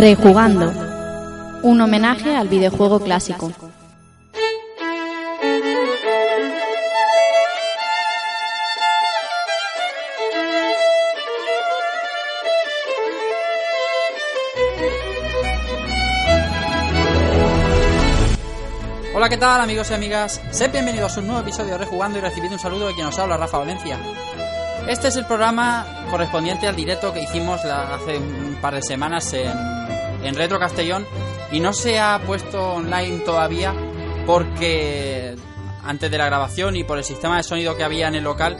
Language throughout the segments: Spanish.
Rejugando. Un homenaje al videojuego clásico. Hola, ¿qué tal amigos y amigas? Sed bienvenidos a un nuevo episodio de Rejugando y recibid un saludo de quien os habla, Rafa Valencia. Este es el programa correspondiente al directo que hicimos hace un par de semanas en, en Retro Castellón y no se ha puesto online todavía porque antes de la grabación y por el sistema de sonido que había en el local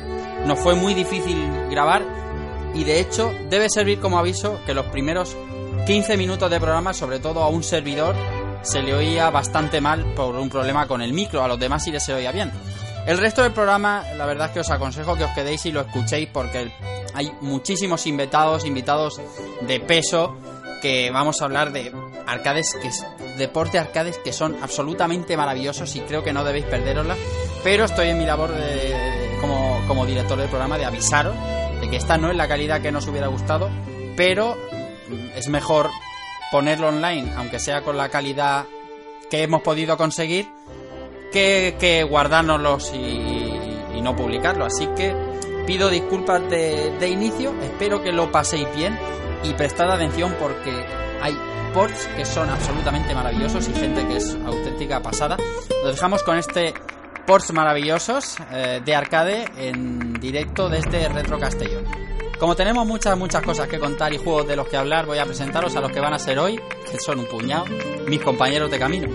nos fue muy difícil grabar y de hecho debe servir como aviso que los primeros 15 minutos de programa, sobre todo a un servidor, se le oía bastante mal por un problema con el micro, a los demás sí les se oía bien. El resto del programa, la verdad es que os aconsejo que os quedéis y lo escuchéis porque hay muchísimos invitados, invitados de peso, que vamos a hablar de arcades, que es deporte arcades que son absolutamente maravillosos y creo que no debéis perderosla. Pero estoy en mi labor de, como, como director del programa de avisaros de que esta no es la calidad que nos hubiera gustado, pero es mejor ponerlo online, aunque sea con la calidad que hemos podido conseguir, que, que guardárnoslos y, y no publicarlo. Así que pido disculpas de inicio, espero que lo paséis bien y prestad atención porque hay ports que son absolutamente maravillosos y gente que es auténtica pasada. Lo dejamos con este ports maravillosos eh, de arcade en directo desde Retro Castellón. Como tenemos muchas, muchas cosas que contar y juegos de los que hablar, voy a presentaros a los que van a ser hoy, que son un puñado, mis compañeros de camino.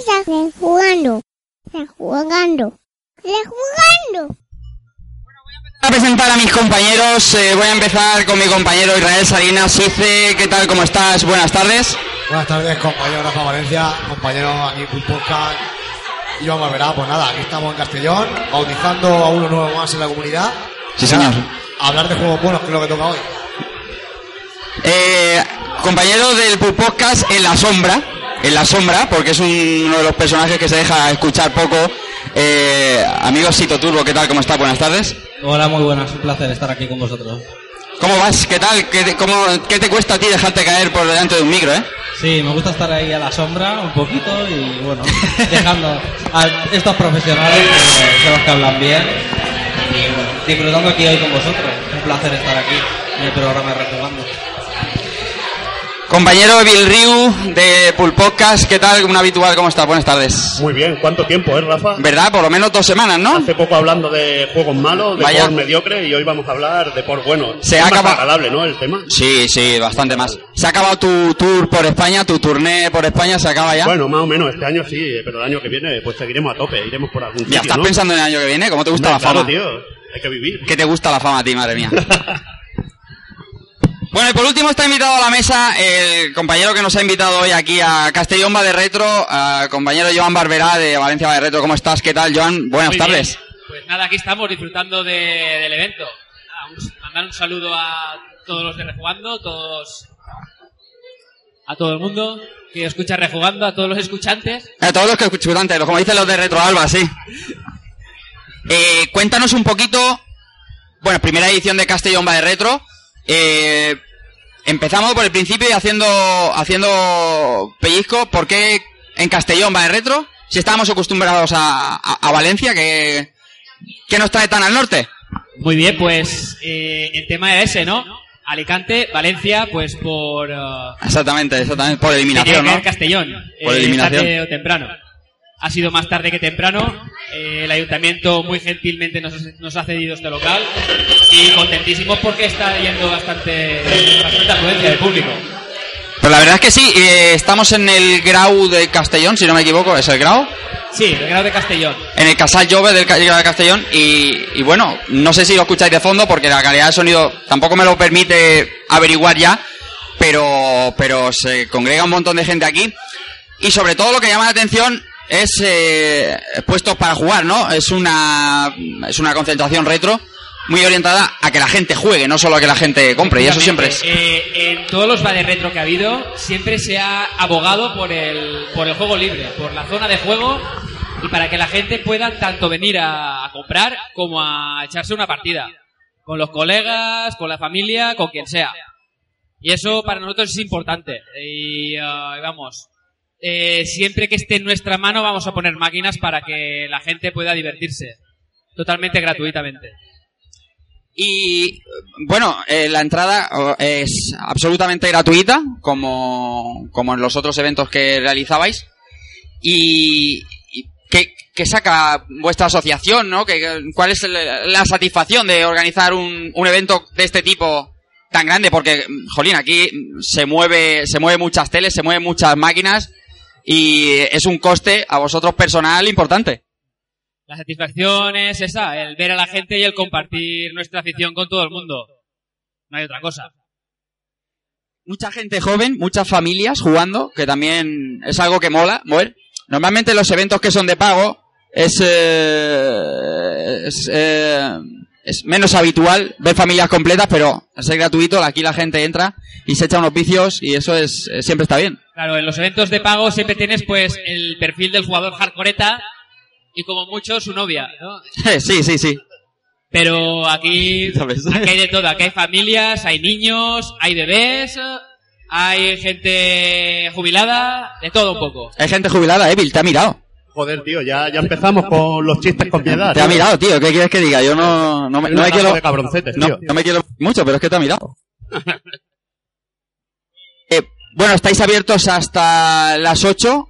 Bienvenidos a Rejugando. Rejugando. Rejugando. Voy a presentar a mis compañeros. eh, voy a empezar con mi compañero Israel Salinas. Ice, ¿qué tal? ¿Cómo estás? Buenas tardes. Buenas tardes, compañero Rafa Valencia, compañero aquí Full Podcast. Y vamos a ver, pues nada, aquí estamos en Castellón, bautizando a uno nuevo más en la comunidad. Sí, señor. a hablar de juegos buenos, que es lo que toca hoy. Eh, compañero del Pulp Podcast en la sombra. En la sombra, porque es un- uno de los personajes que se deja escuchar poco. Eh, amigo Sito Turbo, ¿qué tal? ¿Cómo estás? Buenas tardes. Hola, muy buenas, un placer estar aquí con vosotros. ¿Cómo vas? ¿Qué tal? ¿Qué te, cómo- qué te cuesta a ti dejarte caer por delante de un micro, eh? Sí, me gusta estar ahí a la sombra un poquito y bueno, dejando a estos profesionales que son los que hablan bien y bueno, disfrutando aquí hoy con vosotros. Un placer estar aquí en el programa Rejugando. Compañero Bill Ryu de Pulp Podcast, ¿qué tal? Un habitual, ¿cómo estás? Buenas tardes. Muy bien, ¿cuánto tiempo, eh, Rafa? ¿Verdad? Por lo menos dos semanas, ¿no? Hace poco hablando de juegos malos, de Vaya. por mediocre, y hoy vamos a hablar de por bueno. Se es ha acabado- agradable, ¿no? El tema. Sí, sí, bastante más. ¿Se ha acabado tu tour por España, tu tourné por España? ¿Se acaba ya? Bueno, más o menos, este año sí, pero el año que viene pues seguiremos a tope, iremos por algún sitio, ¿Ya estás ¿no? pensando en el año que viene? ¿Cómo te gusta Hombre, la claro, fama? tío, hay que vivir. ¿Qué te gusta la fama a ti, madre mía? Bueno, y por último está invitado a la mesa el compañero que nos ha invitado hoy aquí a Castellón va de Retro, a compañero Joan Barberá de Valencia va de Retro. ¿Cómo estás? ¿Qué tal, Joan? Buenas Muy tardes. bien. Pues nada, aquí estamos disfrutando de- del evento. Nada, un- mandar un saludo a todos los de Rejugando, todos, a todo el mundo que escucha Rejugando, a todos los escuchantes. A todos los que escuchan antes, como dicen los de Retro Alba, sí. Eh, cuéntanos un poquito, bueno, primera edición de Castellón va de Retro. Eh, empezamos por el principio y haciendo, haciendo pellizco. ¿Por qué en Castellón va de Retro? Si estábamos acostumbrados a, a- a Valencia, que, que nos trae tan al norte. Muy bien, pues eh, el tema era ese, ¿no? Alicante, Valencia, pues por... eh, Exactamente, exactamente, por eliminación, ¿no? Castellón. Por eh, eliminación. tarde o temprano. Ha sido más tarde que temprano. eh, el ayuntamiento muy gentilmente nos, nos ha cedido este local. Y contentísimos porque está yendo bastante, bastante afluencia de público. Pero la verdad es que sí, eh, estamos en el Grau de Castellón, si no me equivoco, es el Grau. Sí, el grado de Castellón. en el Casal Jove del Ca- de Castellón y, y bueno, no sé si lo escucháis de fondo porque la calidad de sonido tampoco me lo permite averiguar ya, pero, pero se congrega un montón de gente aquí y sobre todo lo que llama la atención es eh, puestos para jugar, ¿no? Es una, es una concentración retro muy orientada a que la gente juegue, no solo a que la gente compre. Y eso siempre es. Eh, en todos los de retro que ha habido, siempre se ha abogado por el, por el juego libre, por la zona de juego y para que la gente pueda tanto venir a, a comprar como a echarse una partida. Con los colegas, con la familia, con quien sea. Y eso para nosotros es importante. Y ah, vamos, eh, siempre que esté en nuestra mano vamos a poner máquinas para que la gente pueda divertirse. Totalmente gratuitamente. Y bueno, eh, la entrada es absolutamente gratuita, como, como en los otros eventos que realizabais. Y, y ¿qué, qué saca vuestra asociación, no? ¿Qué- ¿Cuál es la satisfacción de organizar un, un evento de este tipo tan grande? Porque, jolín, aquí se mueve, se mueve muchas teles, se mueven muchas máquinas y es un coste a vosotros personal importante. La satisfacción es esa, el ver a la gente y el compartir nuestra afición con todo el mundo. No hay otra cosa. mucha gente joven, muchas familias jugando, que también es algo que mola, mover. Normalmente los eventos que son de pago es, eh, es, eh, es menos habitual ver familias completas, pero al ser gratuito, aquí la gente entra y se echa unos vicios y eso es eh, siempre está bien. Claro, en los eventos de pago siempre tienes pues el perfil del jugador hardcoreta y como mucho su novia, ¿no? sí, sí, sí. Pero aquí, aquí hay de todo, aquí hay familias, hay niños, hay bebés, hay gente jubilada, de todo un poco. Hay gente jubilada, Evil, te ha mirado. Joder, tío, ya, ya empezamos con los chistes con mi edad. Te ha mirado, tío. ¿Qué quieres que diga? Yo no, no, me, no quiero... de No, me quiero mucho, pero es que te ha mirado. Eh, bueno, estáis abiertos hasta las 8.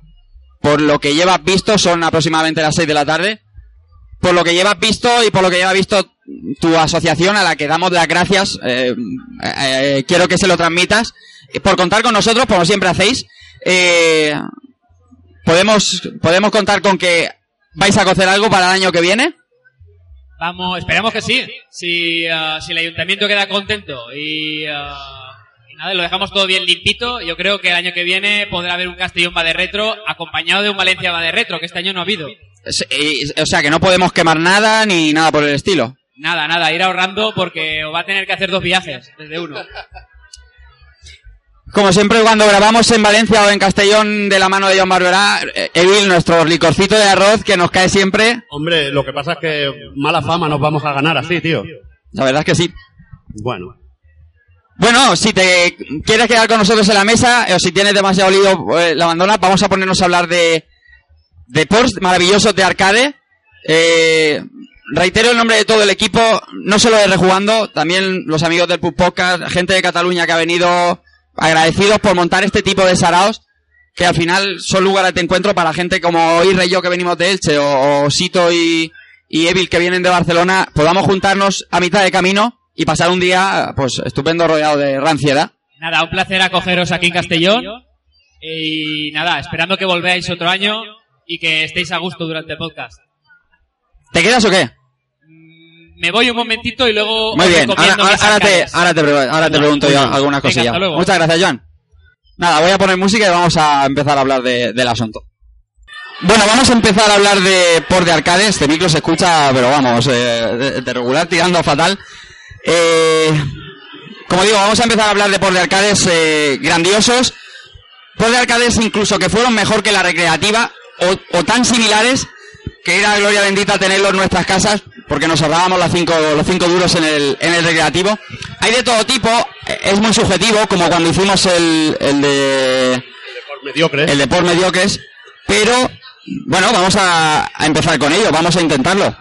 Por lo que llevas visto, son aproximadamente las 6 de la tarde. Por lo que llevas visto y por lo que lleva visto tu asociación, a la que damos las gracias, eh, eh, quiero que se lo transmitas. Por contar con nosotros, como siempre hacéis, eh, podemos, podemos contar con que vais a cocer algo para el año que viene. Vamos, esperamos que sí. Si, ah, si el ayuntamiento queda contento y, y nada, lo dejamos todo bien limpito, yo creo que el año que viene podrá haber un Castellón va de retro acompañado de un Valencia va de retro, que este año no ha habido. O sea, que no podemos quemar nada ni nada por el estilo. Nada, nada, ir ahorrando porque va a tener que hacer dos viajes desde uno. Como siempre, cuando grabamos en Valencia o en Castellón de la mano de John Barberá, eh, Evil, nuestro licorcito de arroz que nos cae siempre, Hombre, lo que pasa es que mala fama nos vamos a ganar así, tío. la verdad es que sí. Bueno. Bueno, si te quieres quedar con nosotros en la mesa, eh, o si tienes demasiado lío, eh, la abandona, vamos a ponernos a hablar de, de ports maravillosos de arcade. Eh, reitero el nombre de todo el equipo, no solo de Rejugando, también los amigos del Pub Podcast, gente de Cataluña que ha venido agradecidos por montar este tipo de saraos, que al final son lugares de encuentro para gente como Irre y yo que venimos de Elche, o, o Sito y, y Evil que vienen de Barcelona, podamos juntarnos a mitad de camino y pasar un día, pues, estupendo rodeado de ranciedad. Nada, un placer acogeros aquí en Castellón. Y nada, esperando que volváis otro año y que estéis a gusto durante el podcast. ¿Te quedas o qué? Me voy un momentito y luego. Muy bien, ahora, te, arcades. ahora, te, pre- ahora te pregunto yo algunas cosillas. Muchas gracias, Joan. Nada, voy a poner música y vamos a empezar a hablar de- del asunto. Bueno, vamos a empezar a hablar de por de arcade. Este micro se escucha, pero vamos, eh, de, de regular tirando a fatal. Eh, como digo, vamos a empezar a hablar de por de arcades eh, grandiosos. Por de arcades incluso que fueron mejor que la recreativa o, o tan similares que era gloria bendita tenerlos en nuestras casas porque nos ahorrábamos las cinco, los cinco duros en el, en el recreativo. Hay de todo tipo, es muy subjetivo, como cuando hicimos el, el de Por mediocre. el de por mediocres, pero bueno, vamos a, a empezar con ello, vamos a intentarlo.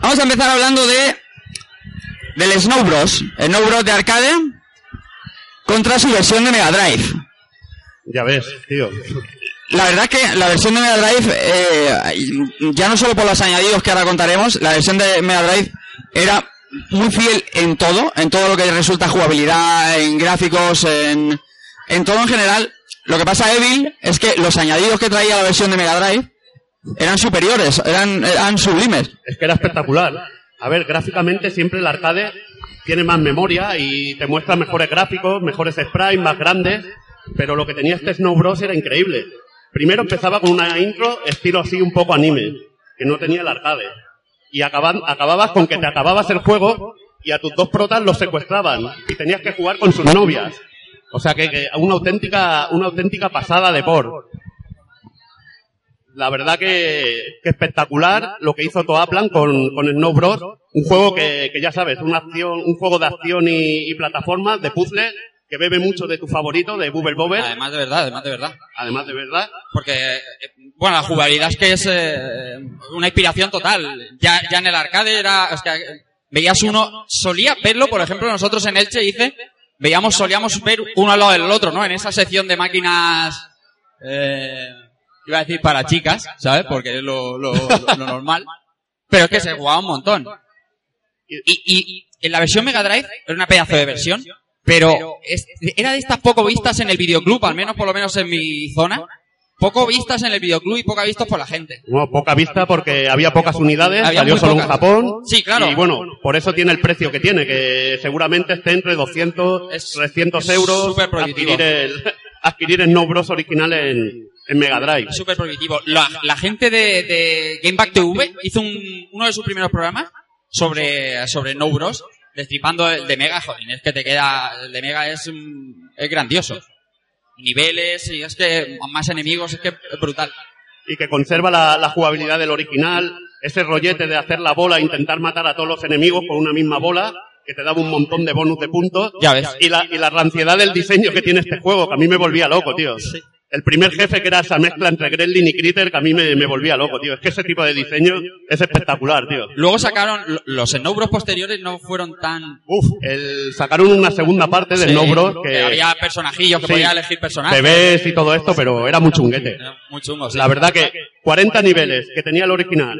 Vamos a empezar hablando de del Snow Bros, el Snow Bros de arcade contra su versión de Mega Drive. Ya ves, tío. La verdad que la versión de Mega Drive, eh, ya no solo por los añadidos que ahora contaremos, la versión de Mega Drive era muy fiel en todo, en todo lo que resulta jugabilidad, en gráficos, en, en todo en general. Lo que pasa, Evil, es que los añadidos que traía la versión de Mega Drive eran superiores, eran, eran sublimes. Es que era espectacular. A ver, gráficamente siempre el arcade tiene más memoria y te muestra mejores gráficos, mejores sprites, más grandes, pero lo que tenía este Snow Bros era increíble. Primero empezaba con una intro estilo así un poco anime, que no tenía el arcade. y acaban- acababas con que te acababas el juego y a tus dos protas los secuestraban y tenías que jugar con sus novias. O sea que, que una auténtica, una auténtica pasada de por. La verdad que, espectacular lo que hizo Toaplan con, con Snow Bros. Un juego que, que ya sabes, una acción, un juego de acción y, y plataformas, de puzzle, que bebe mucho de tu favorito, de Bubble Bobble, Además de verdad, además de verdad. además de verdad. Porque, eh, bueno, la jugabilidad es que es eh, una inspiración total. Ya, ya en el arcade era, es que veías uno, solía verlo, por ejemplo, nosotros en Elche hice, veíamos, solíamos ver uno al lado del otro, ¿no? En esa sección de máquinas, eh, iba a decir para chicas, ¿sabes? Porque es lo, lo, lo- lo normal. Pero es que se jugaba un montón. Y, y en la versión Mega Drive, era una pedazo de versión, pero es- era de estas poco vistas en el videoclub, al menos por lo menos en mi zona. Poco vistas en el videoclub y poco vistas por la gente. Bueno, poca vista porque había pocas unidades, Había salió solo en. Japón. Sí, claro. Y bueno, por eso tiene el precio que tiene, que seguramente esté entre 200, Es- 300 es euros adquirir el, adquirir el No Bros original en, en Mega Drive. Es súper prohibitivo. La, la gente de, de Game Back TV hizo un- uno de sus primeros programas sobre, sobre No Bros, destripando el de Mega, joder, es que te queda, el de Mega es, es grandioso. Niveles, y es que más enemigos, es que es brutal. Y que conserva la, la jugabilidad del original, ese rollete de hacer la bola e intentar matar a todos los enemigos con una misma bola, que te daba un montón de bonus de puntos. Ya ves. Y la, y la ranciedad del diseño que tiene este juego, que a mí me volvía loco, tío. El primer jefe que era esa mezcla entre Gremlin y Critter, que a mí me, me volvía loco, tío. Es que ese tipo de diseño es espectacular, tío. Luego sacaron, lo- los No Bros posteriores no fueron tan... Uf, el, sacaron una segunda parte de Sí, Bros que, había personajillos que Sí. podía elegir personajes. bebés y todo esto, pero era muy chunguete. Era Muy chungo, sí. La verdad que 40 niveles que tenía el original,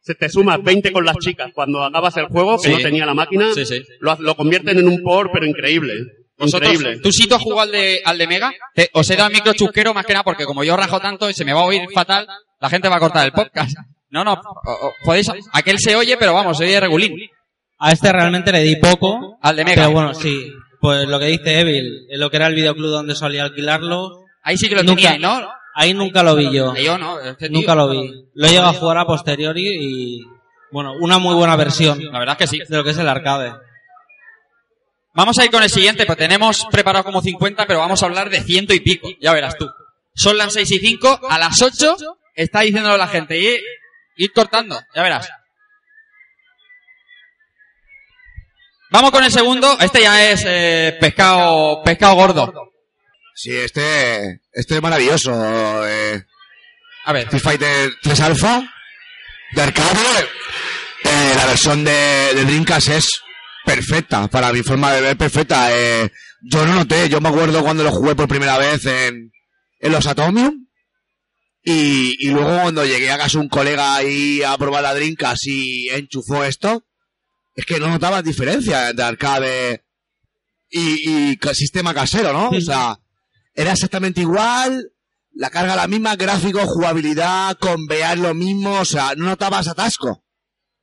se te sumas 20 con las chicas cuando acabas el juego, que Sí. no tenía la máquina, Sí, sí. Lo, lo convierten en un por, pero increíble. Vosotros, Increíble. ¿tú sí tú has jugado al de, al de Mega? Te- os he dado el micro chusquero más que nada porque como yo rajo tanto y se me va a oír fatal, la gente va a cortar el podcast. No, no, o- o- podéis, aquel se oye, pero vamos, se oye regulín. A este realmente le di poco. Al de Mega. Pero bueno, sí. Pues lo que dice Evil, lo que era el videoclub donde solía alquilarlo, Ahí sí que lo Nunca- teníais, ¿no? ahí nunca lo vi yo. Yo no, es que, tío, Nunca lo vi. Lo he llegado a jugar a posteriori y, bueno, una muy buena versión La verdad es que sí. de lo que es el arcade. Vamos a ir con el siguiente, pues tenemos preparado como 50, pero vamos a hablar de ciento y pico. Ya verás tú. Son las 6 y 5, a las 8 está diciéndolo la gente. Y ir cortando, ya verás. Vamos con el segundo. Este ya es eh, pescado, pescado gordo. Sí, este, este es maravilloso. Eh, A ver, Street Fighter 3 Alpha de arcade. Eh, la versión de, de Dreamcast es perfecta, para mi forma de ver perfecta. Eh, yo no noté, yo me acuerdo cuando lo jugué por primera vez en, en los Atomium. Y, y luego cuando llegué a casa un colega ahí a probar la Dreamcast y enchufó esto, es que no notaba diferencia entre arcade y, y sistema casero, ¿no? O sea, era exactamente igual, la carga la misma, gráfico, jugabilidad, con VR lo mismo, o sea, no notabas atasco.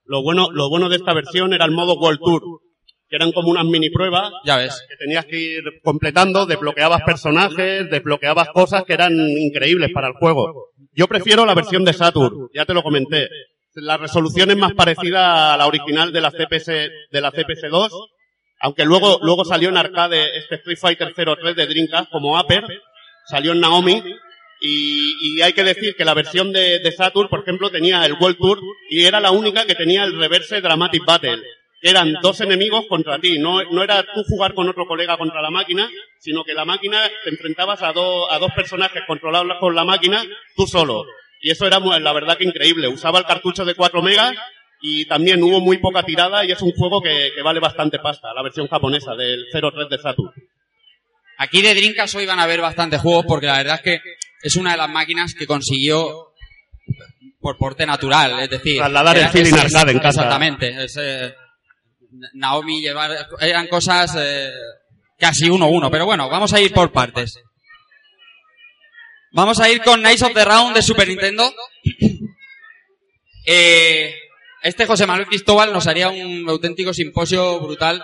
Lo bueno, lo bueno de esta versión era el modo World Tour, que eran como unas mini pruebas ya ves. que tenías que ir completando, desbloqueabas personajes, desbloqueabas cosas que eran increíbles para el juego. Yo prefiero la versión de Saturn, ya te lo comenté. La resolución es más parecida a la original de la CPS, de la CPS2, aunque luego, luego salió en arcade este Street Fighter 03 de Dreamcast como Upper, salió en Naomi, y, y hay que decir que la versión de, de Saturn, por ejemplo, tenía el World Tour y era la única que tenía el reverse Dramatic Battle. Eran dos enemigos contra ti, no, no era tú jugar con otro colega contra la máquina, sino que la máquina te enfrentabas a, dos a dos personajes controlados con la máquina, tú solo. Y eso era, la verdad que increíble. Usaba el cartucho de 4 megas y también hubo muy poca tirada y es un juego que, que vale bastante pasta, la versión japonesa del 03 de Saturn. Aquí de Dreamcast hoy van a ver bastantes juegos porque la verdad es que es una de las máquinas que consiguió por porte natural, es decir... Trasladar el feeling arcade en casa. Exactamente. es, eh, Naomi llevar... Eran cosas eh, casi uno uno, pero bueno, vamos a ir por partes. Vamos a ir con Knights of the Round de Super Nintendo. Eh, este José Manuel Cristóbal nos haría un auténtico simposio brutal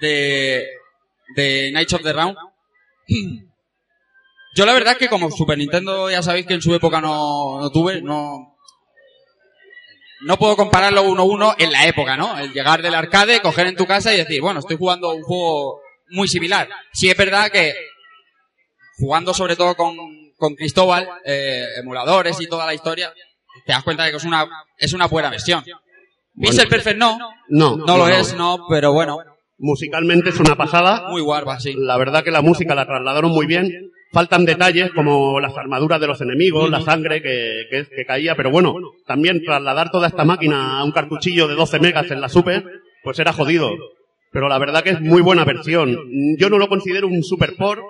de, de Knights of the Round. Yo la verdad es que como Super Nintendo ya sabéis que en su época no tuve, no... no puedo compararlo uno a uno en la época, ¿no? El llegar del arcade, coger en tu casa y decir, bueno, estoy jugando un juego muy similar. Sí es verdad que jugando sobre todo con, con Cristóbal, eh, emuladores y toda la historia, te das cuenta de que es una, es una buena versión. Pixel Perfect no, No, no lo es, no, pero bueno, Musicalmente es una pasada. muy guarba, sí. La verdad que la música la trasladaron muy bien. Faltan detalles como las armaduras de los enemigos, la sangre que, que, que caía, pero bueno, también trasladar toda esta máquina a un cartuchillo de 12 megas en la Super, pues era jodido. Pero la verdad que es muy buena versión. Yo no lo considero un Super Port,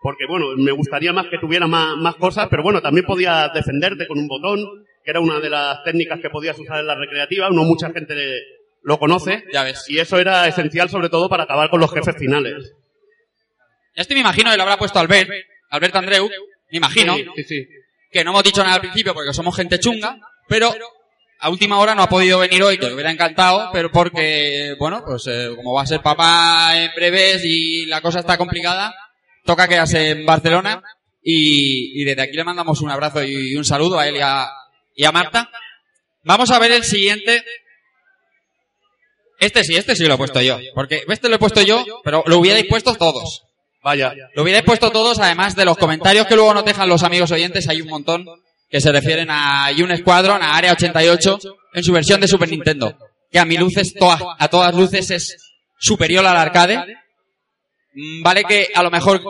porque bueno, me gustaría más que tuviera más, más cosas, pero bueno, también podías defenderte con un botón, que era una de las técnicas que podías usar en la recreativa, no mucha gente lo conoce, Ya ves. y eso era esencial sobre todo para acabar con los jefes finales. Este me imagino que lo habrá puesto Albert, Albert Andreu, me imagino, Sí, sí, sí. que no hemos dicho nada al principio porque somos gente chunga, pero a última hora no ha podido venir hoy, que le hubiera encantado, pero porque, bueno, pues eh, como va a ser papá en breves y la cosa está complicada, toca quedarse en Barcelona y, y desde aquí le mandamos un abrazo y un saludo a él y a, y a Marta. Vamos a ver el siguiente. Este sí, este sí lo he puesto yo, porque este lo he puesto yo, pero lo hubierais puesto todos. Vaya. Lo hubierais puesto todos, además de los comentarios que luego nos dejan los amigos oyentes, hay un montón que se refieren a Un Squadron, a Area 88, en su versión de Super Nintendo, que a mi luces, toa- a todas luces es superior al arcade. Mm, Vale que a lo mejor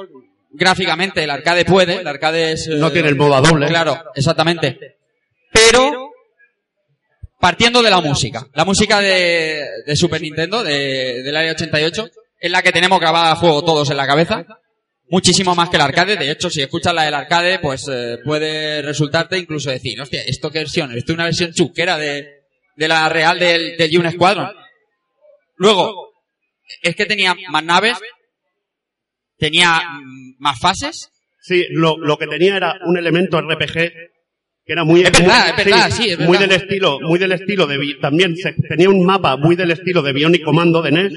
gráficamente el arcade puede, el arcade es... eh, No tiene el modo doble. Claro, exactamente. Pero partiendo de la música. La música de, de Super Nintendo, de, del área 88, es la que tenemos grabada a fuego todos en la cabeza. Muchísimo más que el arcade. De hecho, si escuchas la del arcade, pues eh, puede resultarte incluso decir, hostia, ¿esto qué versión? ¿Esto es una versión chuquera de, de la real del, del Un Squadron? Luego, es que tenía más naves, tenía más fases, Sí, lo, lo que tenía era un elemento RPG que era muy Es verdad, muy- es verdad, sí, es muy verdad. del estilo, muy del estilo de Bi- también se- tenía un mapa muy del estilo de Bionic Commando de NES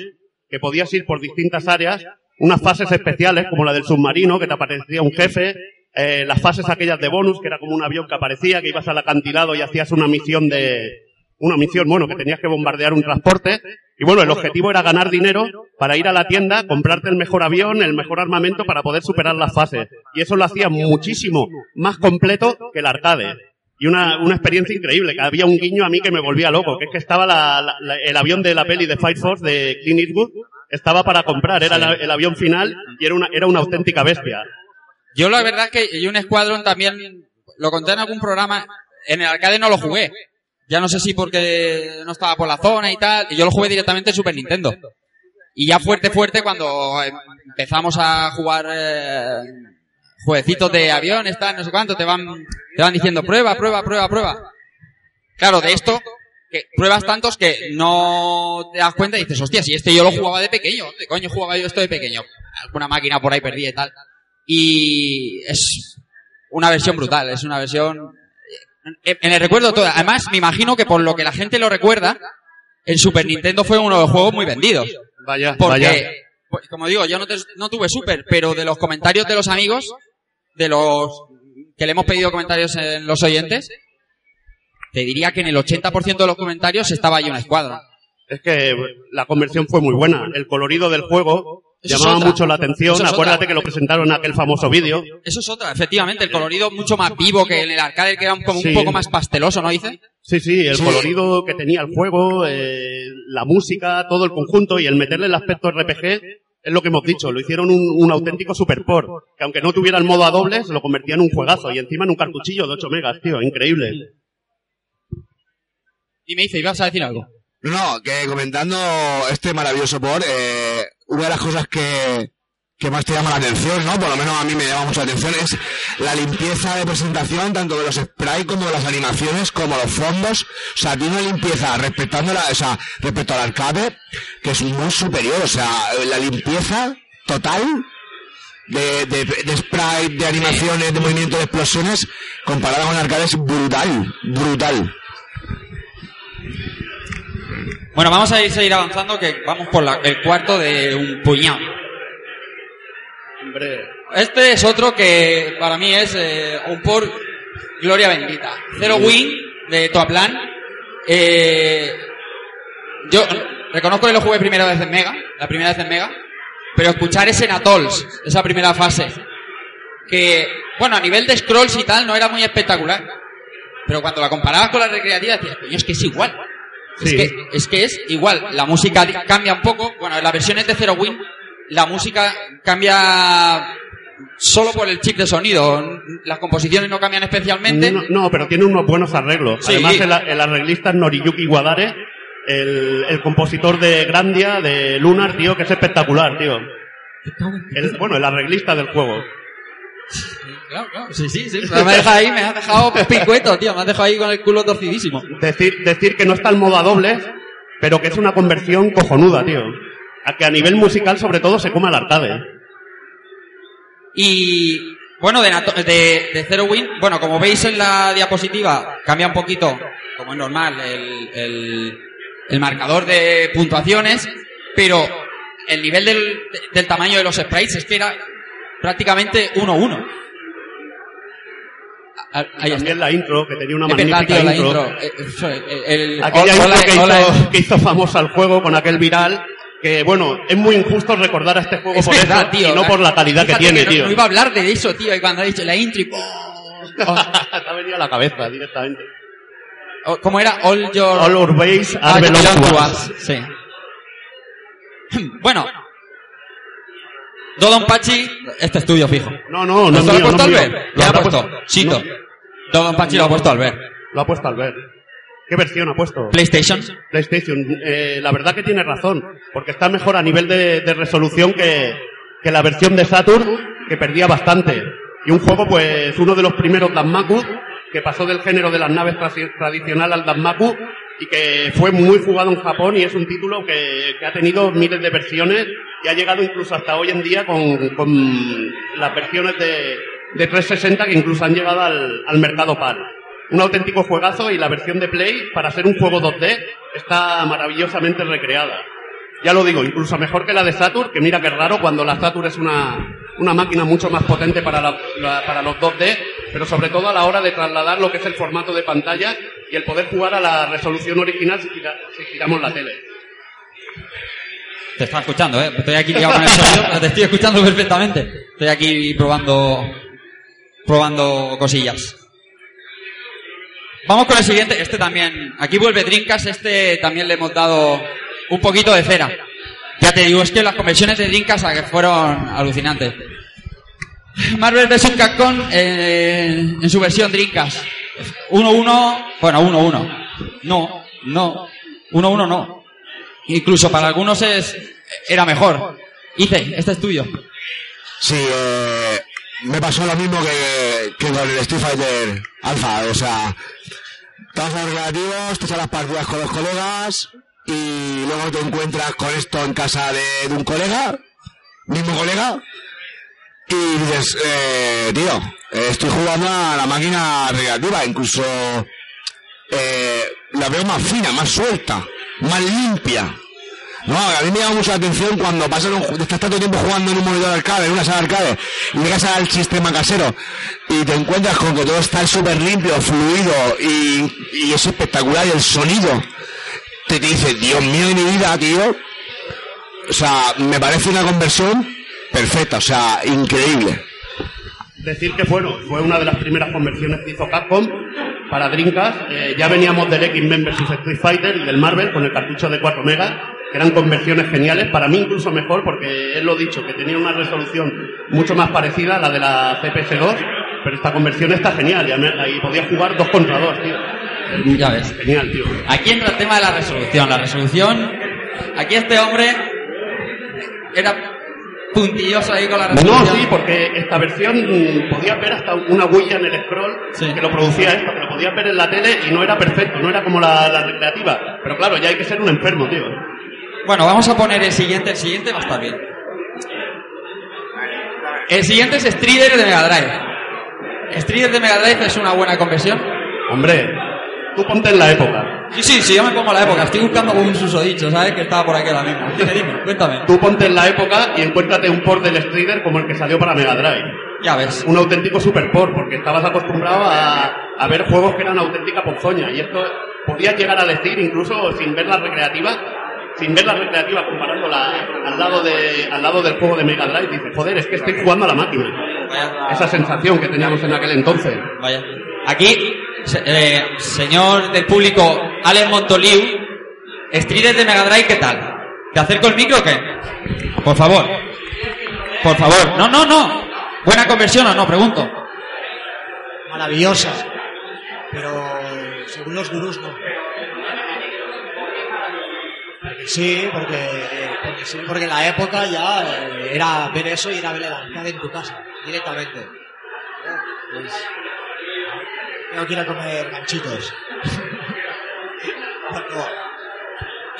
que podías ir por distintas áreas, unas fases especiales como la del submarino que te aparecía un jefe, eh, las fases aquellas de bonus que era como un avión que aparecía que ibas al acantilado y hacías una misión de una misión, bueno, que tenías que bombardear un transporte. Y bueno, el objetivo era ganar dinero para ir a la tienda, comprarte el mejor avión, el mejor armamento para poder superar las fases. Y eso lo hacía muchísimo más completo que el arcade. Y una, una experiencia increíble, que había un guiño a mí que me volvía loco, que es que estaba la- la- la- el avión de la peli de Fight Force de Clint Eastwood, estaba para comprar, era el avión final y era una, era una auténtica bestia. Yo la verdad es que un Squadron también lo conté en algún programa. En el arcade no lo jugué. Ya no sé si porque no estaba por la zona y tal. Y yo lo jugué directamente en Super Nintendo. Y ya fuerte, fuerte, cuando empezamos a jugar eh, jueguecitos de aviones, tal, no sé cuánto, te van, te van diciendo prueba, prueba, prueba, prueba. Claro, de esto, que pruebas tantos que no te das cuenta y dices, hostia, si este yo lo jugaba de pequeño, ¿dónde coño jugaba yo esto de pequeño? Alguna máquina por ahí perdida y tal. Y es una versión brutal, es una versión... En en el recuerdo todo. Además, me imagino que por lo que la gente lo recuerda, el Super Nintendo fue uno de los juegos muy vendidos. Vaya, Porque, vaya. pues, como digo, yo no, te- no tuve Super, pero de los comentarios de los amigos, de los que le hemos pedido comentarios en los oyentes, te diría que en el 80% de los comentarios estaba una escuadra. Es que la conversión fue muy buena. El colorido del juego Eso llamaba otra. mucho la atención. Es Acuérdate otra. que lo presentaron en aquel famoso vídeo. Eso es otra, efectivamente, el colorido mucho más vivo que en el arcade, que era un, como Sí. un poco más pasteloso, ¿no dice? Sí, sí, el Sí. colorido que tenía el juego, eh, la música, todo el conjunto y el meterle el aspecto RPG es lo que hemos dicho. Lo hicieron un, un auténtico superport. Que aunque no tuviera el modo a dobles, lo convertía en un juegazo. Y encima en un cartuchillo de 8 megas, tío. Increíble. Y me dice, ibas a decir algo. No, que comentando este maravilloso por, eh, una de las cosas que, que más te llama la atención, ¿no? Por lo menos a mí me llama mucho la atención, es la limpieza de presentación, tanto de los sprites como de las animaciones, como los fondos. O sea, tiene una limpieza respetando la, o sea, respecto al arcade, que es muy superior. O sea, la limpieza total de, de, de sprite, de animaciones, de movimiento, de explosiones, comparada con arcade es brutal, brutal. Bueno, vamos a ir seguir avanzando, que vamos por la- el cuarto de un puñado. Hombre. Este es otro que para mí es eh, un por gloria bendita. Zero Wing de Toaplan. Eh, yo reconozco que lo jugué primera vez en Mega, la primera vez en Mega, pero escuchar ese Natols, esa primera fase, que, bueno, a nivel de scrolls y tal no era muy espectacular, pero cuando la comparabas con la recreativa decías, coño, es que es igual. Es, que, es que es igual, la música cambia un poco, bueno, en las versiones de Zero Win, la música cambia solo por el chip de sonido, las composiciones no cambian especialmente. No, no, pero tiene unos buenos arreglos. Sí. Además, el, el arreglista es Noriyuki Wadare, el, el compositor de Grandia, de Lunar, tío, que es espectacular, tío. El- bueno, el arreglista del juego. Claro, claro, sí, sí, sí. Me has dejado ahí, me has dejado picueto, tío. Me has dejado ahí con el culo torcidísimo. Decir, decir que no está el modo a dobles, pero que es una conversión cojonuda, tío. A que a nivel musical, sobre todo, se come al arcade. Y bueno, de, de, de Zero Win, bueno, como veis en la diapositiva, cambia un poquito, como es normal, el, el, el marcador de puntuaciones, pero el nivel del, del tamaño de los sprites es que era prácticamente 1-1. Ah, Ahí está. También la intro, que tenía una Es verdad, magnífica tío, la intro. intro. Eh, eh, el- el- Aquella hola, intro que, hola, hizo, que hizo famosa el juego con aquel viral, que bueno, es muy injusto recordar a este juego Es por verdad, eso, tío. y no por la calidad que tiene, no- tío. No iba a hablar de eso, tío, y cuando ha dicho la intro y... Te ha venido a la cabeza directamente. Oh, ¿Cómo era? All your... All our base Ah, are us, Sí. bueno. Dodon Pachi, este estudio fijo. No, no, no es ¿Esto lo ha puesto. Albert? Lo ¿Qué ha puesto? Chito. Dodon Pachi lo ha puesto Albert. Lo ha puesto Albert. ¿Qué versión ha puesto? PlayStation. PlayStation. Eh, la verdad que tiene razón, porque está mejor a nivel de, de resolución que, que la versión de Saturn, que perdía bastante. Y un juego, pues, uno de los primeros Danmaku, que pasó del género de las naves trasi- tradicional al Danmaku, y que fue muy jugado en Japón y es un título que, que ha tenido miles de versiones y ha llegado incluso hasta hoy en día con, con las versiones de, de 360 que incluso han llegado al, al mercado PAL. Un auténtico juegazo y la versión de Play, para ser un juego 2D, está maravillosamente recreada. Ya lo digo, incluso mejor que la de Saturn, que mira que raro cuando la Saturn es una, una máquina mucho más potente para, para los 2D, pero sobre todo a la hora de trasladar lo que es el formato de pantalla y el poder jugar a la resolución original si, gira- giramos la tele. Te está escuchando, ¿eh? Estoy aquí con te estoy escuchando perfectamente. Estoy aquí probando, probando cosillas. Vamos con el siguiente. Este también, aquí vuelve Drinkas, este también le hemos dado un poquito de cera. Ya te digo, es que las conversiones de Drinkas fueron alucinantes. Marvel vs. Capcom eh, en su versión Drinkas. 1-1, bueno, 1-1. No, no. 1-1 no. Incluso para algunos es era mejor. Hice, este es tuyo. Sí, eh, me pasó lo mismo que, que con el Street Fighter Alpha, o sea, en los relativos, te las partidas con los colegas y luego te encuentras con esto en casa de, un colega, mismo colega, y dices, eh, tío, estoy jugando a la máquina recreativa, incluso eh, la veo más fina, más suelta, más limpia. No, a mí me llama mucho la atención cuando pasas un, estás tanto tiempo jugando en un monitor arcade, en una sala arcade, y llegas al sistema casero y te encuentras con que todo está súper limpio, fluido y, y es espectacular y el sonido te, te dice, Dios mío de mi vida, tío. O sea, me parece una conversión perfecta, o sea, increíble. Decir que bueno, fue una de las primeras conversiones que hizo Capcom para Dreamcast. Eh, ya veníamos del X-Men vs Street Fighter y del Marvel con el cartucho de 4 megas, que eran conversiones geniales, para mí incluso mejor porque es lo dicho, que tenía una resolución mucho más parecida a la de la CPS2, pero esta conversión está genial y, y podía jugar dos contra dos, tío. Ya ves. Genial, tío. Aquí entra el tema de la resolución. La resolución, aquí este hombre era puntilloso ahí con la resolución. No, sí, porque esta versión mm, podías ver hasta una huella en el scroll Sí. que lo producía esto, que lo podías ver en la tele y no era perfecto, no era como la, la recreativa. Pero claro, ya hay que ser un enfermo, tío. Bueno, vamos a poner el siguiente. El siguiente va a estar bien. El siguiente es Strider de Mega Drive. Strider de Mega Drive es una buena conversión. Hombre, tú ponte en la época. Sí, sí, sí, yo me pongo la época. Estoy buscando un susodicho, ¿sabes? Que estaba por aquí ahora mismo. Dime, dime, cuéntame. Tú ponte en la época y encuéntrate un port del Strider como el que salió para Mega Drive. Ya ves. Un auténtico super port, porque estabas acostumbrado a, a ver juegos que eran auténtica ponzoña. Y esto podías llegar a decir, incluso sin ver la recreativa, sin ver la recreativa comparándola al lado de al lado del juego de Mega Drive, dices, joder, es que estoy jugando a la máquina. Esa sensación que teníamos en aquel entonces. Vaya. Aquí, eh, señor del público, Alex Montoliu, Street de Mega Drive, ¿qué tal? ¿Te acerco el micro o qué? Por favor. Por favor. No, no, no. ¿Buena conversión o no? Pregunto. Maravillosa. Pero según los gurús no. Porque sí, porque, porque sí, porque en la época ya eh, era ver eso y era ver el arcade en tu casa, directamente. Pues, ir a comer ganchitos.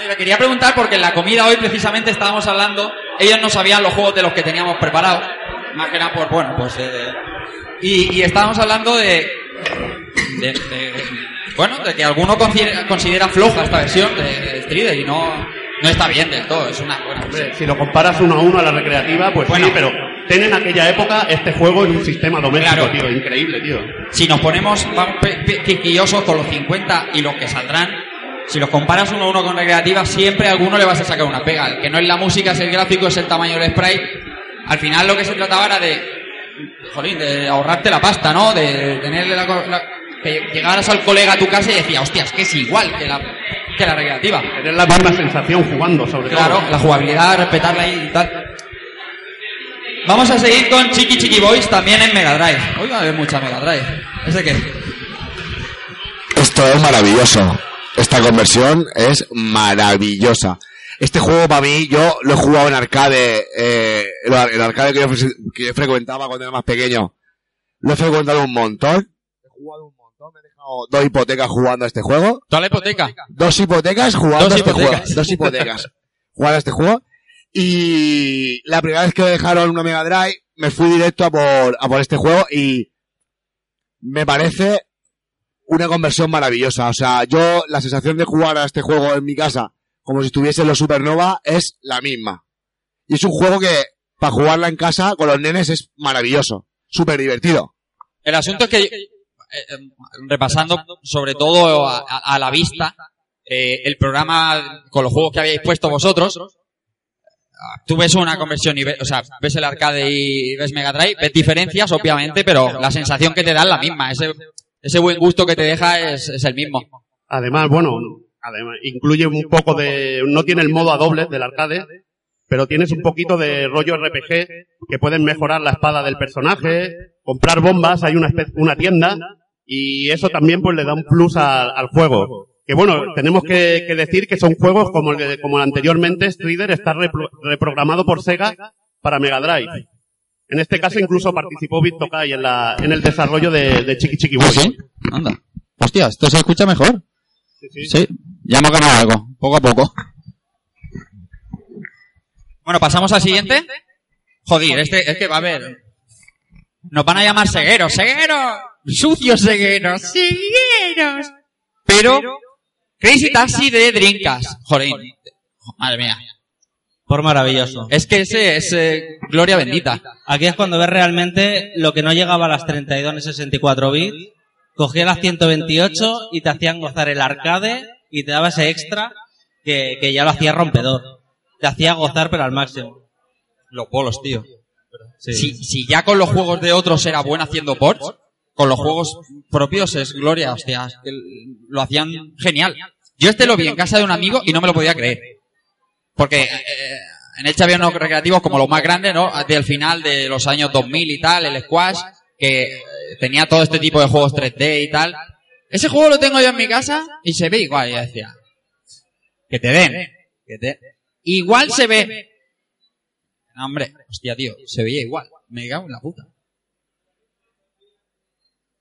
Me quería preguntar porque en la comida hoy precisamente estábamos hablando, ellos no sabían los juegos de los que teníamos preparados, más que nada por, bueno, pues... eh, y, estábamos hablando de, Bueno, de que alguno considera, considera floja esta versión de, de Strider y no, no está bien del todo, es una buena Hombre, si lo comparas uno a uno a la recreativa, pues sí, pero ten en aquella época este juego en un sistema doméstico, Claro. tío, increíble, tío. Si nos ponemos quisquillosos con los 50 y los que saldrán, si los comparas uno a uno con recreativa, siempre a alguno le vas a sacar una pega. El que no es la música, es el gráfico, es el tamaño del sprite. Al final lo que se trataba era de, jolín, de ahorrarte la pasta, ¿no? De tenerle la, la- que llegaras al colega a tu casa y decía, hostia, es que es igual que la, que la recreativa. Tener la misma sensación jugando, sobre Claro, todo. la jugabilidad, respetarla y tal. Vamos a seguir con Chiqui Chiqui Boys también en Mega Drive. Hoy va a haber mucha Mega Drive. ¿Ese qué? Esto es maravilloso. Esta conversión es maravillosa. Este juego para mí, yo lo he jugado en arcade, eh, el, ar- el arcade que yo, que yo frecuentaba cuando era más pequeño. Lo he frecuentado un montón. He jugado un montón, me he dejado dos hipotecas jugando a este juego. Toda la hipoteca. Dos hipotecas jugando Dos a este hipotecas. juego. Dos hipotecas. jugando a este juego. Y la primera vez que me dejaron una Mega Drive, me fui directo a por, a por este juego y me parece una conversión maravillosa. O sea, yo, la sensación de jugar a este juego en mi casa, como si estuviese en los Supernova, es la misma. Y es un juego que, para jugarla en casa con los nenes, es maravilloso. Súper divertido. El asunto es que, repasando sobre todo a, a- la vista, eh, el programa con los juegos que habíais puesto vosotros, ah, tú ves una conversión y ves, o sea, ves el arcade y ves Mega Drive, ves diferencias, obviamente, pero la sensación que te da es la misma. Ese, ese buen gusto que te deja es, es el mismo. Además, bueno, además, incluye un poco de, no tiene el modo a dobles del arcade, pero tienes un poquito de rollo RPG que pueden mejorar la espada del personaje, comprar bombas, hay una, una tienda y eso también pues le da un plus al, al juego. Que bueno, tenemos que, que decir que son juegos como el, de- como el anteriormente, Strider está repro- reprogramado por Sega para Mega Drive. En este caso incluso participó Bit Tokai en, la, en el desarrollo de, de Chiqui Chiqui Boy. sí? Anda. Hostia, esto se escucha mejor. sí. Sí, ya hemos ganado algo, poco a poco. Bueno, pasamos al siguiente. Joder, este, es que va a haber. Nos van a llamar cegueros, cegueros, sucios cegueros, cegueros. Pero, Crazy Taxi de Drinkas. Joder, madre mía. Por maravilloso. Es que ese es eh, gloria bendita. Aquí es cuando ves realmente lo que no llegaba a las 32 ni 64 bits. Cogía las 128 y te hacían gozar el arcade y te daba ese extra que, que ya lo hacía rompedor. Te hacía gozar pero al máximo. Los bolos, tío. Si, si ya con los juegos de otros era bueno haciendo ports, con los juegos propios es gloria, hostia, que lo hacían genial. Yo este lo vi en casa de un amigo y no me lo podía creer. Porque eh, en Elche había unos recreativos como los más grandes, ¿no? Del final de los años 2000 y tal, el Squash, que eh, tenía todo este tipo de juegos 3D y tal. Ese juego lo tengo yo en mi casa y se ve igual, ya decía. Que te den. Que te... Igual se ve. No, hombre, hostia, tío, se veía igual. Me cago en la puta.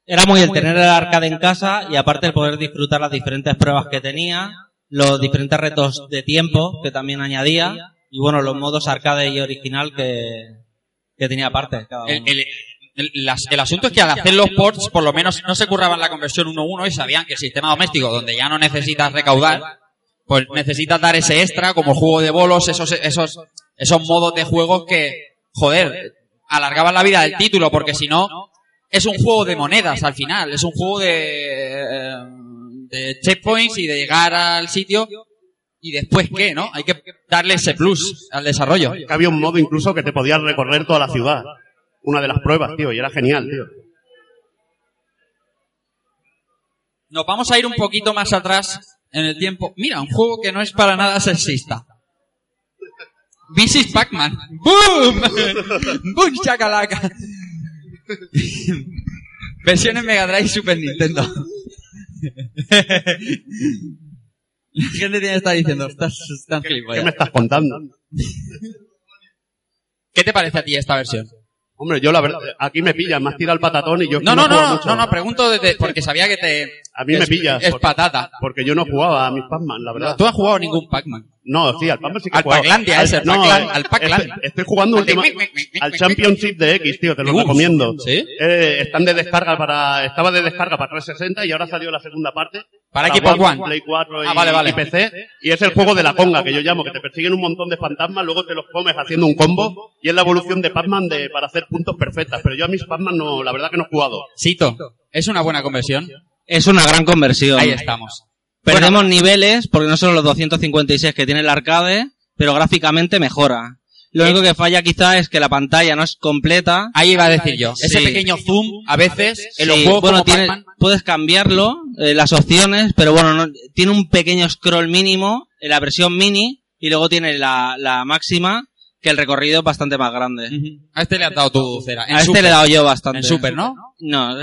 Era muy el tener el arcade en casa y aparte el poder disfrutar las diferentes pruebas que tenía, los diferentes retos de tiempo que también añadía y bueno, los modos arcade y original que, que tenía aparte. cada El, uno. el- el- las- el asunto es que al hacer los ports, por lo menos no se curraban la conversión 1-1 y sabían que el sistema doméstico, donde ya no necesitas recaudar, pues necesitas dar ese extra, como juego de bolos, esos, esos, esos modos de juego que, joder, alargaban la vida del título, porque si no, es un juego de monedas al final, es un juego de, eh, de checkpoints y de llegar al sitio. Y después, ¿qué, no? Hay que darle ese plus al desarrollo. Que había un modo incluso que te podías recorrer toda la ciudad. Una de las pruebas, tío, y era genial, tío. Nos vamos a ir un poquito más atrás en el tiempo. Mira, un juego que no es para nada sexista. This Pac-Man. ¡Boom! ¡Boom, chacalaca! Versiones Mega Drive y Super Nintendo. La gente tiene que estar diciendo, estás, estás ¿Qué me estás contando? ¿Qué te parece a ti esta versión? Hombre, yo la verdad, aquí me pillas, me has tirado el patatón y yo No, no, no, no, no, pregunto desde, porque sabía que te... A mí me pillas. Es por- patata. Porque yo no jugaba a mis Pac-Man, la verdad. Tú has jugado ningún Pac-Man. No, sí, al Pac-Man sí que Al. Pac-Landia, ese, no, Pac-Lan- al Pac-Lan. Estoy, estoy jugando última- al Championship de X, tío, te lo Uf, recomiendo. ¿sí? Eh, están de descarga para, estaba de descarga para 360 y ahora salió la segunda parte. Para Xbox One. Play 4 y, Ah, vale, vale. y PC. Y es el juego de la conga que yo llamo, que te persiguen un montón de fantasmas, luego te los comes haciendo un combo y es la evolución de Pac-Man de, para hacer puntos perfectas. Pero yo a mis Pac-Man no, la verdad que no he jugado. Sito, ¿es una buena conversión? Es una gran conversión. Ahí estamos. Perdemos niveles porque no son los 256 que tiene el arcade, pero gráficamente mejora. Lo único que falla quizá es que la pantalla no es completa. Ahí iba a decir yo. Ese pequeño zoom, a veces, en los Sí, juegos bueno, como tiene- Pac-Man, puedes cambiarlo, eh, las opciones, pero bueno, no- tiene un pequeño scroll mínimo en la versión mini y luego tiene la, la máxima, que el recorrido es bastante más grande. A este le has dado tu cera. En A este Super. le he dado yo bastante. En Super, ¿no? No. yo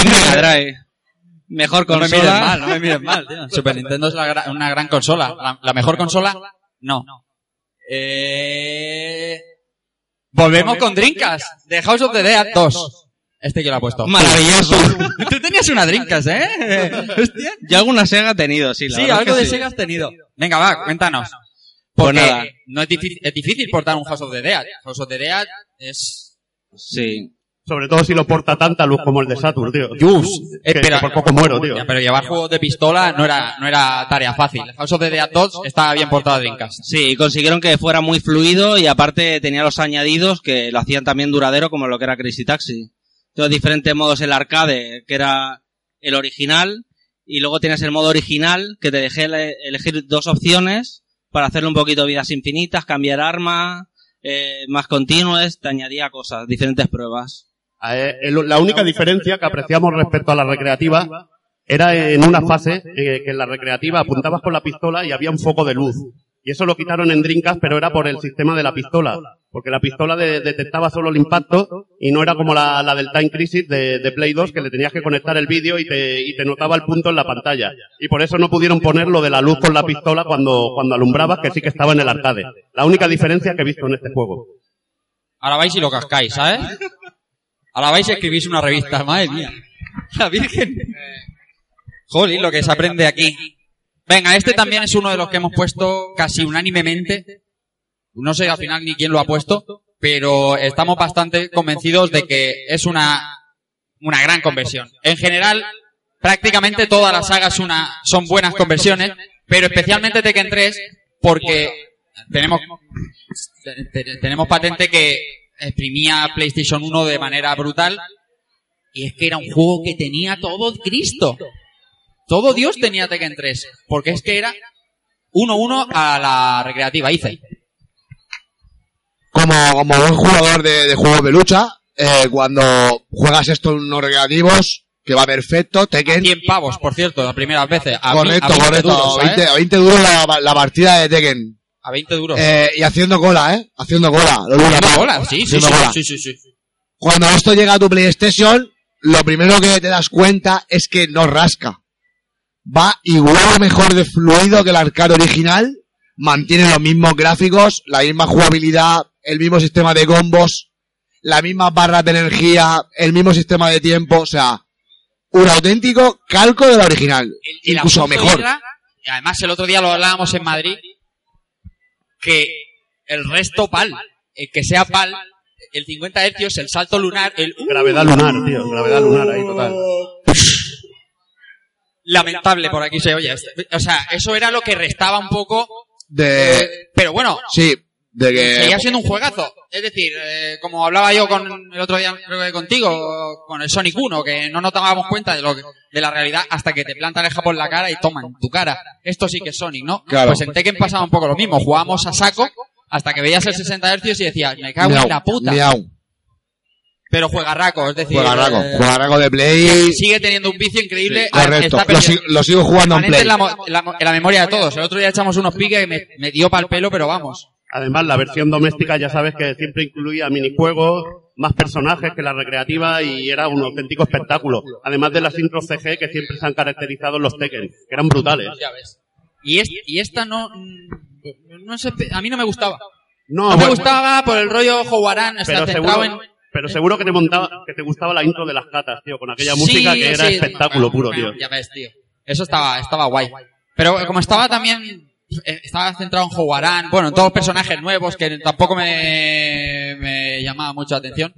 en Mega Drive. Mejor No me consola. mires mal, no me mires mal, tío. Super Nintendo es la gra- una gran consola. La, la mejor consola, no. Eh... Volvemos con Dreamcast, de House of the Dead 2. Este que lo ha puesto. Maravilloso. Tú tenías una Dreamcast, ¿eh? Hostia. Yo alguna Sega he tenido, sí, la Sí, algo que de sí. Sega has tenido. Venga, va, cuéntanos. Pues Porque nada. no es difícil, es difícil portar un House of the Dead. House of the Dead es... Sí. Sobre todo si lo porta tanta luz como el de Saturn, tío. Eh, pero- por poco muero, tío. Ya, pero llevar juegos de pistola no era, no era tarea fácil. House of the Dead 2 estaba bien portado a Dreamcast. Sí, y consiguieron que fuera muy fluido y aparte tenía los añadidos que lo hacían también duradero como lo que era Crazy Taxi. Entonces diferentes modos el arcade, que era el original, y luego tienes el modo original, que te dejé ele- elegir dos opciones para hacerle un poquito vidas infinitas, cambiar arma, eh, más continuos, te añadía cosas, diferentes pruebas. Eh, el- la única diferencia que apreciamos respecto a la recreativa era en una fase eh, que en la recreativa apuntabas con la pistola y había un foco de luz. Y eso lo quitaron en Dreamcast, pero era por el sistema de la pistola. Porque la pistola de- detectaba solo el impacto y no era como la, la del Time Crisis de, de Play 2 que le tenías que conectar el vídeo y te, y te notaba el punto en la pantalla. Y por eso no pudieron poner lo de la luz con la pistola cuando, cuando alumbrabas, que sí que estaba en el arcade. La única diferencia que he visto en este juego. Ahora vais y lo cascáis, ¿sabes? Ahora vais y escribís una revista, madre mía. La Virgen. Jolín, lo que se aprende aquí. Venga, este también es uno de los que hemos puesto casi unánimemente. No sé al final ni quién lo ha puesto, pero estamos bastante convencidos de que es una, una gran conversión. En general, prácticamente todas las sagas una, son buenas conversiones, pero especialmente Tekken 3 porque tenemos, te- te- tenemos patente que exprimía PlayStation 1 de manera brutal y es que era un juego que tenía todo Cristo. Todo Dios tenía Tekken 3, porque es que era 1-1 a la recreativa, hice. como, como buen jugador de, de juegos de lucha, eh, cuando juegas esto en unos recreativos, que va perfecto, Tekken. 100 pavos, por cierto, las primeras veces. A mí- correcto, a 20 correcto. duros, a, ¿sabes? 20, a 20 duros la, la partida de Tekken. A 20 duros. Eh, y haciendo cola, ¿eh? Haciendo cola. Lo Haciendo tío. cola, sí, sí, Haciendo sí, cola. sí, sí, sí. Cuando esto llega a tu PlayStation, lo primero que te das cuenta es que no rasca. Va igual o mejor de fluido que el arcade original, mantiene los mismos gráficos, la misma jugabilidad, el mismo sistema de combos, las mismas barras de energía, el mismo sistema de tiempo, o sea, un auténtico calco de la original, el incluso mejor. y además el otro día lo hablábamos en Madrid, que el resto PAL, el que sea PAL, el 50 hercios, el salto lunar, el... ¡uh! Gravedad lunar, tío. Gravedad lunar ahí, total. lamentable por aquí se oye. O sea, eso era lo que restaba un poco. De, Pero bueno, sí, De que... Seguía siendo un juegazo. Es decir, eh, como hablaba yo con el otro día creo que contigo, con el Sonic 1, que no nos dábamos cuenta de lo que- de la realidad hasta que te plantan el japo en la cara y toman tu cara. Esto sí que es Sonic, ¿no? Claro. Pues en Tekken pasaba un poco lo mismo. Jugábamos a saco hasta que veías el 60 Hz y decías, me cago Miau, en la puta. miau. Pero juega raco, es decir... Juegarraco, eh, juegarraco de Play. Sigue teniendo un vicio increíble. Correcto, Está lo, sigo- lo sigo jugando en Play. en la, en la memoria de todos. El otro día echamos unos piques y me, me dio pal pelo, pero vamos. Además, la versión doméstica ya sabes que siempre incluía minijuegos, más personajes que la recreativa y era un auténtico espectáculo. Además de las intros CG que siempre se han caracterizado en los Tekken, que eran brutales. Y, es- y esta no, no sé, a mí no me gustaba. No, No me gustaba por el rollo Howarán, está pero centrado seguro, en... pero seguro que te montaba, que te gustaba la intro de las catas, tío, con aquella música Sí, que era sí. espectáculo puro, Bueno, tío. Ya ves, tío. Eso estaba, estaba guay. Pero como estaba también, estaba centrado en Howarán, bueno, en todos los personajes nuevos que tampoco me, me llamaba mucho la atención.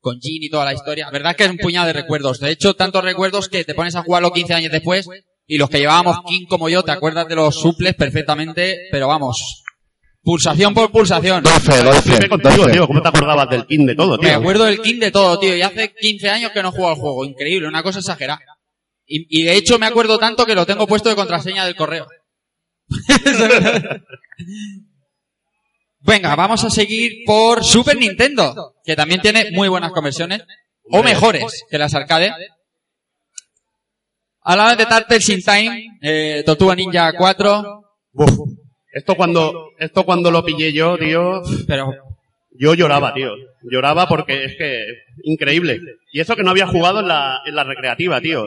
Con Jin y toda la historia. La verdad es que es un puñado de recuerdos. De hecho, tantos recuerdos que te pones a jugarlo 15 años después y los que llevábamos King como yo, te acuerdas de los suples perfectamente, pero vamos, pulsación por pulsación. 12, 12, Flipe contigo, 12. tío, ¿cómo te acordabas del King de todo, Me tío? acuerdo del King de todo, tío. Y hace 15 años que no juego al juego. Increíble, una cosa exagerada. Y, y de hecho me acuerdo tanto que lo tengo puesto de contraseña del correo. Venga, vamos a seguir por Super Nintendo, que también tiene muy buenas conversiones, o mejores que las arcade. Hablaba de Turtles in Time, eh, Tortuga Ninja 4, Buf. Esto cuando, esto cuando lo pillé yo, tío, pero yo lloraba, tío. Lloraba porque es que, increíble. Y eso que no había jugado en la, en la recreativa, tío.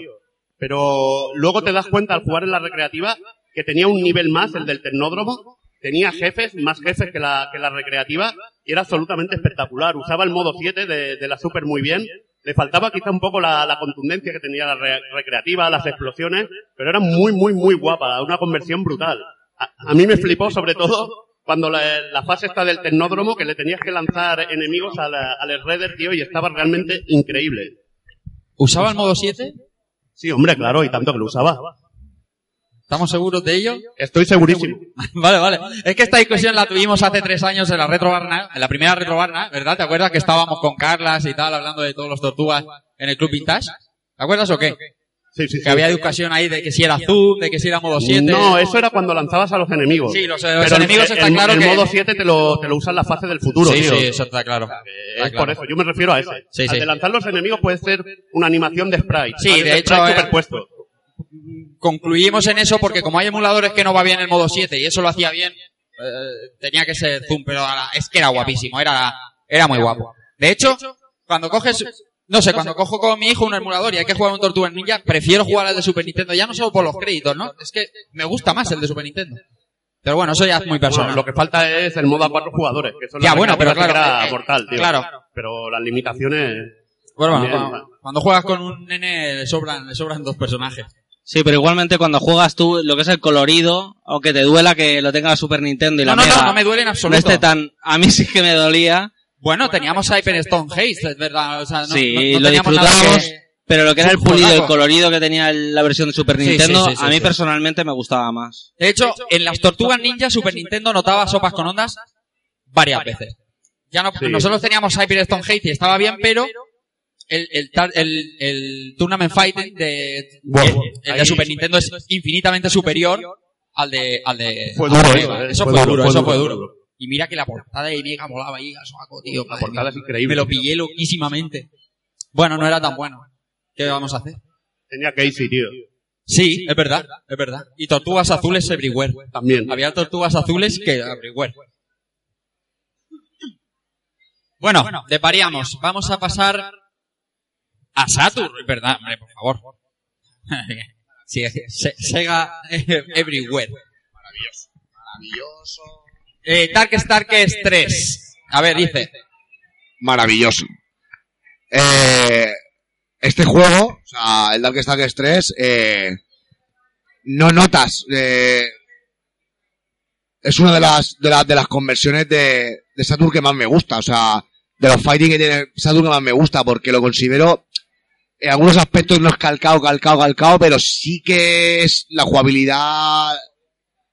Pero luego te das cuenta al jugar en la recreativa que tenía un nivel más, el del tecnódromo. Tenía jefes, más jefes que la, que la recreativa. Y era absolutamente espectacular. Usaba el modo 7 de, de la Super muy bien. Le faltaba quizá un poco la, la contundencia que tenía la re- recreativa, las explosiones. Pero era muy, muy, muy guapa. Una conversión brutal. A, a mí me flipó sobre todo cuando la, la fase está del tecnódromo que le tenías que lanzar enemigos al, al Shredder, tío, y estaba realmente increíble. ¿usaba el modo 7? Sí, hombre, claro, y tanto que lo usaba. ¿Estamos seguros de ello? Estoy segurísimo. Vale, vale. Es que esta discusión la tuvimos hace tres años en la retrobarna, en la primera retrobarna, ¿verdad? ¿Te acuerdas que estábamos con Carlas y tal, hablando de todos los tortugas en el Club Vintage? ¿Te acuerdas o qué? Sí, sí, sí. Que había discusión ahí de que si era zoom, de que si era modo 7. No, eso era cuando lanzabas a los enemigos. Sí, los- los Pero el- enemigos está el, claro el que- modo 7 te lo, te lo usa en la fase del futuro, Sí, tío. sí, eso está claro. Está es por claro. eso, yo me refiero a. Sí, Al sí. de lanzar los enemigos puede ser una animación de sprite. Sí, ¿vale? de hecho, sprite eh, superpuesto. Concluimos en eso porque como hay emuladores que no va bien el modo 7 y eso lo hacía bien, eh, tenía que ser zoom, pero ahora- es que era guapísimo, era, era muy guapo. De hecho, cuando coges, no sé, cuando cojo con mi hijo un emulador y hay que jugar un Tortuga Ninja, prefiero jugar al de Super Nintendo, ya no solo por los créditos, ¿no? Es que me gusta más el de Super Nintendo. Pero bueno, eso ya es muy Bueno, personal. lo que falta es el modo a cuatro jugadores. Que eso Ya, la bueno, pero claro, Era eh, mortal, tío. claro. Pero las limitaciones. Bueno, bueno, cuando, cuando juegas con un nene le sobran, le sobran dos personajes. Sí, pero igualmente cuando juegas tú, lo que es el colorido, aunque te duela que lo tenga la Super Nintendo y No, la no, no, no me duele en no absoluto. esté tan... A mí sí que me dolía. Bueno, teníamos Hyper Stone Haze, es verdad. O sea, no, sí, no- no lo teníamos que- Pero lo que era el pulido, el colorido que tenía la versión de Super Sí, sí, Nintendo, sí, sí, a mí sí. personalmente me gustaba más. De hecho, en las Tortugas Ninja Super Nintendo notaba sopas con ondas varias veces. Ya no, Sí. nosotros teníamos Hyper Stone Haze y estaba bien, pero el, el, el, el Tournament Fighting de, el, de Super Nintendo es infinitamente superior al de, al de, Fue al duro, de eso, Mega. eh. Eso Fue duro, eso fue duro. Y mira que la portada de Mega molaba ahí a sobaco, tío. La portada es increíble. Me lo pillé loquísimamente. Bueno, no era tan bueno. ¿Qué vamos a hacer? Tenía Casey, tío. Sí, es verdad, es verdad. Y tortugas azules everywhere. También. Había tortugas azules que everywhere. Bueno, deparíamos. Vamos a pasar a Saturn, es verdad, hombre, por favor. Sí, Se- Sega Everywhere. Maravilloso. Maravilloso. Eh, Darkest Darkest 3. A ver, dice. Maravilloso. Eh, este juego, o sea, el Darkest Darkest 3, eh, no notas. eh, es una de las, de, las, de las conversiones de, de Saturn que más me gusta. O sea, de los fighting que tiene Saturn que más me gusta, porque lo considero. En algunos aspectos no es calcado, calcado, calcado, pero sí que es la jugabilidad.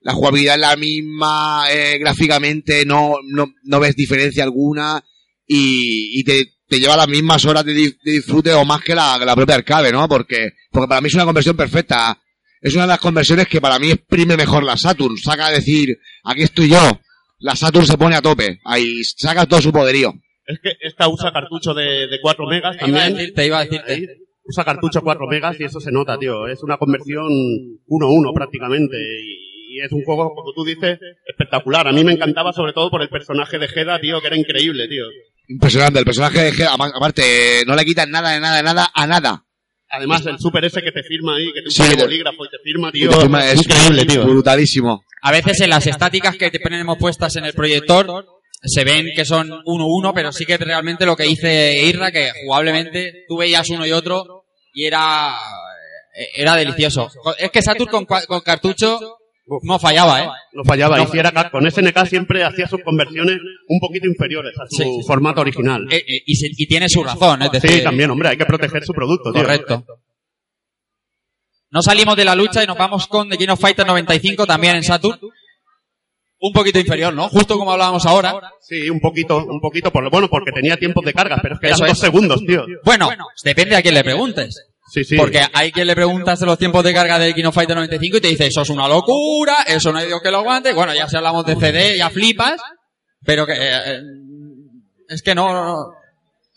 la jugabilidad es la misma, eh, gráficamente no, no, no ves diferencia alguna y, y te, te lleva las mismas horas de, di- de disfrute o más que la, la propia arcade, ¿no? Porque, porque para mí es una conversión perfecta. Es una de las conversiones que para mí exprime mejor la Saturn. Saca a decir, aquí estoy yo. La Saturn se pone a tope. Ahí saca todo su poderío. Es que esta usa cartucho de, de 4 megas Te iba también. decirte, iba a decirte. Usa cartucho 4 megas y eso se nota, tío. Es una conversión 1-1 prácticamente. Y, y es un juego, como tú dices, espectacular. A mí me encantaba sobre todo por el personaje de Heda, tío, que era increíble, tío. Impresionante. El personaje de ama- aparte, no le quitan nada de nada de nada a nada. Además, el super ese que te firma ahí, que te Sí, usa el bolígrafo y te firma, tío. te firma, es increíble, tío. Brutalísimo. A veces en las estáticas que te ponemos puestas en el proyector se ven que son 1-1, pero sí que realmente lo que dice Irra, que jugablemente tú veías uno y otro y era era delicioso. Es que Saturn con, con cartucho no fallaba, ¿eh? No fallaba. No y si era ca- con SNK siempre hacía sus conversiones un poquito inferiores a su Sí, sí, sí. formato original. Eh, eh, y, se- y tiene su razón, es decir... Sí, también, hombre, hay que proteger su producto, tío. Correcto. No salimos de la lucha y nos vamos con The King of Fighters 95 también en Saturn. Un poquito inferior, ¿no? Justo como hablábamos ahora. Sí, un poquito, un poquito, por lo bueno, porque tenía tiempos de carga, pero es que eran Eso dos es. segundos, tío. Bueno, depende a quién le preguntes. Sí, sí. Porque hay quien le preguntas de los tiempos de carga de King of Fighters 95 y te dice, eso es una locura, eso no hay Dios que lo aguante. Bueno, ya si hablamos de CD, ya flipas. Pero que... eh, es que no, no, no.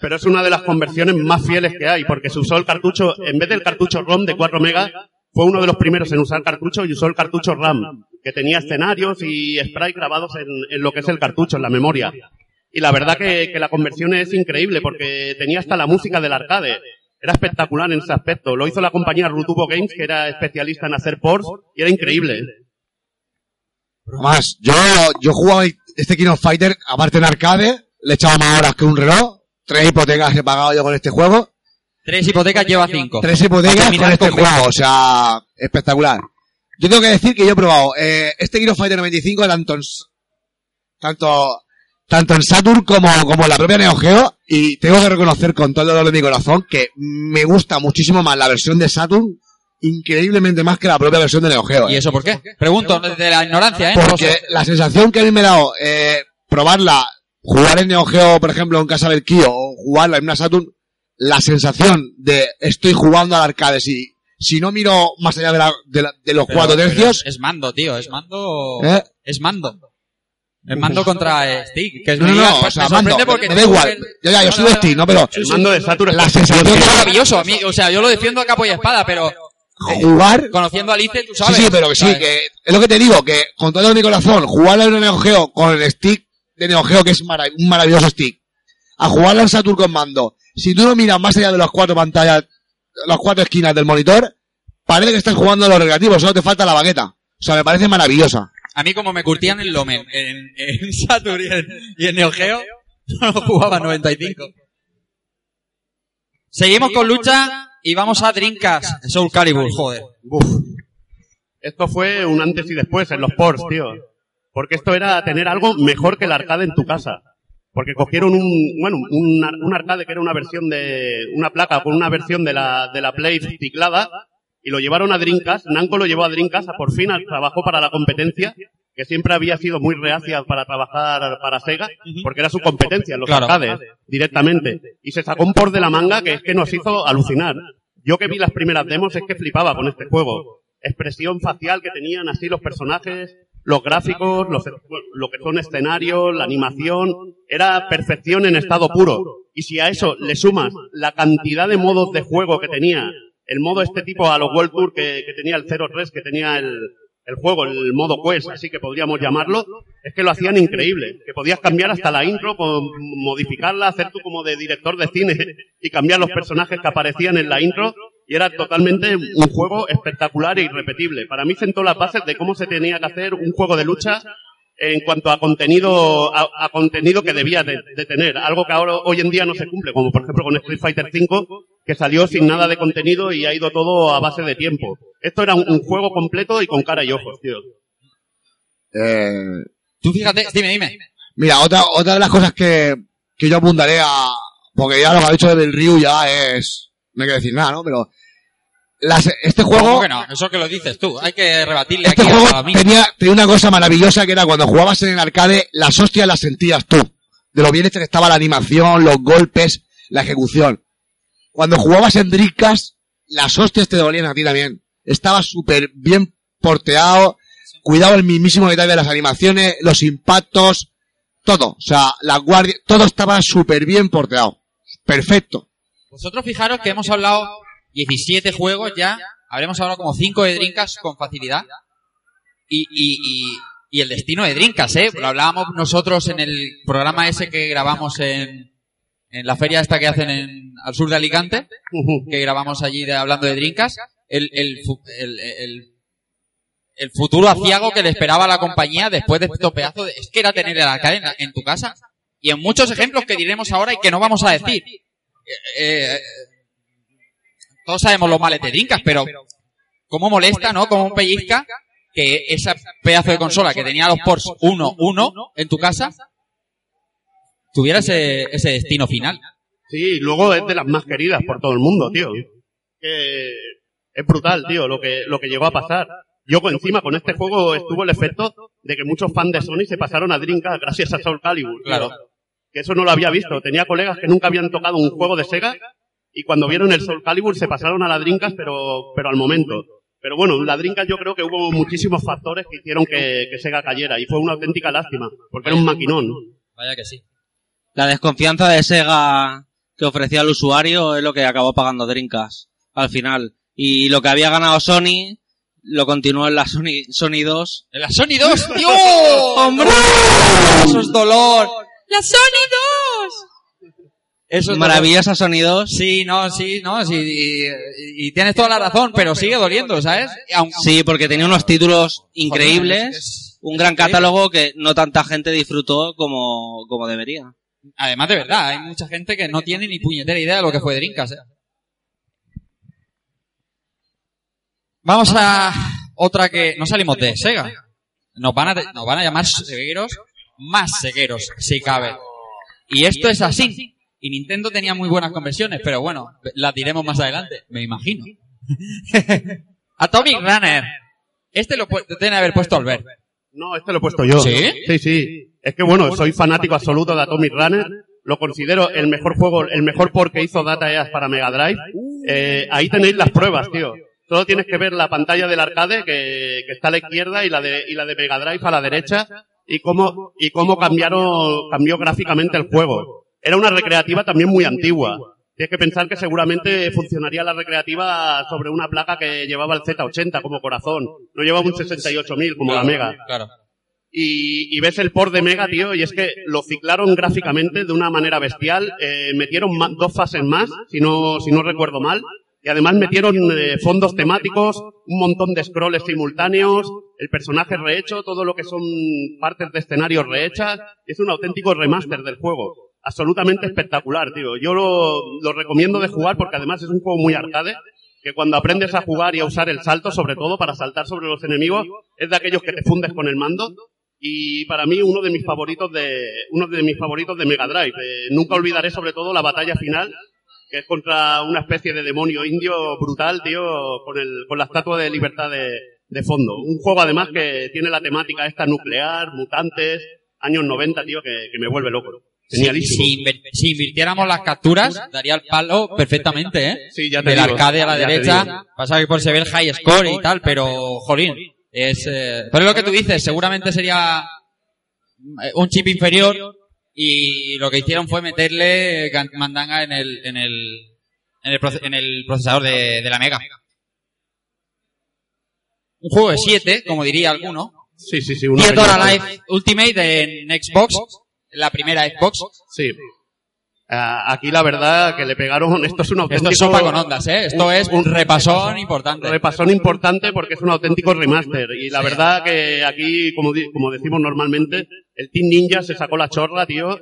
Pero es una de las conversiones más fieles que hay, porque se usó el cartucho, en vez del cartucho ROM de 4 megas, fue uno de los primeros en usar cartucho y usó el cartucho RAM, que tenía escenarios y sprites grabados en, en lo que es el cartucho, en la memoria. Y la verdad que, que la conversión es increíble, porque tenía hasta la música del arcade. Era espectacular en ese aspecto. Lo hizo la compañía Rutubo Games, que era especialista en hacer ports, y era increíble. Además, yo, yo jugaba este King of Fighter, aparte en arcade, le echaba más horas que un reloj. Tres hipotecas he pagado yo con este juego. Tres hipotecas lleva cinco. Tres hipotecas con este con veinte. juego, o sea, espectacular. Yo tengo que decir que yo he probado eh, este King of Fighter 95 tanto en, tanto, tanto en Saturn como, como en la propia Neo Geo y tengo que reconocer con todo el dolor de mi corazón que me gusta muchísimo más la versión de Saturn, increíblemente más que la propia versión de Neo Geo. ¿Y eh. eso por qué? Pregunto desde la ignorancia, ¿eh? Porque la sensación que a mí me ha dado eh, probarla, jugar en Neo Geo, por ejemplo, en casa del Kio, o jugarla en una Saturn, la sensación de estoy jugando al arcade, si, si no miro más allá de, la- de la- de los Pero- cuatro tercios, Es, es mando, tío, es mando. ¿Eh? Es mando. Es mando contra eh, Stick. Que no, me no, no, o sea, me sorprende mando, porque me da igual. Yo ya, yo soy de. Steam, ¿no? Pero El mando de Saturn es la sensación Es maravilloso a mí, o sea, yo lo defiendo a capa y espada, pero jugar, conociendo a Alice, tú sí, sabes. sí, pero que sí, que es lo que te digo, que con todo mi corazón, jugarla en un Neo Geo con el stick de Neo Geo, que es marav- un maravilloso stick, a jugarla en Saturn con mando, si tú no miras más allá de las cuatro pantallas, las cuatro esquinas del monitor, parece que estás jugando a los recreativos, solo te falta la bagueta. O sea, me parece maravillosa. A mí como me curtían el Lomen en, en Saturn y en, y en Neo Geo, no jugaba 95. Seguimos con lucha y vamos a Dreamcast, Soul Calibur, joder. Uf. Esto fue un antes y después en los ports, tío. Porque esto era tener algo mejor que el arcade en tu casa. Porque cogieron un, bueno, un, un arcade que era una versión de, una placa con una versión de la, de la Play ciclada y lo llevaron a Dreamcast. Namco lo llevó a Dreamcast, por fin al- trabajó para la competencia, que siempre había sido muy reacia para trabajar para Sega, porque era su competencia en los Claro. arcades, directamente. Y se sacó un port de la manga que es que nos hizo alucinar. Yo que vi las primeras demos es que flipaba con este juego. Expresión facial que tenían así los personajes, los gráficos, los, lo que son escenarios, la animación, era perfección en estado puro. Y si a eso le sumas la cantidad de modos de juego que tenía, el modo este tipo a los World Tour que, tenía el 03, que tenía el, el juego, el modo Quest, así que podríamos llamarlo, es que lo hacían increíble. Que podías cambiar hasta la intro, modificarla, hacer tú como de director de cine y cambiar los personajes que aparecían en la intro. Y era totalmente un juego espectacular e irrepetible. Para mí sentó las bases de cómo se tenía que hacer un juego de lucha en cuanto a contenido, a, a contenido que debía de, de tener. Algo que ahora, hoy en día no se cumple, como por ejemplo con Street Fighter V, que salió sin nada de contenido y ha ido todo a base de tiempo. Esto era un, un juego completo y con cara y ojos, tío. Eh, Tú fíjate, dime, dime. Mira, otra, otra de las cosas que, que yo apuntaré a, porque ya lo que ha dicho del Ryu ya es, no hay que decir nada, ¿no? Pero, las- este ¿Cómo juego, que no? Eso que lo dices tú. Hay que rebatirle este aquí juego a mí. tenía, tenía una cosa maravillosa que era cuando jugabas en el arcade, las hostias las sentías tú. De lo bien hecha que estaba la animación, los golpes, la ejecución. Cuando jugabas en Dreamcast, las hostias te dolían a ti también. Estaba súper bien porteado, cuidado el mismísimo detalle de las animaciones, los impactos, todo. O sea, la guardia, todo estaba súper bien porteado. Perfecto. Vosotros fijaros que hemos hablado 17 juegos ya. Habremos hablado como 5 de Drinkas con facilidad. Y, y, y, y el destino de Drinkas, ¿eh? Lo hablábamos nosotros en el programa ese que grabamos en, en la feria esta que hacen en, al sur de Alicante. Que grabamos allí hablando de Drinkas. El, el, el, el, el futuro aciago que le esperaba a la compañía después de estos pedazos de... Es que era tener el arcade en, en tu casa. Y en muchos ejemplos que diremos ahora y que no vamos a decir. Eh, eh, todos sabemos los males de Drinkas, pero cómo molesta, ¿no? Como un pellizca que ese pedazo de consola que tenía los ports 1, 1 en tu casa tuviera ese, ese destino final. Sí, luego es de las más queridas por todo el mundo, tío. Que es brutal, tío, lo que, lo que llegó a pasar. Yo encima con este juego estuvo el efecto de que muchos fans de Sony se pasaron a Dreamcast gracias a Soul Calibur. Claro. Que eso no lo había visto. Tenía colegas que nunca habían tocado un juego de Sega y cuando vieron el Soul Calibur se pasaron a la Dreamcast pero, pero al momento. Pero bueno, en la Dreamcast yo creo que hubo muchísimos factores que hicieron que, que Sega cayera y fue una auténtica lástima porque era un maquinón. Vaya que sí. La desconfianza de Sega que ofrecía al usuario es lo que acabó pagando Dreamcast al final. Y lo que había ganado Sony lo continuó en la Sony, Sony 2. ¡En la Sony 2! ¡Dios! ¡Hombre! ¡Eso es dolor! ¡La Sony 2! Eso es Maravillosa Sony 2. Sí, no, sí, no, sí, y, y tienes toda la razón, pero sigue doliendo, ¿sabes? Aun- Sí, porque tenía unos títulos increíbles, es- un gran catálogo que no tanta gente disfrutó como, como debería. Además, de verdad, hay mucha gente que no tiene ni puñetera idea de lo que fue Drinkas, ¿eh? Vamos a otra que... No salimos de Sega. Nos van a, nos van a llamar segueros, más segueros, si cabe. Y esto es así. Y Nintendo tenía muy buenas conversiones, pero bueno, las diremos más adelante, me imagino. Atomic Runner. Este lo tiene haber puesto Albert. No, este lo he puesto yo. ¿Sí? Sí, sí. Es que bueno, soy fanático absoluto de Atomic Runner. Lo considero el mejor juego, el mejor port que hizo Data East para Mega Drive. Eh, ahí tenéis las pruebas, tío. Solo tienes que ver la pantalla del arcade que, que está a la izquierda y la de y la de Mega Drive a la derecha y cómo y cómo cambiaron cambió gráficamente el juego. Era una recreativa también muy antigua. Tienes que pensar que seguramente funcionaría la recreativa sobre una placa que llevaba el Z80 como corazón. No llevaba un 68.000 como la Mega. Claro. Y, y ves el port de Mega, tío, y es que lo ciclaron gráficamente de una manera bestial. eh, metieron dos fases más, si no, si no recuerdo mal. Y además metieron eh, fondos temáticos, un montón de scrolls simultáneos, el personaje rehecho, todo lo que son partes de escenarios rehechas. Es un auténtico remaster del juego. Absolutamente espectacular, tío. Yo lo, recomiendo de jugar porque además es un juego muy arcade que cuando aprendes a jugar y a usar el salto, sobre todo para saltar sobre los enemigos, es de aquellos que te fundes con el mando. Y para mí uno de mis favoritos de uno de mis favoritos de Mega Drive. Eh, nunca olvidaré sobre todo la batalla final, que es contra una especie de demonio indio brutal, tío, con el con la estatua de libertad de, de fondo. Un juego además que tiene la temática esta nuclear, mutantes, años 90, tío, que, que me vuelve loco. Si, Genialísimo. si si invirtiéramos las capturas, daría el palo perfectamente, ¿eh? Sí, ya te Del digo, arcade a la derecha, pasa que por se ve el high score y tal, pero, jolín, es, eh, pero es lo que tú dices, seguramente sería eh, un chip inferior y lo que hicieron fue meterle mandanga en el, en el, en el, proce- en el procesador de, de la Mega. Un juego de 7, como diría alguno. Sí, sí, sí. una. Alive Ultimate en Xbox, la primera Xbox. Sí. Ah, aquí la verdad que le pegaron, esto es un Esto auténtico... es sopa con ondas, ¿eh? Esto es un repasón importante. repasón importante porque es un auténtico remaster. Y la verdad que aquí, como, como decimos normalmente, el Team Ninja se sacó la chorra, tío.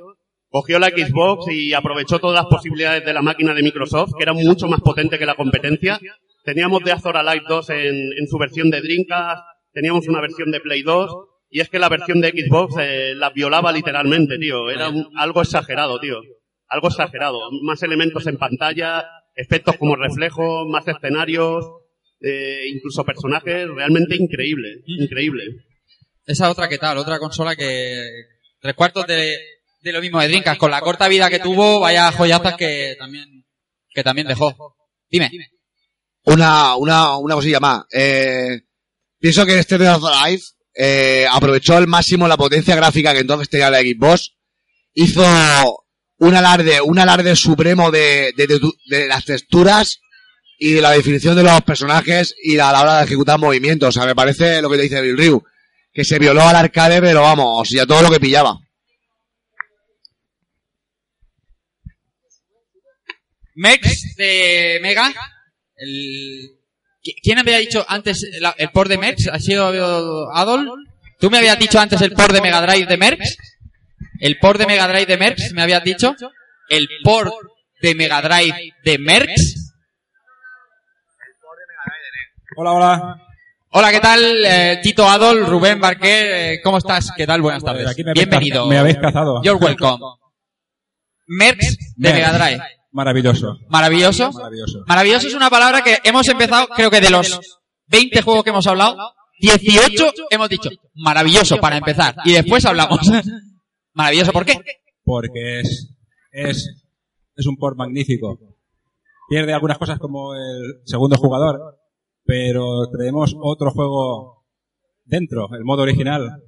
Cogió la Xbox y aprovechó todas las posibilidades de la máquina de Microsoft, que era mucho más potente que la competencia. Teníamos de Azor Alive 2 en, en su versión de Dreamcast, teníamos una versión de Play 2, y es que la versión de Xbox eh, la violaba literalmente, tío. Era un- algo exagerado, tío. Algo exagerado. Más elementos en pantalla, efectos como reflejos, más escenarios, eh, incluso personajes realmente increíbles, increíble. Esa otra que tal, otra consola que tres cuartos de, de lo mismo de Dreamcast, con la corta vida que tuvo, vaya joyazas que también, que también dejó. Dime. Una, una, una cosilla más. Eh, pienso que este Dead of Alive eh, aprovechó al máximo la potencia gráfica que entonces tenía la Xbox. Hizo un alarde, un alarde supremo de, de, las texturas y de la definición de los personajes y a la hora de ejecutar movimientos. O me parece lo que te dice Bill Ryu. Que se violó al arcade, pero vamos, o sea, todo lo que pillaba. Mex de Mega. El... ¿Qui- ¿Quién había dicho antes el port de Mex? ¿Ha sido Adol? ¿Tú me habías dicho antes el port de Mega Drive de Merx? ¿El port de Mega Drive de Merx me habías dicho? ¿El port de Mega Drive de Merx? Hola, hola. Hola, ¿qué tal? Eh, Tito Adol, Rubén Barquer, eh, ¿cómo estás? ¿Qué tal? Buenas tardes. aquí me habéis Bienvenido. me habéis cazado. You're welcome. Merx de. Mega Drive. Maravilloso. Maravilloso. Maravilloso. Maravilloso es una palabra que hemos empezado, creo que de los 20 juegos que hemos hablado, 18 hemos dicho maravilloso para empezar. Y después hablamos. Maravilloso, ¿por qué? Porque es, es, es un port magnífico. Pierde algunas cosas como el segundo jugador, pero tenemos otro juego dentro, el modo original,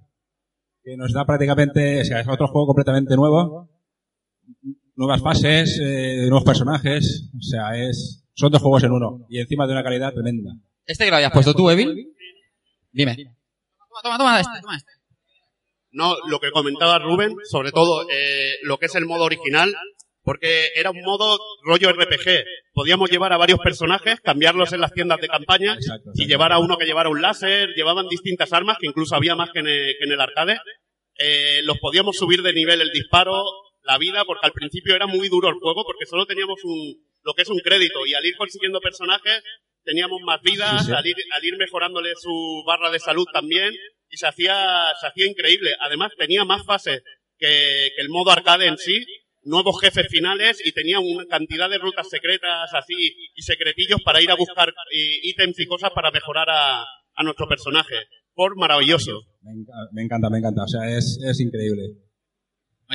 que nos da prácticamente, o sea, es otro juego completamente nuevo, nuevas fases, eh, nuevos personajes, o sea, es, son dos juegos en uno, y encima de una calidad tremenda. Este que lo habías puesto tú, Evil. Dime. Toma, toma, toma este, toma este. No, lo que comentaba Rubén, sobre todo eh, lo que es el modo original, porque era un modo rollo RPG. Podíamos llevar a varios personajes, cambiarlos en las tiendas de campaña y llevar a uno que llevara un láser, llevaban distintas armas, que incluso había más que en el, que en el arcade. Eh, los podíamos subir de nivel el disparo, la vida, porque al principio era muy duro el juego, porque solo teníamos un, lo que es un crédito, y al ir consiguiendo personajes, teníamos más vidas, ir, al ir mejorándole su barra de salud también, y se hacía, se hacía increíble. Además, tenía más fases que, que el modo arcade en sí, nuevos jefes finales y tenía una cantidad de rutas secretas así y secretillos para ir a buscar eh, ítems y cosas para mejorar a, a nuestro personaje. Por maravilloso. Me, enca- me encanta, me encanta, o sea, es, es increíble.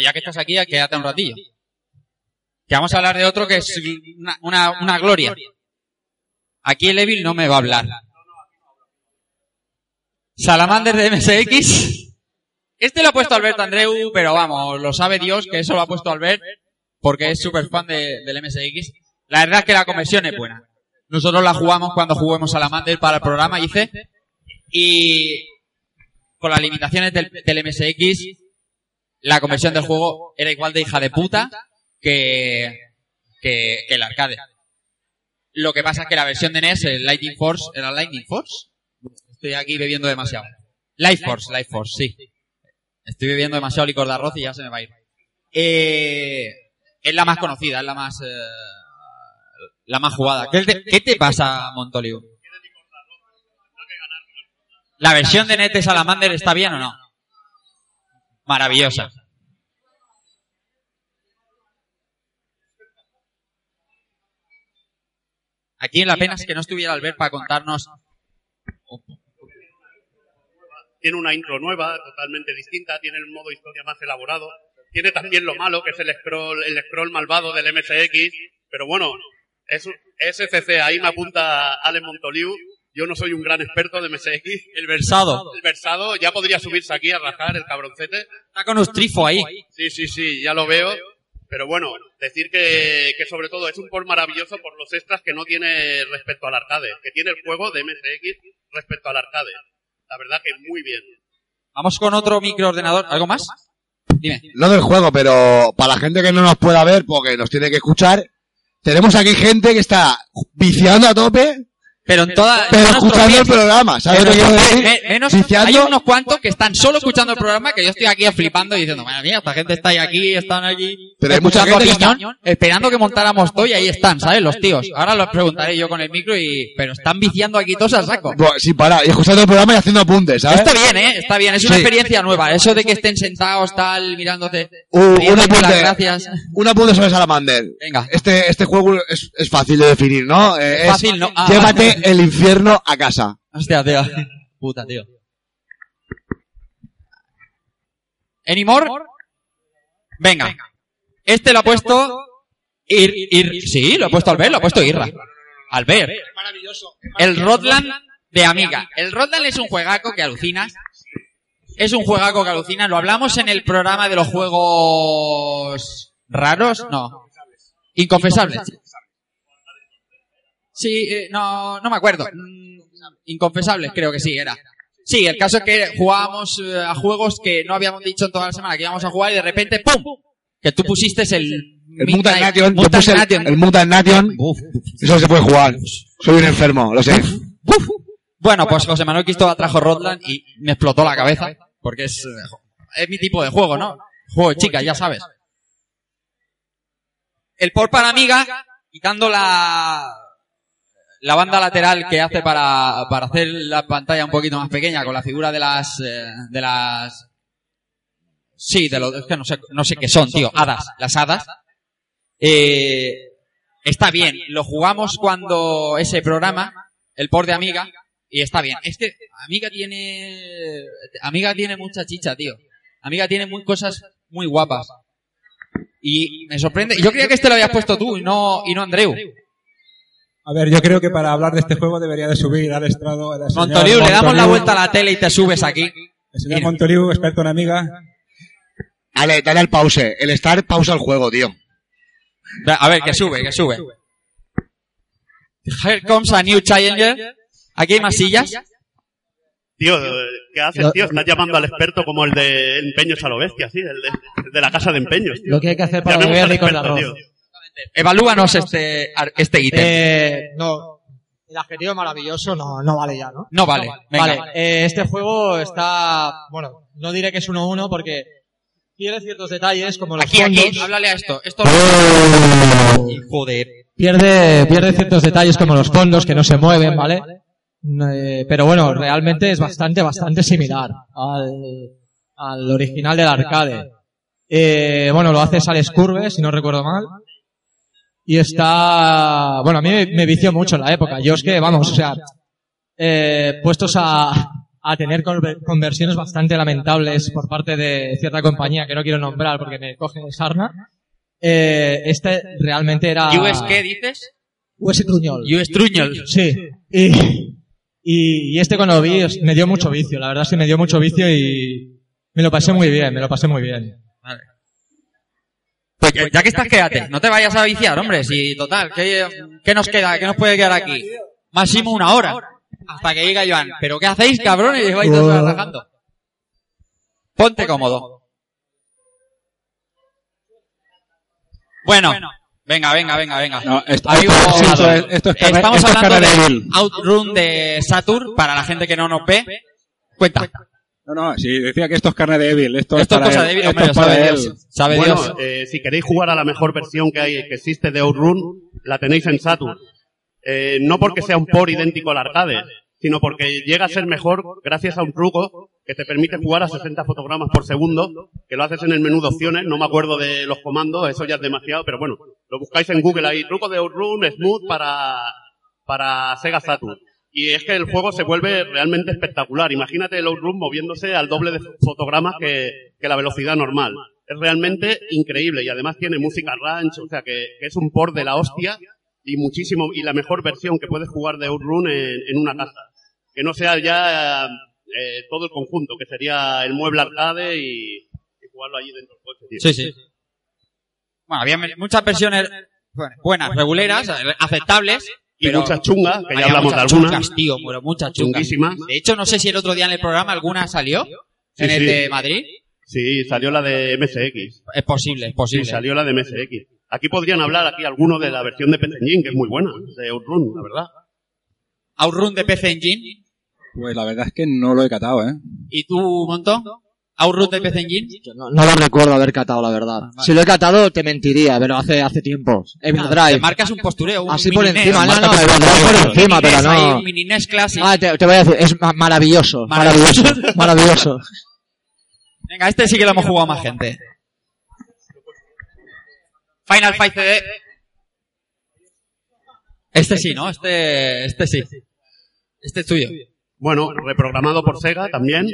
Ya que estás aquí, quédate un ratillo. Que vamos a hablar de otro que es una, una, una gloria. Aquí el Evil no me va a hablar. Salamander de MSX. Este lo ha puesto Alberto Andreu, pero vamos, lo sabe Dios que eso lo ha puesto Albert porque es súper fan de- del MSX. La verdad es que la conversión es buena. Nosotros la jugamos cuando juguemos Salamander para el programa, hice. Y con las limitaciones del, del MSX, la conversión del juego era igual de hija de puta que, que, que el arcade. Lo que pasa es que la versión de NES, el Lightning Force, ¿era Lightning Force? Estoy aquí bebiendo demasiado. Life Force, Life Force, sí. Estoy bebiendo demasiado licor de arroz y ya se me va a ir. Eh, es la más conocida, es la más, eh, la más jugada. ¿Qué te, qué te pasa, Montoliu? ¿La versión de NES de Salamander está bien o no? Maravillosa. Aquí la pena es que no estuviera Albert para contarnos. Tiene una intro nueva, totalmente distinta, tiene el modo historia más elaborado. Tiene también lo malo, que es el scroll, el scroll malvado del MSX. Pero bueno, es SCC, ahí me apunta Ale Montoliu. Yo no soy un gran experto de MSX. El versado. El versado ya podría subirse aquí a rajar el cabroncete. Está con un trifo ahí. Sí, sí, sí, ya lo veo. Pero bueno, decir que, que sobre todo es un port maravilloso por los extras que no tiene respecto al arcade, que tiene el juego de MSX respecto al arcade. La verdad que muy bien. Vamos con otro microordenador. ¿Algo más? Dime. No del juego, pero para la gente que no nos pueda ver, porque nos tiene que escuchar, tenemos aquí gente que está viciando a tope, Pero en toda. pero escuchando el programa, ¿sabes lo que quiero decir? me- menos, hay unos cuantos que están solo escuchando el programa que yo estoy aquí flipando y diciendo, madre mía, esta gente está ahí aquí, están allí. Pero hay mucha escuchando gente a Piñón, esperando que montáramos todo y ahí están, ¿sabes? Los tíos. Ahora los preguntaré yo con el micro y, pero están viciando aquí todos al saco. Buah, sin parar, y escuchando el programa y haciendo apuntes, ¿sabes? Está bien, ¿eh? Está bien. Es una Sí. experiencia nueva. Eso de que estén sentados, tal, mirándote. Un, un pidiéndote apunte, las gracias. un apunte sobre Salamander. Venga. Este, este juego es, es fácil de definir, ¿no? Eh, Es fácil, ¿no? Ah, llévate, el infierno a casa. Hostia, tío. Puta, tío. ¿Anymore? Venga. Este lo ha puesto... Ir, ir, sí, lo ha puesto Albert, lo ha puesto Irra. Albert. El Rodland de Amiga. El Rodland es un juegaco que alucinas. Es un juegaco que alucina. Lo hablamos en el programa de los juegos raros. No. Inconfesables. Sí, eh, no, no me acuerdo. Mm, Inconfesables, creo que sí, era. Sí, el caso es que jugábamos eh, a juegos que no habíamos dicho en toda la semana que íbamos a jugar y de repente ¡pum! Que tú pusiste el... El Mutant Nation, yo puse el, Mutant Nation. Eso se puede jugar. Soy un enfermo, lo sé. Bueno, pues José Manuel Cristóbal trajo Rodland y me explotó la cabeza. Porque es, es mi tipo de juego, ¿no? Juego de chicas, ya sabes. El port para Amiga, quitando la, la banda lateral que hace para, para hacer la pantalla un poquito más pequeña con la figura de las, eh, de las, sí, de los, es que no sé, no sé qué son, tío, hadas, las hadas. Eh, está bien, lo jugamos cuando ese programa, el port de Amiga, y está bien. Es que Amiga tiene, Amiga tiene mucha chicha, tío. Amiga tiene muy cosas muy guapas. Y me sorprende, yo creía que este lo habías puesto tú y no, y no Andreu. A ver, yo creo que para hablar de este juego debería de subir al estrado el señor Montoliu, le damos la vuelta a la tele y te subes aquí. El señor Montoliu, experto en amiga. Dale, dale al pause. El start pausa el juego, tío. A ver, que sube, que sube. Here comes a new challenger. Aquí hay más sillas. Tío, ¿qué haces, tío? Estás llamando al experto como el de empeños a lo bestia, sí, el de, el de la casa de empeños. Tío. Lo que hay que hacer para beber licor de experto, arroz. tío. Evalúanos este, ar- este ítem. Eh, no, el adjetivo maravilloso no, no vale ya, ¿no? No vale, venga. Vale, eh, este juego está, bueno, no diré que es 1-1 porque tiene ciertos detalles como los Aquí, aquí, fondos. háblale a esto. Esto Joder. Pierde, pierde ciertos detalles como los fondos que no se mueven, ¿vale? Eh, pero bueno, realmente es bastante, bastante similar al, al original del arcade. Eh, bueno, lo hace Sales Curve, si no recuerdo mal. Y está, bueno, a mí me, me vició mucho en la época. Yo es que, vamos, o sea, eh, puestos a, a tener conver- conversiones bastante lamentables por parte de cierta compañía que no quiero nombrar porque me coge sarna. Eh, este realmente era... ¿US qué dices? US Truñol. US Truñol. Sí. Y, y, y este cuando lo vi me dio mucho vicio, la verdad es que me dio mucho vicio y me lo pasé muy bien, me lo pasé muy bien. Pues ya que estás, quédate. No te vayas a viciar, hombre. Si, total, ¿qué, qué nos queda? ¿Qué nos puede quedar aquí? Máximo una hora. Hasta que diga Joan. ¿Pero qué hacéis, cabrones? Lleváis dos horas rajando. Ponte cómodo. Bueno. Venga, venga, venga, venga. No, esto- Amigo esto- es- es Estamos esto es hablando carne de. Outrun de Saturn, para la gente que no nos ve. Cuenta. No, no, si decía que esto es carne débil. Esto, Esto es para cosa él, débil, esto es para sabe él. Dios. Sabe bueno, Dios. eh, si queréis jugar a la mejor versión que hay que existe de Outrun, la tenéis en Saturn. Eh, no porque sea un por idéntico al arcade, sino porque llega a ser mejor gracias a un truco que te permite jugar a 60 fotogramas por segundo, que lo haces en el menú de opciones, no me acuerdo de los comandos, eso ya es demasiado, pero bueno, lo buscáis en Google ahí, truco de Outrun Smooth para, para Sega Saturn. Y es que el juego se vuelve realmente espectacular. Imagínate el Outrun moviéndose al doble de fotogramas que, que la velocidad normal. Es realmente increíble y además tiene música ranch, o sea que, que es un port de la hostia y muchísimo, y la mejor versión que puedes jugar de Outrun en, en una casa. Que no sea ya eh, todo el conjunto, que sería el mueble arcade y, y jugarlo allí dentro del coche. tío. Sí, sí. Bueno, había muchas versiones bueno, buenas, reguleras, aceptables. Y pero muchas chungas, que ya hablamos de muchas algunas. chungas, tío, pero muchas chungas. Chunguísimas. De hecho, no sé si el otro día en el programa alguna salió. Sí, en el sí. de Madrid. Sí, salió la de MSX. Es posible, es posible. Sí, salió la de MSX. Aquí podrían hablar aquí algunos de la versión de PC Engine, que es muy buena, de Outrun, la verdad. Outrun de PC Engine. Pues la verdad es que no lo he catado, ¿eh? ¿Y tú, Monto? Outrun de PC Engine. No, no lo recuerdo haber catado, la verdad. Si lo he catado, te mentiría, pero hace, hace tiempo. Evil Ah, Drive. Te marcas un postureo. Un Así por encima, no, no, Evil Drive por encima, pero no. un mini NES Classic. Ah, te, te voy a decir, es ma- maravilloso, Maravilloso. maravilloso, maravilloso. Venga, este sí que lo hemos jugado más gente. Final Fight CD. Este sí, ¿no? Este, este sí. Este es tuyo. Bueno, reprogramado por Sega también,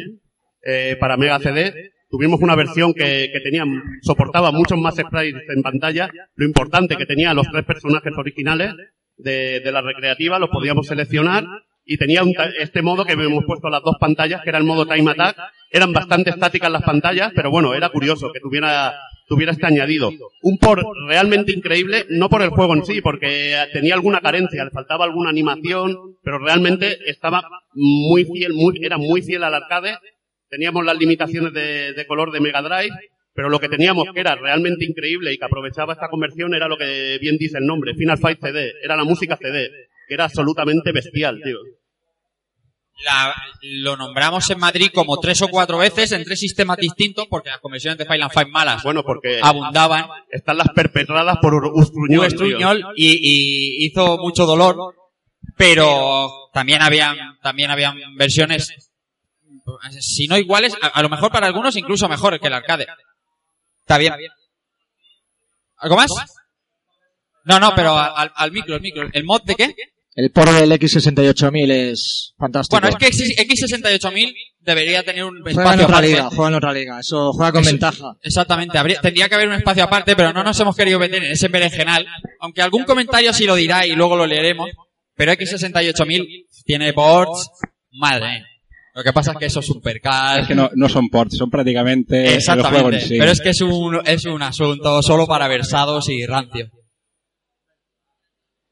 eh, para Mega CD. Tuvimos una versión que, tenía, soportaba muchos más sprites en pantalla. Lo importante que tenía los tres personajes originales de, la recreativa, los podíamos seleccionar y tenía este modo que hemos puesto las dos pantallas, que era el modo Time Attack. Eran bastante estáticas las pantallas, pero bueno, era curioso que tuviera, tuviera este añadido. Un por realmente increíble, no por el juego en sí, porque tenía alguna carencia, le faltaba alguna animación, pero realmente estaba muy fiel, muy, era muy fiel al arcade. Teníamos las limitaciones de, de color de Mega Drive, pero lo que teníamos que era realmente increíble y que aprovechaba esta conversión era lo que bien dice el nombre, Final Fight CD, era la música CD, que era absolutamente bestial, tío. La- lo nombramos en Madrid como tres o cuatro veces en tres sistemas distintos porque las conversiones de Final Five malas Bueno, porque abundaban. están las perpetradas por Ustruñol. Hugo tío. Struñol y, y hizo mucho dolor, pero también habían, también habían versiones, si no iguales, a, a lo mejor para algunos incluso mejores que el arcade. Está bien. ¿Algo más? No, no, pero al, al micro, el micro. ¿El mod de qué? El port del X68000 es fantástico. Bueno, es que X- X68000 debería tener un Juega en espacio otra aparte. liga, juega en otra liga. Eso juega con Eso- ventaja. Exactamente, habría- tendría que haber un espacio aparte, pero no nos hemos querido meter en ese berenjenal, aunque algún comentario sí lo dirá y luego lo leeremos, pero X68000 tiene ports, madre. Lo que pasa es que eso es supercar. Es que no, no son ports, son prácticamente el juego Exactamente, en sí. pero es que es un, es un asunto solo para versados y rancio.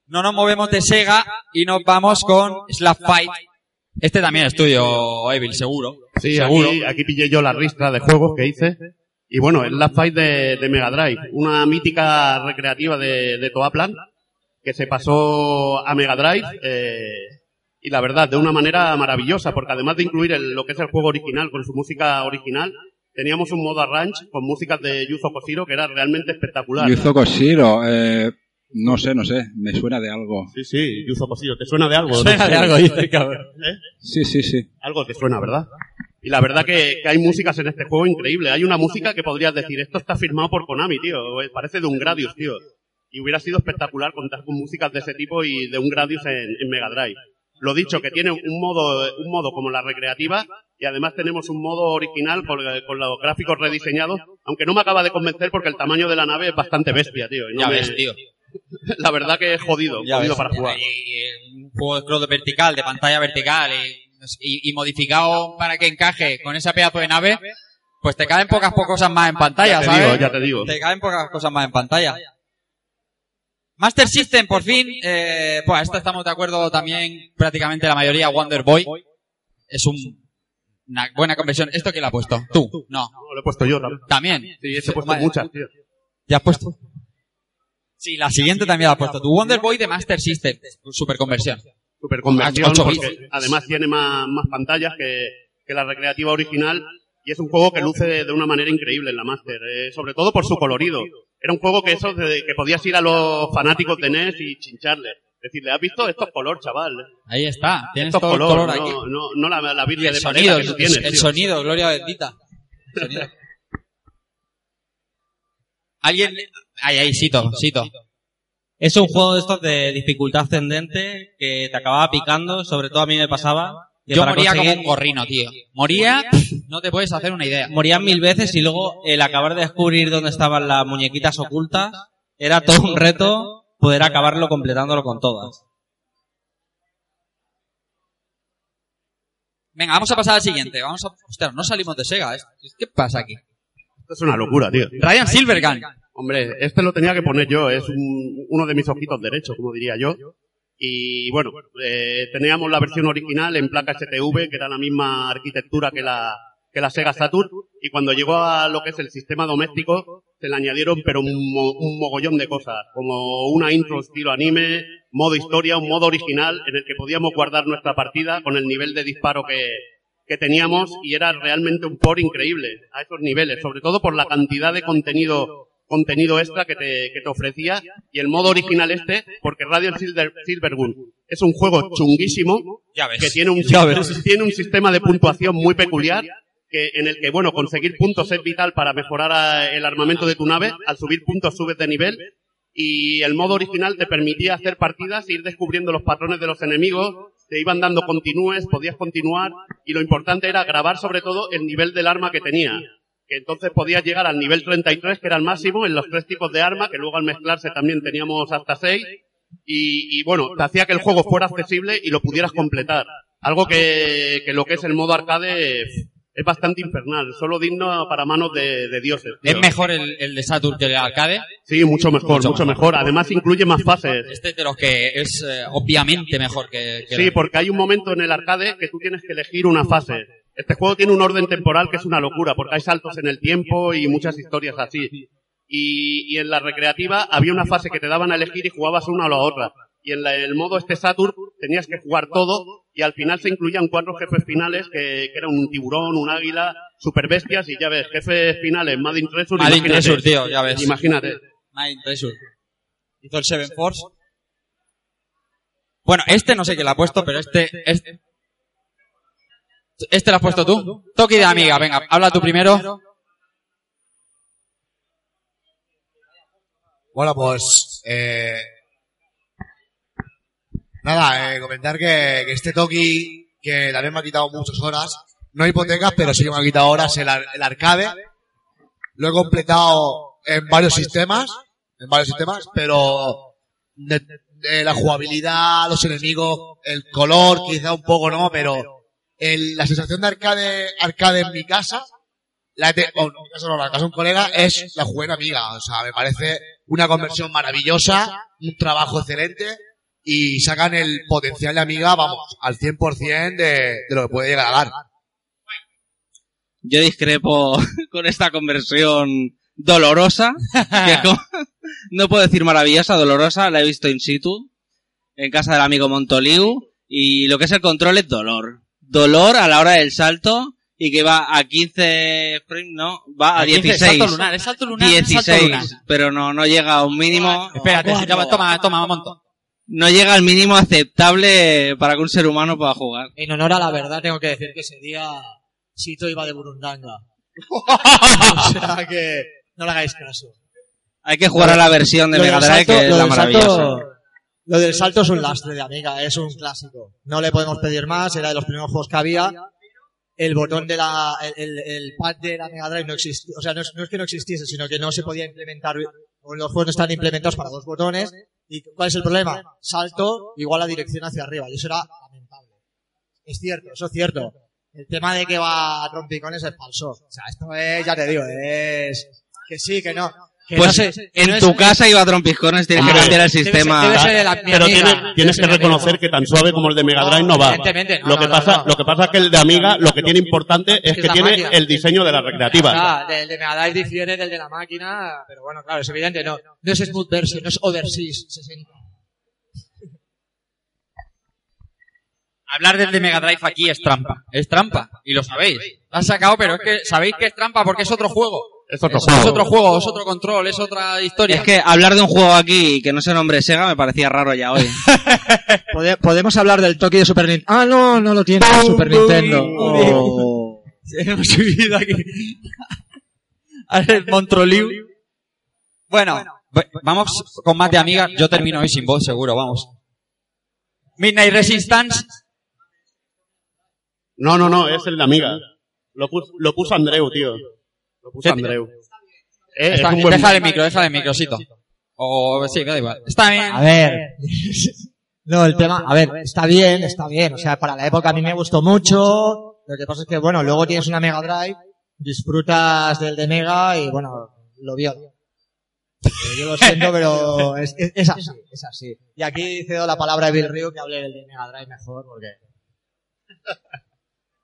No nos movemos de Sega y nos vamos con Slap Fight. Este también es tuyo, Evil, seguro. Sí, seguro. aquí, aquí pillé yo la ristra de juegos que hice. Y bueno, el Last Fight de, de Mega Drive, una mítica recreativa de, de Toaplan, que se pasó a Mega Drive, eh, y la verdad, de una manera maravillosa, porque además de incluir el- lo que es el juego original con su música original, teníamos un modo arrange con músicas de Yuzo Koshiro que era realmente espectacular. Yuzo Koshiro, eh, no sé, no sé, me suena de algo. Sí, sí, Yuzo Koshiro, ¿te suena de algo? Suena No de algo, dice el cabrón. ¿Eh? Sí, sí, sí. Algo te suena, ¿verdad? Y la verdad que, que hay músicas en este juego increíble. Hay una música que podrías decir, esto está firmado por Konami, tío. Parece de un Gradius, tío. Y hubiera sido espectacular contar con músicas de ese tipo y de un Gradius en, en Mega Drive. Lo dicho, que tiene un modo, un modo como la recreativa y además tenemos un modo original con, con los gráficos rediseñados, aunque no me acaba de convencer porque el tamaño de la nave es bastante bestia, tío. y no Ya me- ves, tío. La verdad que es jodido, Ya jodido ves. para jugar. Y un juego de vertical, de pantalla vertical y, y- y modificado para que encaje con ese pedazo de nave, pues te caen pocas po- cosas más en pantalla, Ya te ¿sabes? digo, ya te digo. Te caen pocas cosas más en pantalla. Master System, por fin, eh, pues esto estamos de acuerdo también prácticamente la mayoría, Wonder Boy. Es un, una buena conversión. ¿Esto quién lo ha puesto? ¿Tú? No. No, lo he puesto yo también. ¿También? Sí, he puesto muchas, tío. ¿Ya has puesto? Sí, la siguiente también la has puesto. Tu Wonder Boy de Master System. Super conversión. super conversión, porque además tiene más, más pantallas que, que la recreativa original y es un juego que luce de, de una manera increíble en la Master, eh, sobre todo por su colorido. Era un juego que eso de- que podías ir a los fanáticos de NES y chincharle. Decirle, ¿has visto? Esto es color, chaval. Ahí está. Tienes Esto es todo el color, color aquí. no, no, no la, la Biblia el de sonido, que el, tú tienes. el tío. sonido, gloria bendita. El sonido. Alguien. Ahí, ahí, Sito, Sito. Es un juego de estos de dificultad ascendente que te acababa picando, sobre todo a mí me pasaba. Yo para moría como un gorrino, tío. Moría, no te puedes hacer una idea. Morían mil veces y luego el acabar de descubrir dónde estaban las muñequitas ocultas era todo un reto poder acabarlo completándolo con todas. Venga, vamos a pasar al siguiente. Vamos a. Hostia, no salimos de Sega. ¿eh? ¿Qué pasa aquí? Esto es una locura, tío. Ryan Silvergun. Hombre, este lo tenía que poner yo, es un- uno de mis ojitos derechos, como diría yo. Y bueno, eh, teníamos la versión original en placa STV, que era la misma arquitectura que la, que la Sega Saturn, y cuando llegó a lo que es el sistema doméstico, se le añadieron pero un, mo- un mogollón de cosas, como una intro estilo anime, modo historia, un modo original en el que podíamos guardar nuestra partida con el nivel de disparo que, que teníamos y era realmente un por increíble a esos niveles, sobre todo por la cantidad de contenido contenido extra que te, que te ofrecía y el modo original este, porque Radiant Silver, Silvergun es un juego chunguísimo Ya ves. que tiene un, Ya ves. tiene un sistema de puntuación muy peculiar que, en el que, bueno, conseguir puntos es vital para mejorar a- el armamento de tu nave, al subir puntos subes de nivel y el modo original te permitía hacer partidas, ir descubriendo los patrones de los enemigos, te iban dando continúes, podías continuar y lo importante era grabar sobre todo el nivel del arma que tenía. Que entonces podías llegar al nivel 33, que era el máximo, en los tres tipos de arma, que luego al mezclarse también teníamos hasta seis. Y, y bueno, te hacía que el juego fuera accesible y lo pudieras completar. Algo que, que lo que es el modo arcade es bastante infernal, solo digno para manos de, de dioses. tío. ¿Es mejor el, el de Saturn que el de arcade? Sí, mucho mejor, mucho, mejor. Además incluye más fases. Este es de los que es eh, obviamente mejor que, que Sí, porque hay un momento en el arcade que tú tienes que elegir una fase. Este juego tiene un orden temporal que es una locura, porque hay saltos en el tiempo y muchas historias así. Y, y en la recreativa había una fase que te daban a elegir y jugabas una o la otra. Y en la- el modo este Saturn tenías que jugar todo y al final se incluían cuatro jefes finales que, que eran un tiburón, un águila, super bestias y ya ves, jefes finales, Madden Treasure. Madden imagínate. Treasure, tío, ya ves. Imagínate. Nine Treasure. Hizo el Seven Force. Bueno, este no sé quién lo ha puesto, pero este, este, este lo has puesto tú. Toki de amiga, venga, habla tú primero. Bueno, pues... Eh, nada, eh, comentar que, que este Toki, que también me ha quitado muchas horas, no hipotecas, pero sí que me ha quitado horas el, el arcade. Lo he completado en varios sistemas, en varios sistemas, pero de, de la jugabilidad, los enemigos, el color, quizá un poco no, pero el- la sensación de arcade, arcade en mi casa, la de, bueno, en mi casa no, la casa de un colega, es la jugué en amiga. O sea, me parece una conversión maravillosa, un trabajo excelente y sacan el potencial de amiga, vamos, al 100% de, de lo que puede llegar a dar. Yo discrepo con esta conversión dolorosa. que co- no puedo decir maravillosa, dolorosa. La he visto in situ. En casa del amigo Montoliu. Y lo que es el control es dolor. Dolor a la hora del salto. Y que va a 15 frames, no, va a, A 15, 16. salto lunar, es salto lunar, es salto 16, lunar. pero no, no llega a un mínimo. Espérate, ya va, toma, toma, monto. No llega al mínimo aceptable para que un ser humano pueda jugar. En honor a la verdad, tengo que decir que ese día Sito iba de Burundanga. o sea que no le hagáis caso. Hay que jugar a la versión de Mega Drive, que es la salto- maravillosa. Lo del salto es un lastre de amiga, es un clásico. No le podemos pedir más, era de los primeros juegos que había. El botón de la, el, el- el pad de la Mega Drive no existía, o sea, no es, no es que no existiese, sino que no se podía implementar, o los juegos no están implementados para dos botones. ¿Y cuál es el problema? Salto igual a dirección hacia arriba, y eso era lamentable. Es cierto, eso es cierto. El tema de que va a trompicones es falso. O sea, esto es, ya te digo, es, que sí, que no. Que Pues no sé, que en no es- tu casa iba a trompiscones, tienes que cambiar el debe ser- sistema. debe ser el- mi Pero tienes, tienes que reconocer que tan suave como el de Mega Drive no va. Evidentemente, no, Lo que no, pasa, no. lo que pasa es que el de Amiga lo que tiene importante es que tiene máquina. el diseño de la recreativa. Ah, del de Mega Drive difiere del de la máquina, pero bueno, claro, es evidente, no, no es Smooth Version, no es Overseas 60. Hablar del de Mega Drive aquí es trampa. Es trampa. Y lo sabéis. Lo han sacado, pero es que sabéis que es trampa porque es otro juego. Es otro Es juego. otro juego, es otro control, es otra historia. Es que hablar de un juego aquí que no se nombre Sega me parecía raro ya hoy. Pode- Podemos hablar del Toki de Super Nintendo. Ah, no, no lo tiene Super Nintendo. Oh. Hemos subido aquí. Al Montroliu. Bueno, vamos con más de amigas. Yo termino hoy sin voz, seguro, vamos. Midnight Resistance. No, no, no, es el de Amiga. Lo, pus- lo puso Andreu, tío. Lo puso Sí, Andreu. Eh, Está- es un buen- Déjale el micro, déjale el microsito. O sí, da igual. Está bien. A ver. No, el tema, a ver, está bien, está bien. O sea, para la época a mí me gustó mucho. Lo que pasa es que, bueno, luego tienes una Mega Drive, disfrutas del de Mega y, bueno, lo vio. Yo lo siento, pero es, es, es así, es así. Y aquí cedo la palabra a Bill Ryu que hable del de Mega Drive mejor, porque...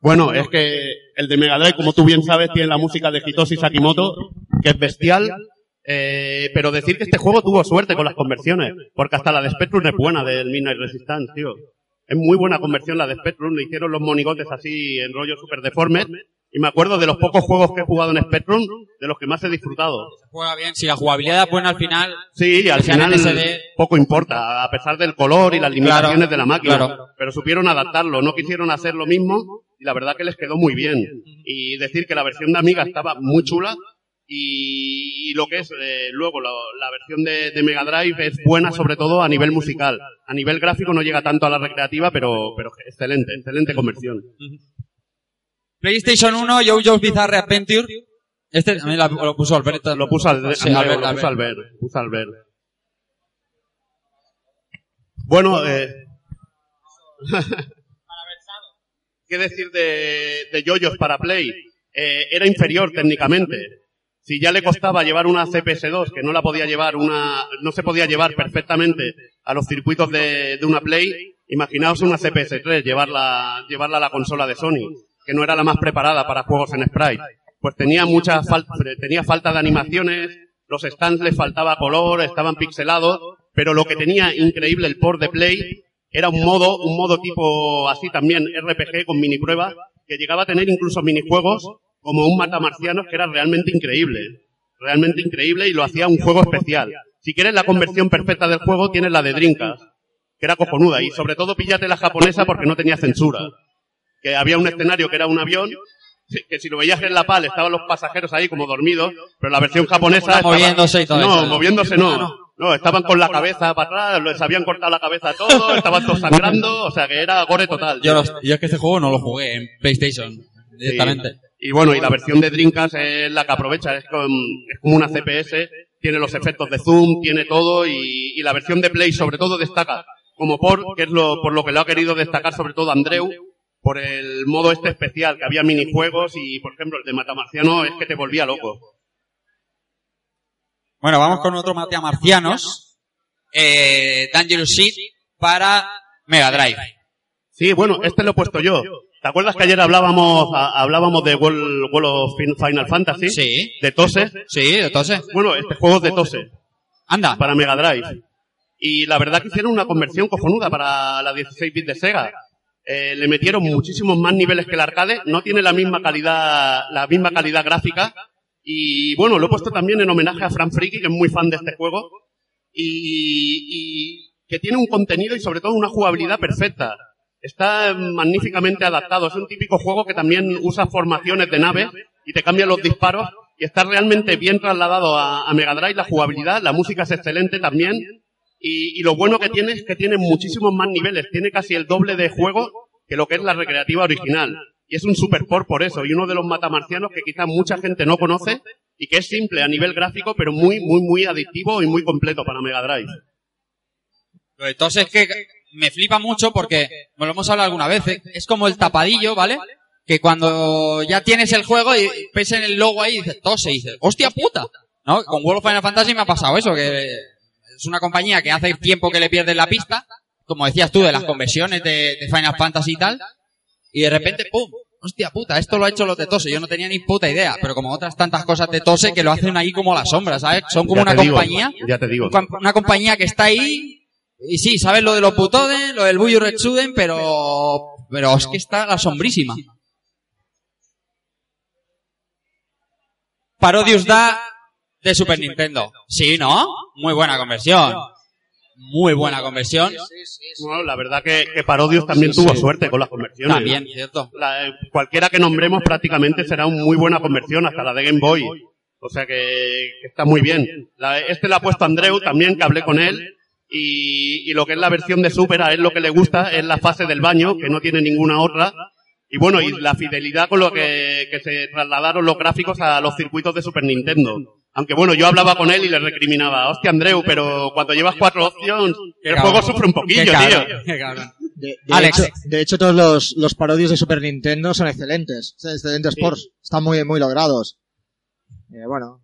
Bueno, es que el de Mega Drive, como tú bien sabes, tiene la música de Hitoshi Sakimoto, que es bestial. Eh, pero decir que este juego tuvo suerte con las conversiones, porque hasta la de Spectrum es buena del Midnight Resistance, tío. Es muy buena conversión la de Spectrum, le hicieron los monigotes así en rollo super deforme. Y me acuerdo de los pocos juegos que he jugado en Spectrum, de los que más he disfrutado. Juega bien. Si la jugabilidad es buena al final. Sí, al final poco importa, a pesar del color y las limitaciones Claro, de la máquina. claro. Pero supieron adaptarlo, no quisieron hacer lo mismo y la verdad que les quedó muy bien. Y decir que la versión de Amiga estaba muy chula y, y lo que es eh, luego la, la versión de, de Mega Drive es buena sobre todo a nivel musical. A nivel gráfico no llega tanto a la recreativa, pero, pero excelente, excelente conversión. PlayStation 1, JoJo's Bizarre Adventure. Este también la- lo puso Alberto. Lo puso al, Sí, Albert, lo puso Albert. Albert, puso Albert. Bueno, eh, ¿qué decir de, de yoyos para Play? Eh, era inferior técnicamente. Si ya le costaba llevar una CPS2, que no la podía llevar una, no se podía llevar perfectamente a los circuitos de, una Play, imaginaos una CPS3, llevarla, llevarla a la consola de Sony, que no era la más preparada para juegos en sprite. Pues tenía mucha falta, tenía falta de animaciones, los stands les faltaba color, estaban pixelados, pero lo que tenía increíble el port de Play era un modo, un modo tipo así también RPG con mini pruebas, que llegaba a tener incluso minijuegos como un matamarcianos que era realmente increíble. Realmente increíble y lo hacía un juego especial. Si quieres la conversión perfecta del juego, tienes la de Dreamcast, que era cojonuda. Y sobre todo píllate la japonesa porque no tenía censura. Que había un escenario que era un avión, que si lo veías en la PAL estaban los pasajeros ahí como dormidos, pero la versión japonesa... estaba- Moviéndose y todo No, eso. moviéndose no. No, estaban con la cabeza para atrás, les habían cortado la cabeza a todos, estaban todos sangrando, o sea que era gore total. Yo, los- yo es que este juego no lo jugué en PlayStation directamente. Y bueno, y la versión de Dreamcast es la que aprovecha, es, con- es como una CPS, tiene los efectos de zoom, tiene todo, y, y la versión de Play sobre todo destaca como por, que es lo, por lo que lo ha querido destacar sobre todo Andreu, por el modo este especial, que había minijuegos y, por ejemplo, el de Matamarciano es que te volvía loco. Bueno, vamos con otro Matea Marcianos. Eh, Dangerous Seed para Mega Drive. Sí, bueno, este lo he puesto yo. ¿Te acuerdas que ayer hablábamos a- hablábamos de World, World of Fin- Final Fantasy? Sí. De Tose. Sí, de Tose. Bueno, este juego es de Tose. Anda. Para Mega Drive. Y la verdad que hicieron una conversión cojonuda para la 16 bits de Sega. Eh, le metieron muchísimos más niveles que el arcade. No tiene la misma calidad, la misma calidad gráfica. Y bueno, lo he puesto también en homenaje a Fran Friki, que es muy fan de este juego. Y, y que tiene un contenido y sobre todo una jugabilidad perfecta. Está magníficamente adaptado. Es un típico juego que también usa formaciones de nave y te cambia los disparos. Y está realmente bien trasladado a, a Mega Drive la jugabilidad. La música es excelente también. Y, y lo bueno que tiene es que tiene muchísimos más niveles. Tiene casi el doble de juego que lo que es la recreativa original. Y es un super por eso. Y uno de los matamarcianos que quizás mucha gente no conoce y que es simple a nivel gráfico, pero muy, muy, muy adictivo y muy completo para Mega Drive. Tose es que me flipa mucho porque, me lo hemos hablado alguna vez, ¿eh? es como el tapadillo, ¿vale? Que cuando ya tienes el juego y ves en el logo ahí dices Tose y dices, ¡hostia puta! ¿No? Con World of Final Fantasy me ha pasado eso, que es una compañía que hace tiempo que le pierden la pista, como decías tú, de las conversiones de Final Fantasy y tal, y de repente, ¡pum! Hostia puta, esto lo ha hecho los de Tose. Yo no tenía ni puta idea, pero como otras tantas cosas de Tose que lo hacen ahí como la sombra, ¿sabes? Son como una digo, compañía ya te digo. una, una compañía que está ahí y sí, sabes lo de los putoden, lo del Buyu Retsuden, pero pero es que está la sombrísima. Parodius da de Super Nintendo. Sí, ¿no? Muy buena conversión. Muy buena conversión. Bueno, la verdad que, que Parodius también tuvo suerte con las conversiones. También, cierto. La- eh, cualquiera que nombremos prácticamente será una muy buena conversión, hasta la de Game Boy. O sea que, que está muy bien. La- este lo ha puesto Andreu también, que hablé con él. Y, y lo que es la versión de Super, a él lo que le gusta es la fase del baño, que no tiene ninguna otra. Y bueno, y la fidelidad con lo que, que se trasladaron los gráficos a los circuitos de Super Nintendo. Aunque bueno, yo hablaba con él y le recriminaba, hostia Andreu, pero cuando llevas cuatro opciones, el juego sufre un poquillo, tío. De, de Alex. Hecho, de hecho, todos los, los parodios de Super Nintendo son excelentes. Son excelentes ports. Están muy, muy logrados. Eh, bueno.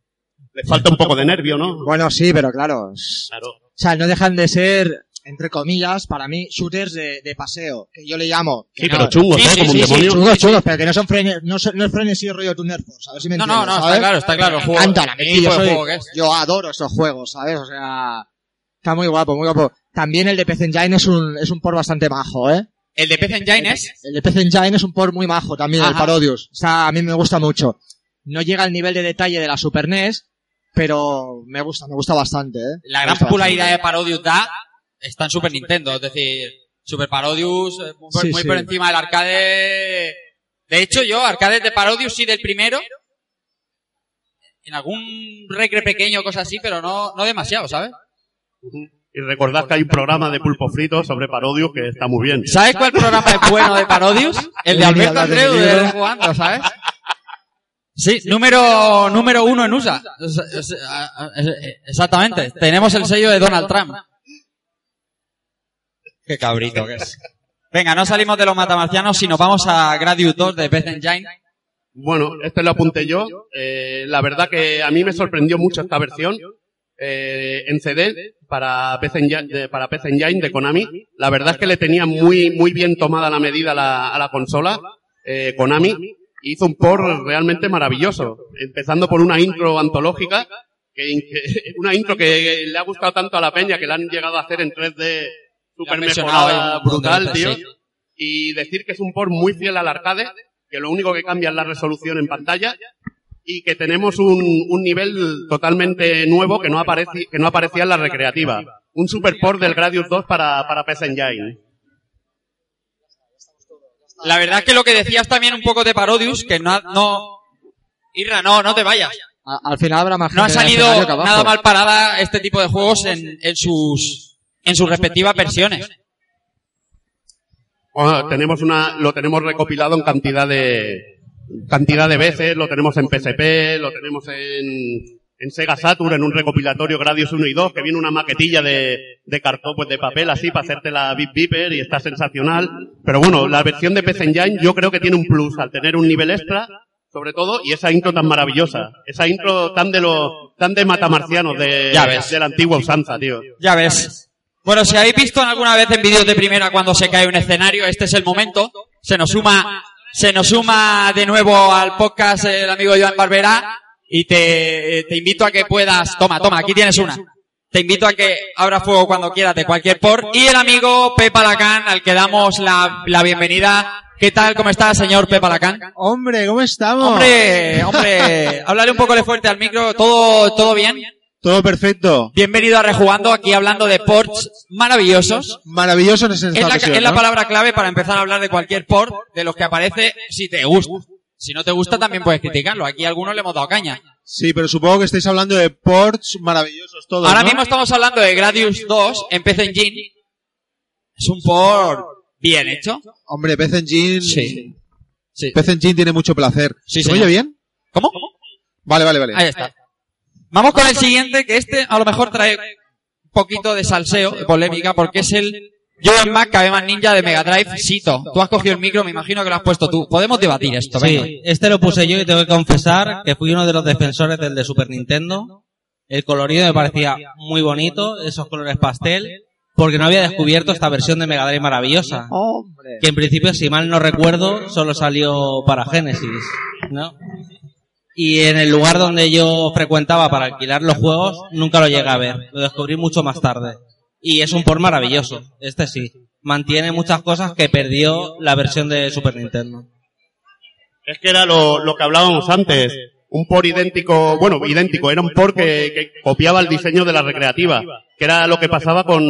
Le falta un poco de nervio, ¿no? Bueno, sí, pero claro. Claro. O sea, no dejan de ser, entre comillas, para mí, shooters de, de paseo. Que yo le llamo. Que Sí, pero chungos, ¿eh? Como un demonio. Chungos, chungos, pero que no son frenes, no, son- no es frenesí rollo Tuner Force. A ver si me No, entiendes, no, no, está ¿sabes? claro, está claro, juego- a mí. Yo, soy- juego que es. yo adoro esos juegos, ¿sabes? O sea, está muy guapo, muy guapo. También el de PC Engine es un, es un port bastante majo, ¿eh? El de PC Engine es El de PC Engine es un port muy majo también, el. Parodius. O sea, a mí me gusta mucho. No llega al nivel de detalle de la Super NES, pero me gusta, me gusta bastante, ¿eh? la gran popularidad de. Parodius da está en Super Nintendo, es decir, Super Parodius eh, muy, por- Sí, muy sí. por encima del arcade. De hecho, yo arcades de Parodius sí del primero en algún recre pequeño, cosas así, pero no, no demasiado, ¿sabes? Y recordad que hay un programa de pulpo frito sobre Parodius que está muy bien. ¿Sabes cuál programa es bueno de Parodius? El de Alberto Andreu de Jugando, ¿sabes? Sí, número, número uno en USA. Exactamente. Tenemos el sello de Donald Trump. Qué cabrito que es. Venga, no salimos de los matamarcianos, sino vamos a Gradius 2 de Beth Engine. Bueno, este lo apunté yo. Eh, la verdad que a mí me sorprendió mucho esta versión. eh, en CD para PC Engine, para Engine de Konami. La verdad es que le tenía muy, bien tomada la medida a la, consola. eh, Konami hizo un port realmente maravilloso. Empezando por una intro antológica, que, que- una intro que le ha gustado tanto a la peña que la han llegado a hacer en 3D super mencionado mejorada, brutal, tío. sí. Y decir que es un port muy fiel al arcade, que lo único que cambia es la resolución en pantalla y que tenemos un, un nivel totalmente nuevo que no, aparece, que no aparecía en la recreativa. Un super port del Gradius 2 para, para PS Engine. La verdad es que lo que decías también un poco de Parodius, que no, no, Irra, no, no te vayas. A- al final habrá más No ha gente en el salido nada mal parada este tipo de juegos en, en sus, en sus respectivas versiones. Bueno, tenemos una, lo tenemos recopilado en cantidad de, cantidad de veces, lo tenemos en PSP, lo tenemos en, en Sega Saturn, en un recopilatorio Gradius 1 y 2, que viene una maquetilla de, de cartón, pues de papel así, para hacerte la Beep Beeper y está sensacional. Pero bueno, la versión de PC Engine yo creo que tiene un plus al tener un nivel extra, sobre todo, y esa intro tan maravillosa. Esa intro tan de lo, tan de matamarcianos de, Ya ves. de la antigua usanza, tío. Ya ves. Bueno, si habéis visto alguna vez en vídeos de primera cuando se cae un escenario, este es el momento. Se nos suma, se nos suma de nuevo al podcast el amigo Joan Barberá y te, te invito a que puedas, toma, toma, aquí tienes una. Te invito a que abra fuego cuando quieras de cualquier port. Y el amigo Pepa Lacan, al que damos la, la bienvenida. ¿Qué tal? ¿Cómo está, señor Pepa Lacan? Hombre, ¿cómo estamos? Hombre, hombre, háblale un poco de fuerte al micro. ¿Todo, todo bien? Todo perfecto. Bienvenido a Rejugando, aquí hablando de ports maravillosos. Maravilloso en esa Es la, ocasión, es la palabra clave para empezar a hablar de cualquier port de los que aparece si te gusta. Si no te gusta también puedes criticarlo. Aquí a algunos le hemos dado caña. Sí, pero supongo que estáis hablando de ports maravillosos todos, Ahora ¿no? mismo estamos hablando de Gradius 2 en PC Engine. Es un port bien hecho. Hombre, PC Engine... Sí. Sí. PC Engine tiene mucho placer. Sí, ¿Se oye bien? ¿Cómo? Vale, vale, vale. Ahí está. Vamos con el siguiente, que este a lo mejor trae un poquito de salseo, de polémica, porque es el Joan Mac Cabeman Ninja de Mega Drive Sito. Tú has cogido el micro, me imagino que lo has puesto tú. Podemos debatir esto, venga. Sí, este lo puse yo y tengo que confesar que fui uno de los defensores del de Super Nintendo. El colorido me parecía muy bonito, esos colores pastel, porque no había descubierto esta versión de Mega Drive maravillosa. Que en principio, si mal no recuerdo, solo salió para Genesis, ¿no? Y en el lugar donde yo frecuentaba para alquilar los juegos, nunca lo llegué a ver. Lo descubrí mucho más tarde. Y es un port maravilloso. Este sí. Mantiene muchas cosas que perdió la versión de Super Nintendo. Es que era lo, lo que hablábamos antes. Un por idéntico, bueno, idéntico, era un por que, que copiaba el diseño de la recreativa. Que era lo que pasaba con,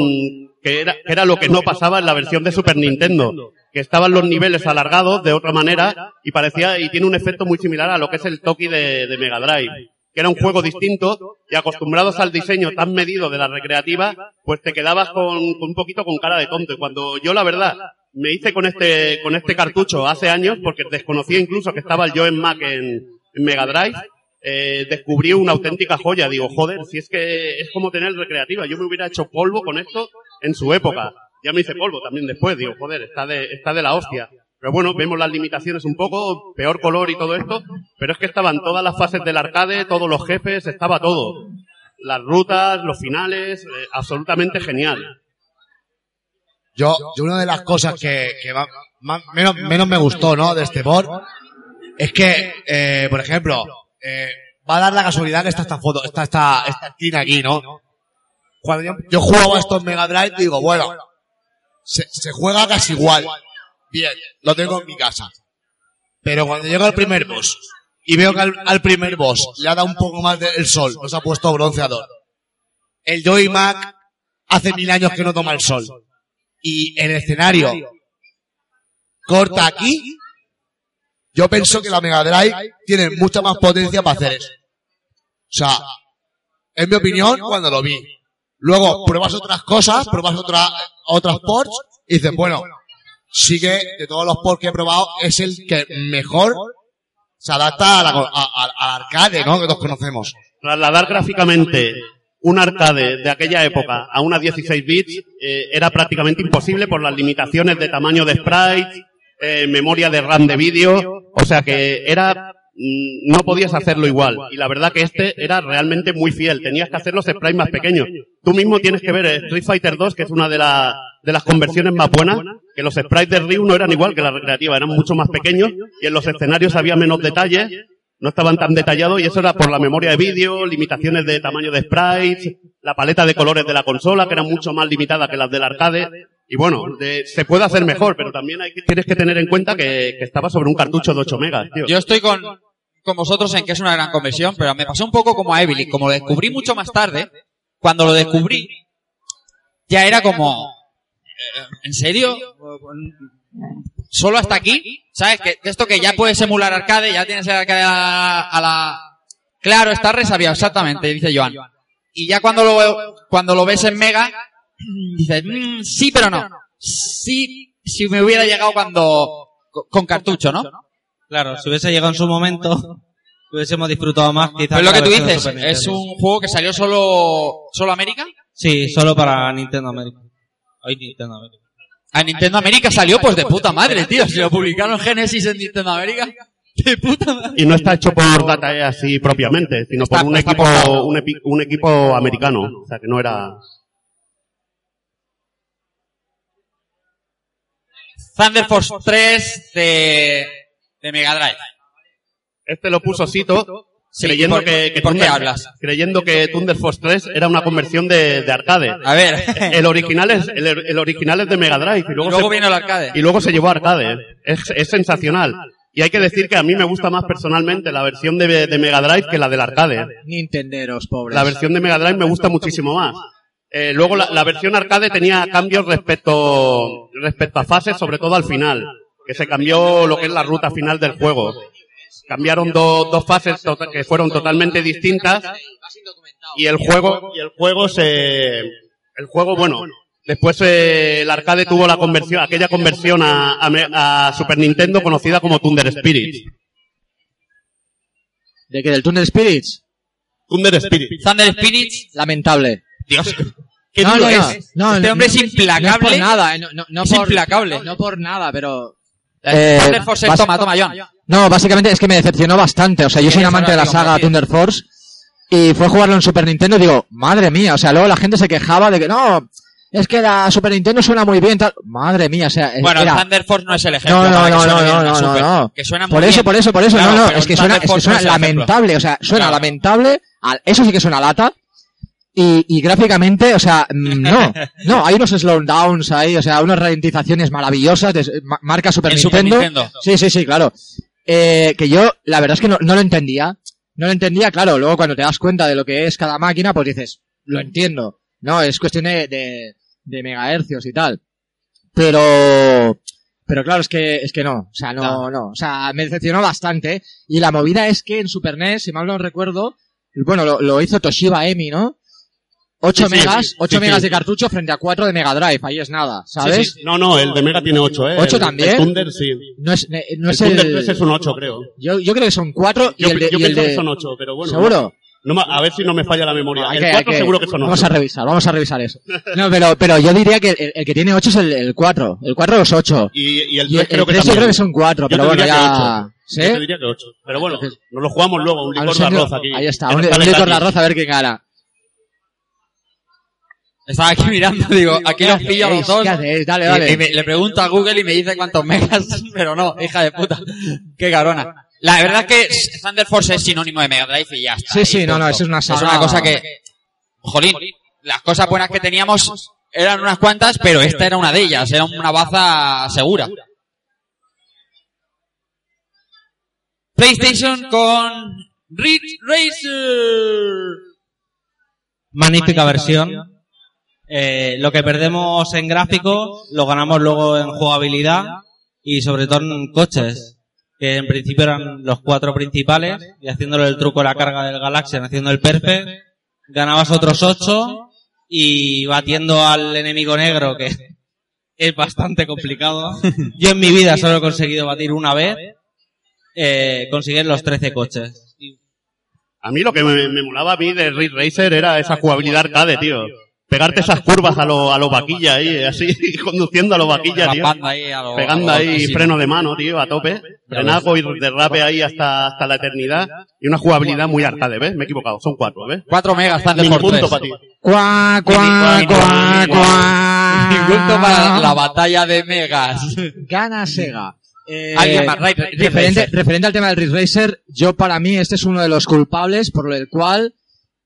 que era, que era lo que no pasaba en la versión de Super Nintendo. Que estaban los niveles alargados de otra manera y parecía, y tiene un efecto muy similar a lo que es el Toki de, de Mega Drive. Que era un juego distinto y acostumbrados al diseño tan medido de la recreativa, pues te quedabas con, con un poquito con cara de tonto. Y cuando yo la verdad me hice con este, con este cartucho hace años, porque desconocía incluso que estaba el Joen Mac en, en Mega Drive, eh, descubrí una auténtica joya. Digo, joder, si es que es como tener recreativa. Yo me hubiera hecho polvo con esto en su época. Ya me hice polvo también después. Digo, joder, está de, está de la hostia. Pero bueno, vemos las limitaciones un poco, peor color y todo esto, pero es que estaban todas las fases del arcade, todos los jefes, estaba todo. Las rutas, los finales, eh, absolutamente genial. Yo, yo una de las cosas que, que ma- menos, menos me gustó, ¿no? De este board, es que, eh, por ejemplo, eh, va a dar la casualidad que está esta foto, está esta, esta esquina aquí, ¿no? Cuando yo, yo jugaba esto Mega Drive, digo, bueno, se, se juega casi igual. Bien, lo tengo en mi casa. Pero cuando llega el primer boss, y veo que al, al primer boss le ha dado un poco más del sol, no se ha puesto bronceador. El Joy Mac hace mil años que no toma el sol y el escenario corta aquí, yo pienso que la Mega Drive tiene mucha más potencia para hacer eso. sea, en mi opinión, cuando lo vi. Luego pruebas otras cosas, pruebas otra, otras ports y dices, bueno, sí que de todos los ports que he probado es el que mejor se adapta a la- a- a- al arcade, ¿no? Que todos conocemos. Trasladar gráficamente un arcade de aquella época a una 16 bits eh, era prácticamente imposible por las limitaciones de tamaño de sprite, eh, memoria de RAM de vídeo, o sea que era no podías hacerlo igual. Y la verdad que este era realmente muy fiel. Tenías que hacer los sprites más pequeños. Tú mismo tienes que ver eh, Street Fighter 2, que es una de, la- de las conversiones más buenas, que los sprites de Ryu no eran igual que la recreativa, eran mucho más pequeños y en los escenarios había menos detalles, no estaban tan detallados y eso era por la memoria de vídeo, limitaciones de tamaño de sprites, la paleta de colores de la consola, que era mucho más limitada que las del arcade. Y bueno, se puede hacer mejor, pero también hay tienes que tener en cuenta que, que estaba sobre un cartucho de 8 megas, tío. Yo estoy con, con vosotros en que es una gran conversión, pero me pasó un poco como a Evelyn. Como lo descubrí mucho más tarde, cuando lo descubrí, ya era como, eh, ¿en serio? Solo hasta aquí, ¿sabes? Que, esto que ya puedes emular arcade, ya tienes el arcade a la... a la- Claro, está resabiado, exactamente, dice Joan. Y ya cuando lo, cuando lo ves en Mega, dices, "Mm, sí, pero no. Sí, si me hubiera llegado cuando, con cartucho, ¿no? Claro, si hubiese llegado en su momento, hubiésemos disfrutado más quizás. Pero lo que tú dices, es un juego que salió solo, solo América. Sí, solo para Nintendo América. Hoy Nintendo América. A Nintendo América salió pues de puta madre, tío. Si lo publicaron Genesis en Nintendo América, de puta madre. Y no está hecho por DataE así propiamente, sino por un está equipo, portado. un, epi- un equipo americano. O sea, que no era... Thunder Force 3 de, de Mega Drive. Este lo puso Sito, Sí, creyendo ¿por- que, que por qué Thunder- hablas? creyendo que Thunder Force 3 era una conversión de, de arcade. A ver. El original es, el, el original es de Mega Drive. Y luego, Y luego se, vino el arcade. Y luego se llevó a arcade. Es, es sensacional. Y hay que decir que a mí me gusta más personalmente la versión de, de Mega Drive que la del arcade. Nintenderos, pobres. La versión de Mega Drive me gusta muchísimo más. Eh, luego la, la versión arcade tenía cambios respecto, respecto a fases, sobre todo al final. Que se cambió lo que es la ruta final del juego. Cambiaron do- dos fases to- que fueron totalmente distintas. Y el juego, y el juego se, el juego, bueno, después eh, el arcade tuvo la conversión, aquella conversión a, a Super Nintendo conocida como Thunder Spirit. ¿De qué? ¿Del Thunder Spirits? Thunder Spirit. Thunder Spirits. Lamentable. Dios. Qué no, no, es. No, este hombre no, es implacable. No es por nada, eh, no, no, no es por, implacable. No por nada, pero... Eh, Thunder Force, bas- toma, toma, Joan. No, básicamente es que me decepcionó bastante. O sea, yo soy un amante de la saga Thunder Force y fue a jugarlo en Super Nintendo y digo, madre mía, o sea, luego la gente se quejaba de que no, es que la Super Nintendo suena muy bien, tal. Madre mía, o sea, Bueno, era- Thunder Force no es el ejemplo. no, no, no, no, no, no, Super. no. Que suena muy Por eso, bien. por eso, por eso, Claro, no, no, es que suena, es que suena es lamentable, o sea, suena Claro. lamentable, eso sí que suena lata. Y, y gráficamente, o sea, mm, no, no, hay unos slowdowns ahí, o sea, unas ralentizaciones maravillosas de ma- marca Super En Super Nintendo. Sí, sí, sí, claro. Eh, que yo, la verdad es que no, no lo entendía. No lo entendía, claro, luego cuando te das cuenta de lo que es cada máquina, pues dices, lo entiendo. No, es cuestión de, de, de megahercios y tal. Pero, pero claro, es que, es que no, o sea, no, no, o sea, me decepcionó bastante. Y la movida es que en Super NES, si mal no recuerdo, bueno, lo, lo hizo Toshiba Emi, ¿no? 8 Sí, megas, sí, 8 sí, megas sí. de cartucho frente a 4 de Mega Drive, ahí es nada, ¿sabes? No, no, el de Mega tiene 8, ¿eh? ¿Ocho El- también? El Thunder, sí. No es, eh, no el es Thunder el... 3 es un 8, creo. Yo, yo creo que son 4 y Yo, el de... yo y el de- que son 8, pero bueno. ¿Seguro? No, a ver si no me falla la memoria. El que- hay 4 que- seguro que son 8. Vamos a revisar, vamos a revisar eso. No, pero, pero yo diría que el, el que tiene 8 es el, el 4. El 4 es 8. Y, y el Y 3 creo que 3 yo también. creo que son 4, Yo pero bueno, que ya... ¿Sí? Yo te diría que 8. Pero bueno, nos lo jugamos luego, un licor de arroz aquí. Ahí está, Que un, licor de arroz a ver qué gana. Estaba aquí mirando, digo, aquí los pillo los dos. Dale, dale. Y, me- le pregunto a Google y me dice cuántos megas, pero no, hija de puta. Qué carona. La verdad es que Thunder Force es sinónimo de Mega Drive y ya está. Sí, sí, no, no, punto. eso es una Es saga- una cosa que, jolín, las cosas buenas que teníamos eran unas cuantas, pero esta era una de ellas, era una baza segura. PlayStation con Ridge Racer. Magnífica versión. Eh, lo que perdemos en gráfico lo ganamos luego en jugabilidad y sobre todo en coches. que en principio eran los cuatro principales, y haciéndole el truco de la carga del Galaxian, haciendo el perfect, ganabas otros ocho, y batiendo al enemigo negro, que es bastante complicado. Yo en mi vida solo he conseguido batir una vez, eh, conseguir los 13 coches. A mí lo que me, me molaba a mí de Ridge Racer era esa jugabilidad arcade, tío. Pegarte esas curvas a lo, a lo vaquilla ahí, así, conduciendo a lo vaquilla, tío. Pegando ahí freno de mano, tío, a tope. Frenaco y derrape ahí hasta, hasta la eternidad. Y una jugabilidad muy arcade, ¿ves? Me he equivocado, son cuatro, ¿ves? 4 megas están de punto para ti. Cuá, cuá, cuá, cuá. Punto para la batalla de megas. Gana Sega. Eh, Alguien más, Ray- Ray referente, referente al tema del Ridge Racer, yo para mí este es uno de los culpables por el cual,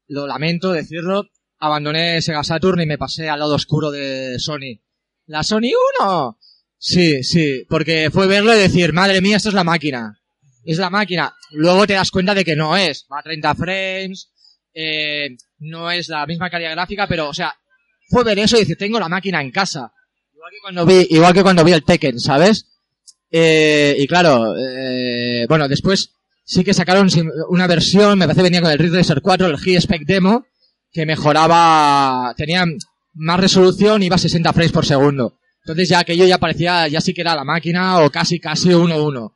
lo lamento decirlo, abandoné Sega Saturn y me pasé al lado oscuro de Sony. ¿La Sony 1? Sí, sí, porque fue verlo y decir, madre mía, esto es la máquina. Es la máquina. Luego te das cuenta de que no es. Va a 30 frames, eh, no es la misma calidad gráfica, pero, o sea, fue ver eso y decir, tengo la máquina en casa. Igual que cuando vi, igual que cuando vi el Tekken, ¿sabes? Eh, y claro, eh, bueno, después sí que sacaron una versión, me parece que venía con el Ridge Racer 4, el G-Spec Demo, que mejoraba, tenía más resolución y iba a 60 frames por segundo. Entonces ya aquello ya parecía, ya sí que era la máquina o casi casi 1-1.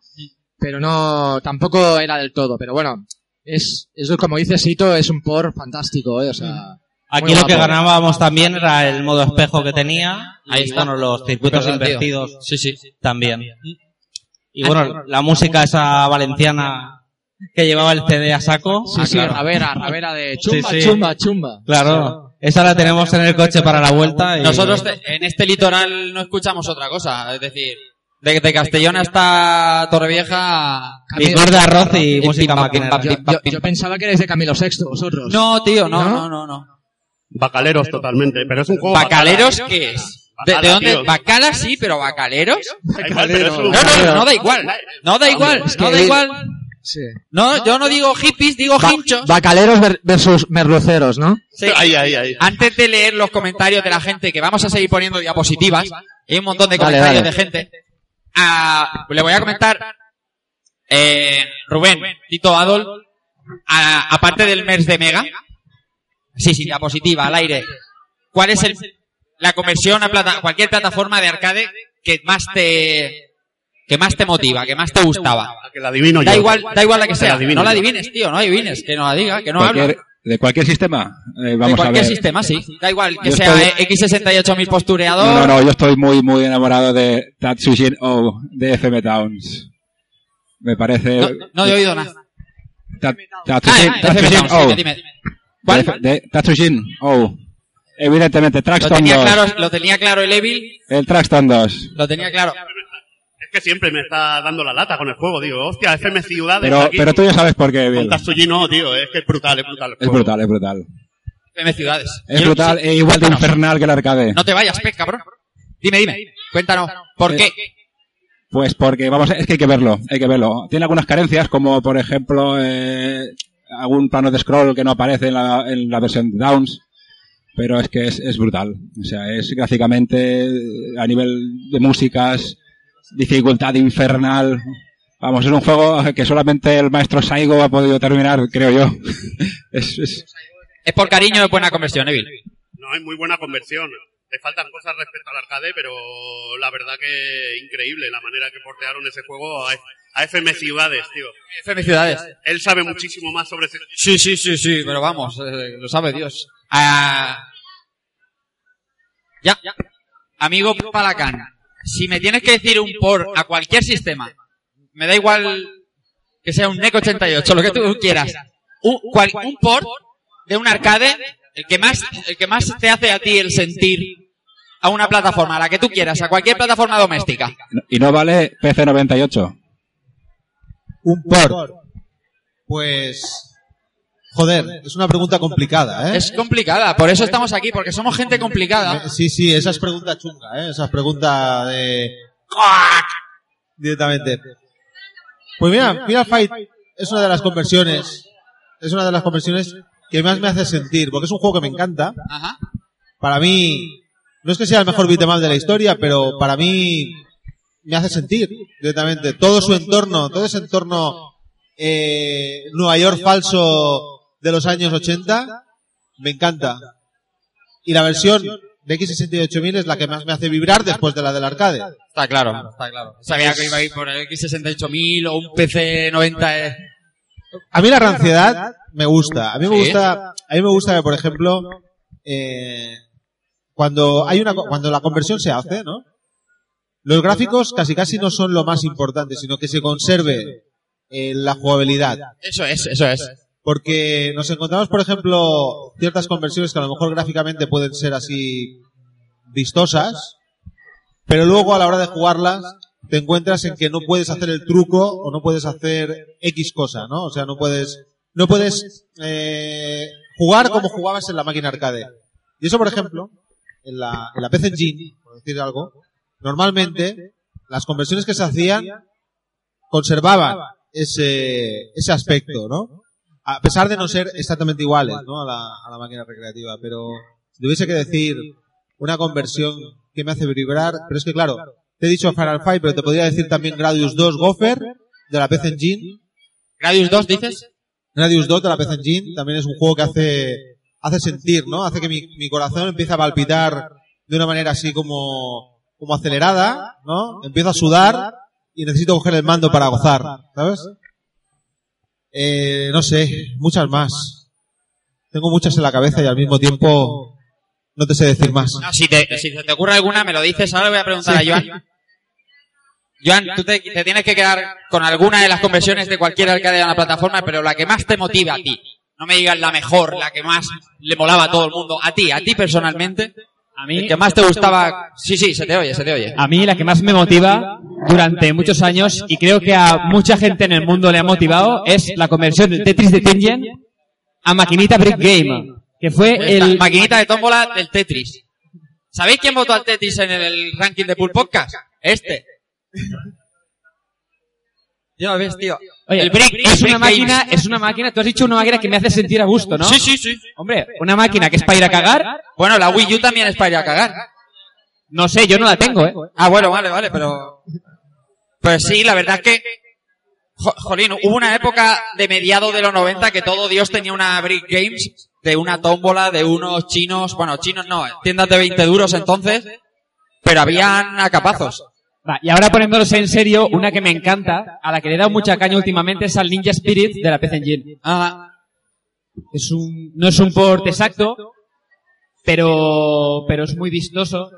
Pero no, tampoco era del todo. Pero bueno, es, es como dice Sito, es un por fantástico, eh, o sea. Aquí lo que ganábamos también era el modo espejo que tenía. Ahí y está. bueno, los circuitos invertidos Sí, sí. también. Y bueno, la música esa valenciana que llevaba el CD a saco. Sí, sí, Ravera, Ravera de chumba, Sí, sí. chumba, chumba. Claro, esa la tenemos en el coche para la vuelta. Y... Nosotros te- en este litoral no escuchamos otra cosa, es decir, de, de Castellón hasta Torrevieja... Licor de arroz y música pim, Yo, pensaba que erais de Camilo VI, vosotros. No, tío, no, ¿No? no, no. Bacaleros totalmente, pero es un juego ¿Bacaleros bacala, qué es? ¿De, Bacala, de dónde? tío. ¿Bacala sí, pero bacaleros? No, no, no da igual. No da igual, no da igual. Sí. No, yo no digo hippies, digo Ba- hinchos. Bacaleros ver- versus merluceros, ¿no? Sí. Ahí, ahí, ahí. Antes de leer los comentarios de la gente, que vamos a seguir poniendo diapositivas, hay un montón de Dale, comentarios dale. de gente, ah, le voy a comentar, eh, Rubén, Tito Adol, aparte del MERS de Mega, sí, sí, diapositiva, al aire, ¿cuál es el, la conversión a plata, cualquier plataforma de arcade que más te, que más te motiva, que más te gustaba? Que la adivino Da yo. igual, da igual la que sea, no la yo. adivines, tío, no adivines, que no la diga, que no Cualquier- habla. de cualquier sistema. Eh, De vamos a cualquier ver. sistema, sí. Da igual que Yo sea estoy- X68000 postureador. No, no, yo estoy muy, muy enamorado de Tatsujin O de FM Towns. Me parece... No, no he oído nada. Ah, Tatsujin, eh, Tatsujin FM Towns, O. dime, dime. ¿Cuál? De, de Tatsujin O. Evidentemente, Lo Traxton tenía 2. claro, lo tenía claro el Evil, El Traxton 2. lo tenía claro. Que siempre me está dando la lata con el juego, digo, hostia, FM Ciudades Pero, aquí. pero tú ya sabes por qué, Bill. Con Tatsuji no, tío, es que es brutal, es brutal. el Es brutal, es brutal. FM Ciudades. Es Yo- brutal sí, e igual de infernal que el arcade. No te vayas, pez, cabrón. Dime, dime. Cuéntanos. ¿Por Eh, qué? Pues porque, vamos, es que hay que verlo, hay que verlo. Tiene algunas carencias, como por ejemplo, eh, algún plano de scroll que no aparece en la, en la versión de Downs, pero es que es, es brutal. O sea, es gráficamente, a nivel de músicas, dificultad infernal. Vamos, es un juego que solamente el maestro Saigo ha podido terminar, creo yo. es, es- Es por cariño de buena conversión, Evil. No, es muy buena conversión. Te faltan cosas respecto al arcade, pero la verdad que increíble la manera que portearon ese juego a, a FM Ciudades, tío. FM Ciudades. Él sabe muchísimo más sobre ese... Sí, sí, sí, sí, pero vamos, eh, lo sabe Dios. Ah, ya, amigo Palacán, si me tienes que decir un por a cualquier sistema, me da igual que sea un NEC 88, lo que tú quieras, un, cual- un port de un arcade, el que más, el que más te hace a ti el sentir a una plataforma, a la que tú quieras, a cualquier plataforma doméstica. y no vale PC 98. Un port. Pues. Joder, es una pregunta complicada, ¿eh? Es complicada, por eso estamos aquí, porque somos gente complicada. Sí, sí, esa es pregunta chunga, ¿eh? Esa es pregunta de. Directamente. Pues mira, Final Fight es una de las conversiones. Es una de las conversiones que más me hace sentir, porque es un juego que me encanta. Ajá. Para mí, no es que sea el mejor beat'em up de la historia, pero para mí me hace sentir directamente. Todo su entorno, todo ese entorno eh, Nueva York falso de los años 80, me encanta. Y la versión de X68000 es la que más me hace vibrar después de la del arcade. Está claro, está claro. Sabía que iba a ir por el X68000 o un PC 90. eh. A mí la ranciedad me gusta. A mí me gusta, a mí me gusta que, por ejemplo, eh, cuando hay una, co- cuando la conversión se hace, ¿no? Los gráficos casi casi no son lo más importante, sino que se conserve eh, la jugabilidad. Eso es, eso es. Porque nos encontramos, por ejemplo, ciertas conversiones que a lo mejor gráficamente pueden ser así vistosas, pero luego a la hora de jugarlas te encuentras en que no puedes hacer el truco o no puedes hacer X cosa, ¿no? O sea, no puedes, no puedes eh, jugar como jugabas en la máquina arcade. Y eso, por ejemplo, en la, en la PC Engine, por decir algo, normalmente las conversiones que se hacían conservaban ese, ese aspecto, ¿no? A pesar de no ser exactamente iguales, ¿no? A la, a la máquina recreativa, pero si tuviese que decir una conversión que me hace vibrar, pero es que claro, te he dicho Final Fight, pero te podría decir también Gradius 2 Gopher de la PC Engine. ¿Gradius 2 dices? Gradius 2 de la PC Engine también es un juego que hace, hace sentir, ¿no? Hace que mi, mi corazón empiece a palpitar de una manera así como, como acelerada, ¿no? Empiezo a sudar y necesito coger el mando para gozar, ¿sabes? Eh, no sé, muchas más. Tengo muchas en la cabeza y al mismo tiempo no te sé decir más. No, si, te, si te ocurre alguna, me lo dices. Ahora le voy a preguntar Sí. a Joan. Joan, tú te, te tienes que quedar con alguna de las conversiones de cualquier arcade de una plataforma, pero la que más te motiva a ti. No me digas la mejor, la que más le molaba a todo el mundo. A ti, a ti personalmente. A mí, El que más te gustaba. Sí, sí, se te oye, se te oye. A mí la que más me motiva durante muchos años y creo que a mucha gente en el mundo le ha motivado es la conversión del Tetris de Tengen a maquinita Brick Game, que fue el maquinita de tómbola del Tetris. ¿Sabéis quién votó al Tetris en el ranking de Pool Podcast? Este. Ya ves, tío. Oye, el Brick, es una máquina, es una máquina, tú has dicho una máquina que me hace sentir a gusto, ¿no? Sí, sí, sí. Hombre, una máquina que es para ir a cagar. Bueno, la Wii U también es para ir a cagar. No sé, yo no la tengo, ¿eh? Ah, bueno, vale, vale, pero... Pues sí, la verdad es que... jo- Jolín, hubo una época de mediados de los 90 que todo Dios tenía una Brick Games de una tómbola de unos chinos, bueno, chinos no, tiendas de 20 duros entonces, pero habían acapazos. Va, y ahora poniéndolos en serio, una que me encanta, a la que le he dado mucha caña últimamente, es al Ninja Spirit de la PC Engine. Ah, Es un, no es un port exacto, pero, pero es muy vistoso.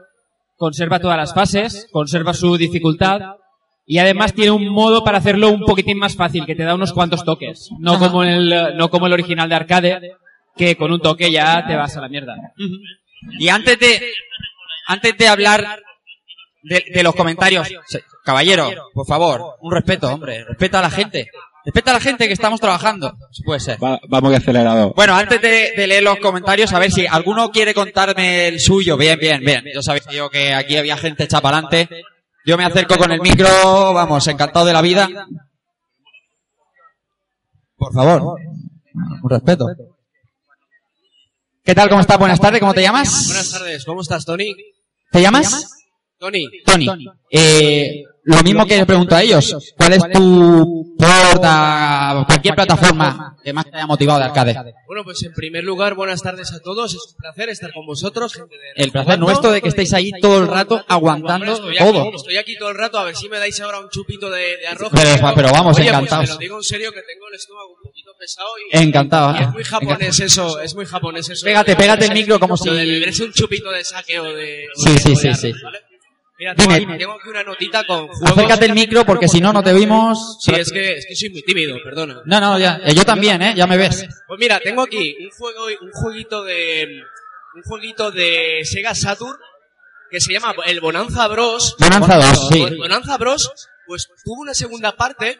Conserva todas las fases, conserva su dificultad, y además tiene un modo para hacerlo un poquitín más fácil, que te da unos cuantos toques. No como el, no como el original de arcade, que con un toque ya te vas a la mierda. Y antes de, antes de hablar de, de los comentarios, caballero, por favor, un respeto, hombre, respeta a la gente. Respeta a la gente que estamos trabajando. Si puede ser. vamos de acelerado. Bueno, antes de, de leer los comentarios, a ver si alguno quiere contarme el suyo. Bien, bien, bien. Yo sabía yo que aquí había gente chapalante. Yo me acerco con el micro, vamos, encantado de la vida. Por favor, un respeto. ¿Qué tal? ¿Cómo estás? Buenas tardes, ¿cómo te llamas? Buenas tardes, ¿cómo estás, Tony? ¿Te llamas? Tony. Tony. Eh, lo mismo que le pregunto a ellos. ¿Cuál es tu port a cualquier plataforma que más te haya motivado de arcade? Bueno, pues en primer lugar, buenas tardes a todos. Es un placer estar con vosotros, gente de El placer nuestro de que estéis ahí todo el rato aguantando Estoy todo. estoy aquí todo el rato, a ver si me dais ahora un chupito de, de arroz. Pero- pero vamos, Oye, encantados. Pues te lo digo en serio que tengo el estómago un poquito pesado y, Encantado. y es muy japonés eso, es muy japonés eso. Pégate, pégate el micro como si- Lo de beberse un chupito de saque o de... Sí, sí, sí, sí. ¿vale? Mira, tengo, Dime. aquí- tengo aquí una notita con juegos... Acércate el micro porque si no, no te oímos. Sí, es que, es que soy muy tímido, perdona. No, no, ya. eh, Yo también, ¿eh? Ya me ves. Pues mira, tengo aquí un juego, un jueguito de, un jueguito de Sega Saturn que se llama el Bonanza Bros. Bonanza 2, sí. Pues Bonanza Bros. Pues tuvo una segunda parte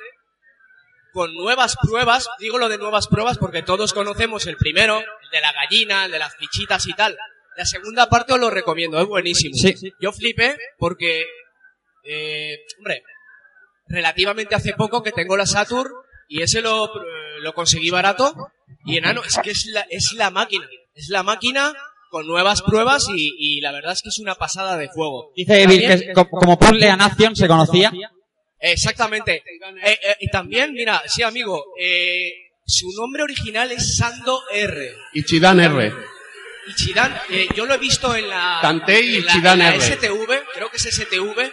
con nuevas pruebas. Digo lo de nuevas pruebas porque todos conocemos el primero, el de la gallina, el de las fichitas y tal. La segunda parte os lo recomiendo, es buenísimo. Sí. Yo flipé porque, eh, hombre, relativamente hace poco que tengo la Saturn y ese lo, eh, lo conseguí barato y enano, es que es la, es la máquina, es la máquina con nuevas pruebas y, y la verdad es que es una pasada de juego. Dice Evil que co- como Puzzle and Action se conocía. Exactamente. Eh, eh, y también, mira, sí, amigo, eh, su nombre original es Sando R. Ichidan R. Ichidan, eh, yo lo he visto en la, Tantei en la, en la R. STV, creo que es STV,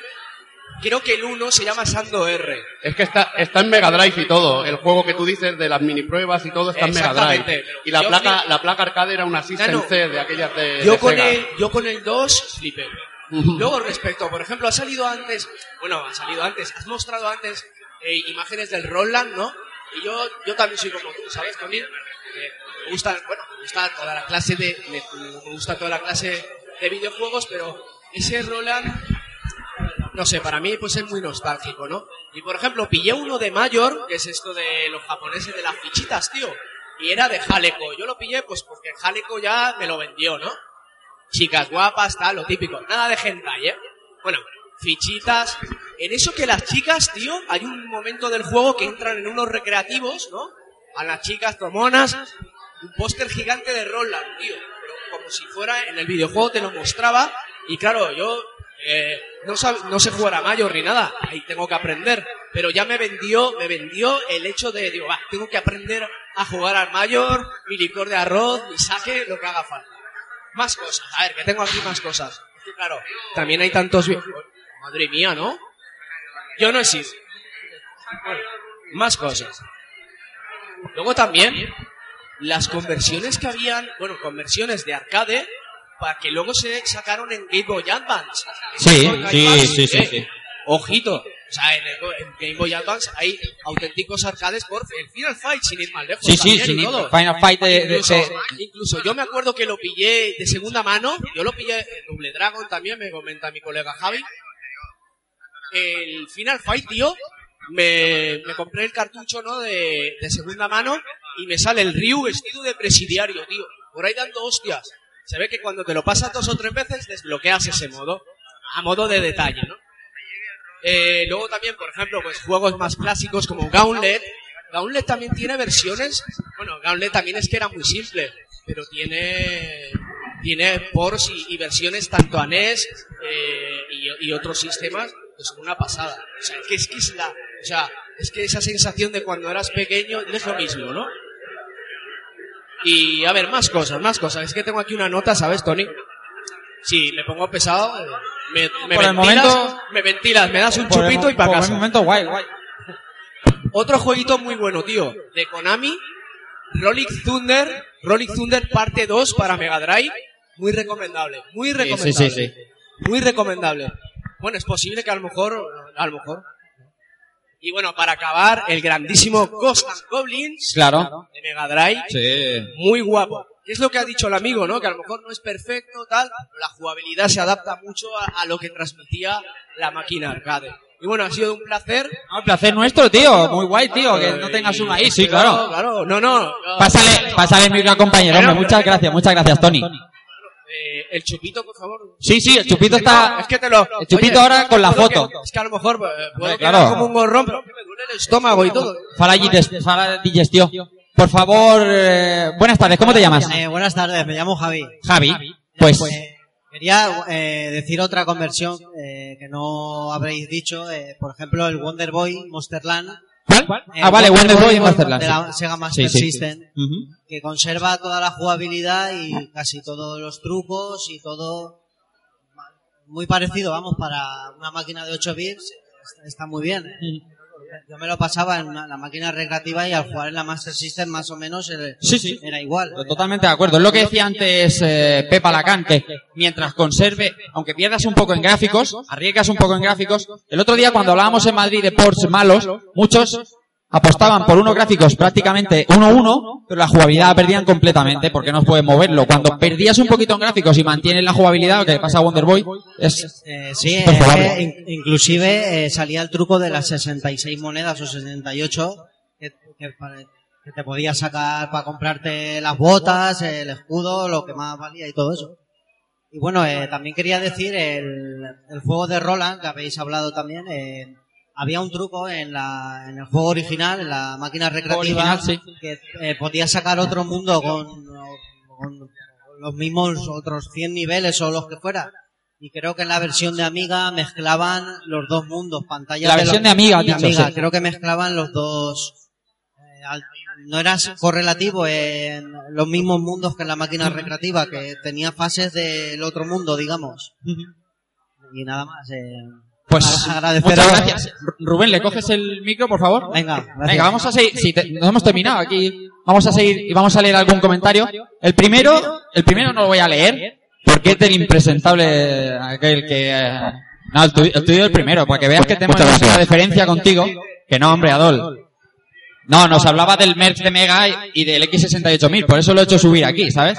creo que el 1 se llama Sando R. Es que está, está en Mega Drive y todo. El juego que tú dices de las mini pruebas y todo está en Mega Drive. Y la yo placa, flip- la placa arcade era una System Nano, C de aquellas de, Yo de con, Sega. el, yo con el 2 flipé. Luego respecto, por ejemplo, ha salido antes, bueno, ha salido antes, has mostrado antes eh, imágenes del Roland, ¿no? Y yo, yo también soy como tú, ¿sabes, Tony? Eh, me gusta, bueno, me gusta toda la clase de, me, gusta toda la clase de videojuegos, pero ese Roland, no sé, para mí pues es muy nostálgico, ¿no? Y por ejemplo, pillé uno de Mayor, que es esto de los japoneses de las fichitas, tío. Y era de Jaleco. Yo lo pillé pues porque Jaleco ya me lo vendió, ¿no? Chicas guapas, tal, lo típico. Nada de hentai, ¿eh? Bueno, fichitas. En eso que las chicas, tío, hay un momento del juego que entran en unos recreativos, ¿no? A las chicas tomonas, un póster gigante de Roland, tío. Como si fuera en el videojuego te lo mostraba. Y claro, yo eh, no, sab- no sé jugar a Mayor ni nada. Ahí tengo que aprender. Pero ya me vendió, me vendió el hecho de, digo, va, tengo que aprender a jugar al Mayor, mi licor de arroz, mi saque, lo que haga falta. Más cosas. A ver, que tengo aquí más cosas. Es que claro, también hay tantos... Madre mía, ¿no? Yo no he sido. Más cosas. Luego también, las conversiones que habían, bueno, conversiones de arcade, para que luego se sacaron en Game Boy Advance. Sí, sí, Advance, sí, sí, eh, sí. Ojito. O sea, en, el- en Game Boy Advance hay auténticos arcades por el Final Fight, sin ir más lejos. Sí, sí, sin y ir- todo. Final Fight de- de- incluso, de- incluso yo me acuerdo que lo pillé de segunda mano. Yo lo pillé en Double Dragon también, me comenta mi colega Javi. El Final Fight, tío, me, me compré el cartucho, ¿no? De, de segunda mano y me sale el Ryu vestido de presidiario, tío. Por ahí dando hostias. Se ve que cuando te lo pasas dos o tres veces desbloqueas ese modo. A modo de detalle, ¿no? Eh, luego también, por ejemplo, pues juegos más clásicos como Gauntlet. Gauntlet también tiene versiones. Bueno, Gauntlet también es que era muy simple, pero tiene tiene ports y, y versiones tanto a NES eh, y, y otros sistemas que son una pasada. O sea, que es que es la, o sea, es que esa sensación de cuando eras pequeño es lo mismo, ¿no? Y a ver, más cosas, más cosas. Es que tengo aquí una nota, ¿sabes, Tony? Si me pongo pesado, eh, me, me Por el ventilas, momento- me ventilas, me das un Por el chupito y para por el casa. momento guay, guay. Otro jueguito muy bueno, tío, de Konami, Rolling Thunder, Rolling Thunder parte 2 para Mega Drive, muy recomendable, muy recomendable. sí, sí. Muy recomendable. Bueno, es posible que a lo mejor, a lo mejor. Y bueno, para acabar, el grandísimo Ghost and Goblins Claro. de Mega Drive, Sí. muy guapo. ¿Qué es lo que ha dicho el amigo, no? Que a lo mejor no es perfecto, tal, pero la jugabilidad se adapta mucho a, a lo que transmitía la máquina arcade. Y bueno, ha sido un placer. No, el placer nuestro, tío. Muy guay, tío. Que no tengas uno ahí. Sí, claro. Claro, no, no. Pásale, pásale el micro compañero, hombre. Muchas gracias, muchas gracias, Tony. Eh, el chupito, por favor. Sí, sí, el chupito está... Es que te lo. El chupito Oye, ahora con la foto. que- es que a lo mejor eh, puedo claro. como un gorrón, pero que me duele el estómago y todo. Fala diges- fala digestión. Por favor, eh, buenas tardes, ¿cómo te llamas? Eh, buenas tardes, me llamo Javi. Javi. Pues, Eh, quería eh, decir otra conversión eh, que no habréis dicho. eh, por ejemplo, el Wonder Boy Monsterland. ¿Cuál? El Ah, vale, Wonder Boy y Monsterland, De la. Sega Master Sí. Que conserva toda la jugabilidad y casi todos los trucos y todo muy parecido, vamos, para una máquina de 8 bits. está- Está muy bien. Yo me lo pasaba en una- la máquina recreativa y al jugar en la Master System más o menos eh, Sí, sí. era igual. Totalmente de acuerdo. Es lo que decía antes eh, Pepa Lacan, que mientras conserve, aunque pierdas un poco en gráficos, arriesgas un poco en gráficos. El otro día cuando hablábamos en Madrid de ports malos, muchos apostaban por unos gráficos prácticamente 1-1, pero la jugabilidad la perdían completamente porque no puedes moverlo. Cuando perdías un poquito en gráficos y mantienes la jugabilidad, lo que le pasa a Wonder Boy, es Eh, sí, inclusive eh, salía el truco de las 66 monedas o 68 que, que que te podías sacar para comprarte las botas, el escudo, lo que más valía y todo eso. Y bueno, eh, también quería decir el, el juego de Roland, que habéis hablado también, eh, había un truco en, la, en el juego original, en la máquina recreativa, sí. que eh, podías sacar otro mundo con, con los mismos otros 100 niveles o los que fuera. Y creo que en la versión de Amiga mezclaban los dos mundos, pantalla La de versión los- de Amiga, dicho, Amiga, sí. creo que mezclaban los dos. eh, al- no era correlativo en los mismos mundos que en la máquina recreativa, que tenía fases del otro mundo, digamos. Y nada más. Eh, Pues agradecer muchas a- gracias. Rubén, ¿le coges el micro, por favor? Venga, gracias. Venga, vamos a seguir. Sí, te- no hemos terminado aquí. Vamos a seguir y vamos a leer algún comentario. El primero, el primero no lo voy a leer porque es del impresentable aquel que. eh, no, el tuyo, el tuyo el primero, para que veas que tenemos una diferencia contigo. Que no, hombre, Adol. No, nos hablaba del merch de Mega y- y del X68000, por eso lo he hecho subir aquí, ¿sabes?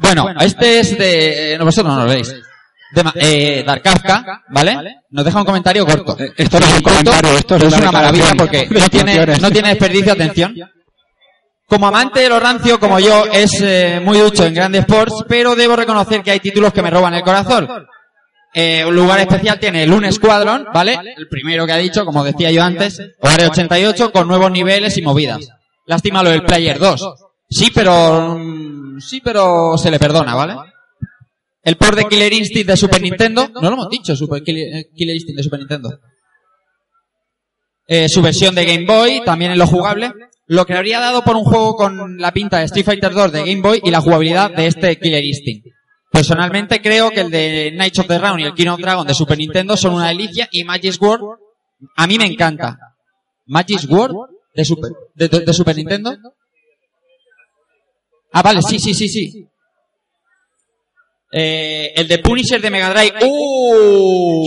Bueno, este es de... eh, vosotros no lo veis. De, eh, Dark Kafka, ¿vale? Nos deja un comentario corto. esto no es un comentario, esto es una maravilla porque no tiene, no tiene desperdicio, atención. Como amante de lo rancio, como yo, es eh, muy ducho en Grand Sports, pero debo reconocer que hay títulos que me roban el corazón. Eh, un lugar especial tiene el Un Squadron, ¿vale? El primero que ha dicho, como decía yo antes, Hogar 88 con nuevos niveles y movidas. Lástima lo del Player 2. Sí, pero mm, sí, pero se le perdona, ¿vale? El port de Killer Instinct de Super Nintendo, no lo hemos dicho, Super Killer, eh, Killer Instinct de Super Nintendo. Eh, su versión de Game Boy, también en lo jugable. Lo que habría dado por un juego con la pinta de Street Fighter 2 de Game Boy y la jugabilidad de este Killer Instinct. Personalmente creo que el de Knights of the Round y el King of Dragon de Super Nintendo son una delicia y Magic World a mí me encanta. Magic World de Super, de, de- de Super Nintendo. Ah, vale, sí, sí, sí, sí. Eh, el de Punisher de Mega Drive. ¡Uh!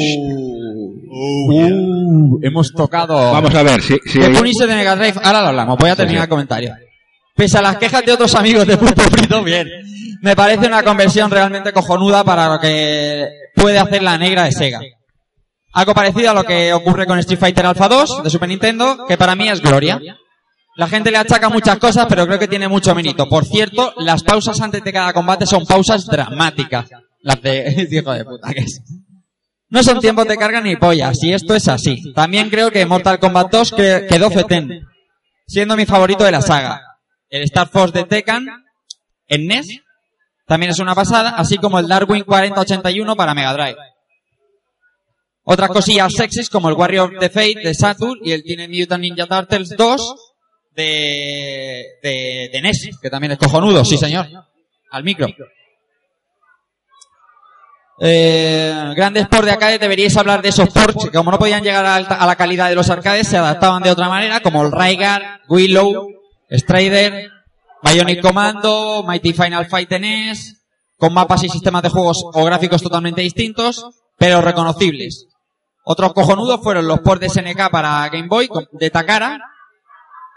Uh, hemos tocado. Vamos a ver, si, si De Punisher de Mega Drive, ahora lo hablamos, voy a terminar el comentario. Pese a las quejas de otros amigos de Pulpo Frito, bien. Me parece una conversión realmente cojonuda para lo que puede hacer la negra de Sega. Algo parecido a lo que ocurre con Street Fighter Alpha 2 de Super Nintendo, que para mí es gloria. La gente le achaca muchas cosas, pero creo que tiene mucho mérito. Por cierto, las pausas antes de cada combate son pausas dramáticas. Las de... hijo de puta que es. No son tiempos de carga ni pollas, y esto es así. También creo que Mortal Kombat 2 cre- quedó fetén, siendo mi favorito de la saga. El Star Force de Tekken, en NES, también es una pasada, así como el Darwin 4081 para Mega Drive. Otras cosillas sexys como el Warrior de Fate de Saturn y el Teenage Mutant Ninja Turtles 2 de, de, de NES, que también es cojonudo, sí señor. Al micro. Eh, grandes ports de arcade deberíais hablar de esos ports que como no podían llegar a, alta- a la calidad de los arcades se adaptaban de otra manera como el Rygar, Willow, Strider, Bionic Commando, Mighty Final Fight NES, con mapas y sistemas de juegos o gráficos totalmente distintos, pero reconocibles. Otros cojonudos fueron los ports de SNK para Game Boy de Takara,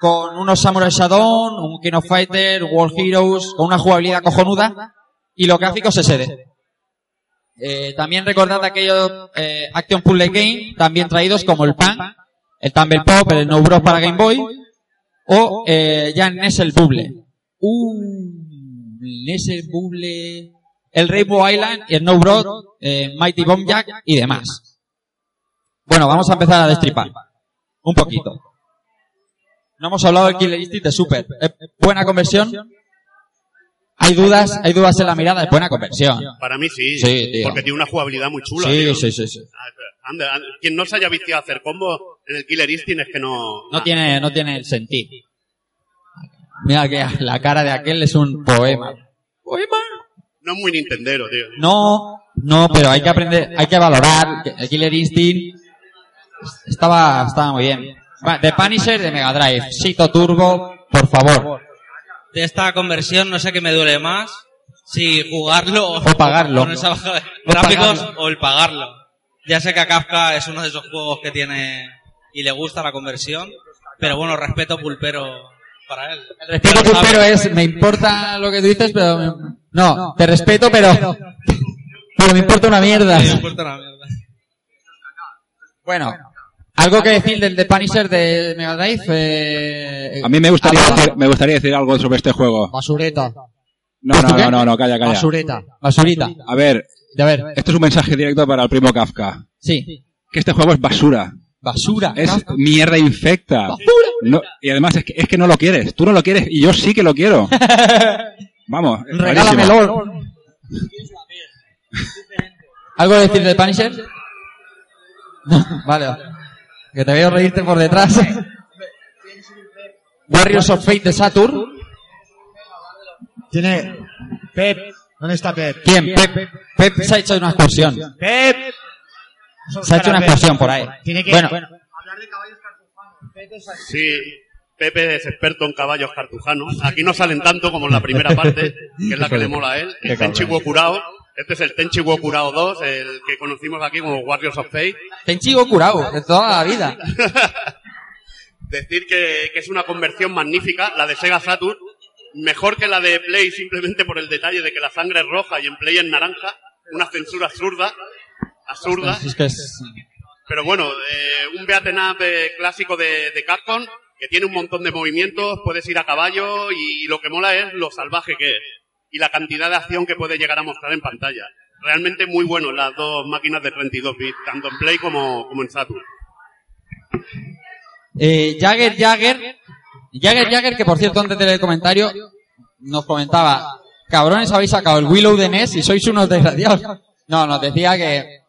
con unos Samurai Shodown, un King of Fighter, World Heroes, con una jugabilidad cojonuda y los gráficos SD. Eh, también recordad aquellos eh, Action Puzzle Game, también traídos como el PAN, el Tumble Pop, el No Bros para Game Boy, o eh, ya NES el Bubble. Uh, NES el Bubble, el Rainbow Island, el No Bros, eh, Mighty Bomb Jack y demás. Bueno, vamos a empezar a destripar. Un poquito. No hemos hablado del Killer Instinct de Super. ¿Es buena conversión? Hay dudas, hay dudas en la mirada, es buena conversión. Para mí sí, Sí, tío. porque tiene una jugabilidad muy chula. Sí, tío. sí, sí, sí. Anda, anda, quien no se haya visto a hacer combo en el Killer Instinct es que no... No tiene, no tiene sentido. Mira que la cara de aquel es un poema. No es muy nintendero, tío. No, no, pero hay que aprender, hay que valorar. que El Killer Instinct estaba, estaba muy bien. Va, The Punisher de Mega Drive. Sito Turbo, por favor. De esta conversión no sé qué me duele más. Si jugarlo O pagarlo. con esa baja de O gráficos pagarlo. o el pagarlo. Ya sé que a Kafka es uno de esos juegos que tiene y le gusta la conversión, pero bueno, respeto pulpero para él. Respeto pulpero es, me importa lo que tú dices, pero me- no, te respeto, pero, pero me importa una mierda. Me importa una mierda. Bueno, algo que decir del The Punisher de Mega Drive. Eh, A mí me gustaría, decir, me gustaría decir algo sobre este juego. Basureta. No, no, no, no, no, calla, calla. Basureta. Basurita. A ver, a ver, esto es un mensaje directo para el primo Kafka. Sí. Que este juego es basura. Basura. Es Kafka. mierda infecta. No, y además es que, es que no lo quieres. Tú no lo quieres y yo sí que lo quiero. Vamos. Regálamelo. ¿Algo que decir de Punisher? No, vale. Que te veo reírte por detrás. Warriors of Fate de Saturn. Tiene. Pep. ¿Dónde está Pep? ¿Quién? Pep. Pep se ha hecho una excursión. Pep. Se ha hecho una excursión por ahí. Tiene que. Bueno, Sí, Pepe es experto en caballos cartujanos. Aquí no salen tanto como en la primera parte, que es la que le mola a él. Qué El Tenchi cabrón. Wokurao. Este es el Tenchi Wokurao 2, el que conocimos aquí como Warriors of Fate. Tenchi Gokurao, de toda la vida. Decir que, que es una conversión magnífica, la de Sega Saturn. Mejor que la de Play simplemente por el detalle de que la sangre es roja y en Play es naranja. Una censura absurda. Absurda. Es que es... Pero bueno, eh, un beaten up eh, clásico de, de Capcom que tiene un montón de movimientos, puedes ir a caballo y, lo que mola es lo salvaje que es y la cantidad de acción que puede llegar a mostrar en pantalla. Realmente muy bueno las dos máquinas de 32 bits, tanto en Play como, como en Saturn. Eh, Jagger, Jagger, Jagger, Jagger, que por cierto antes del comentario nos comentaba, cabrones habéis sacado el Willow de NES y sois unos desgraciados. No, nos decía que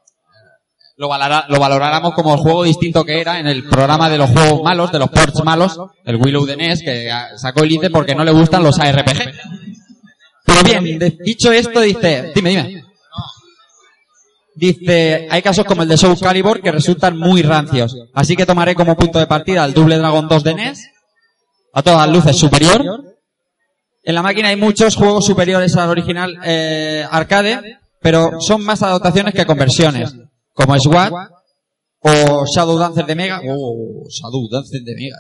lo, valoráramos como el juego distinto que era en el programa de los juegos malos, de los ports malos, el Willow de NES, que sacó el ICE porque no le gustan los ARPG. Pero bien, de- dicho esto, dice, dime, dime. Dice, hay casos como el de Soul Calibur que resultan muy rancios. Así que tomaré como punto de partida el Double Dragon 2 de NES. A todas luces superior. En la máquina hay muchos juegos superiores al original eh, arcade, pero son más adaptaciones que conversiones. Como SWAT o Shadow Dancer de Mega. Oh, Shadow Dancer de Mega.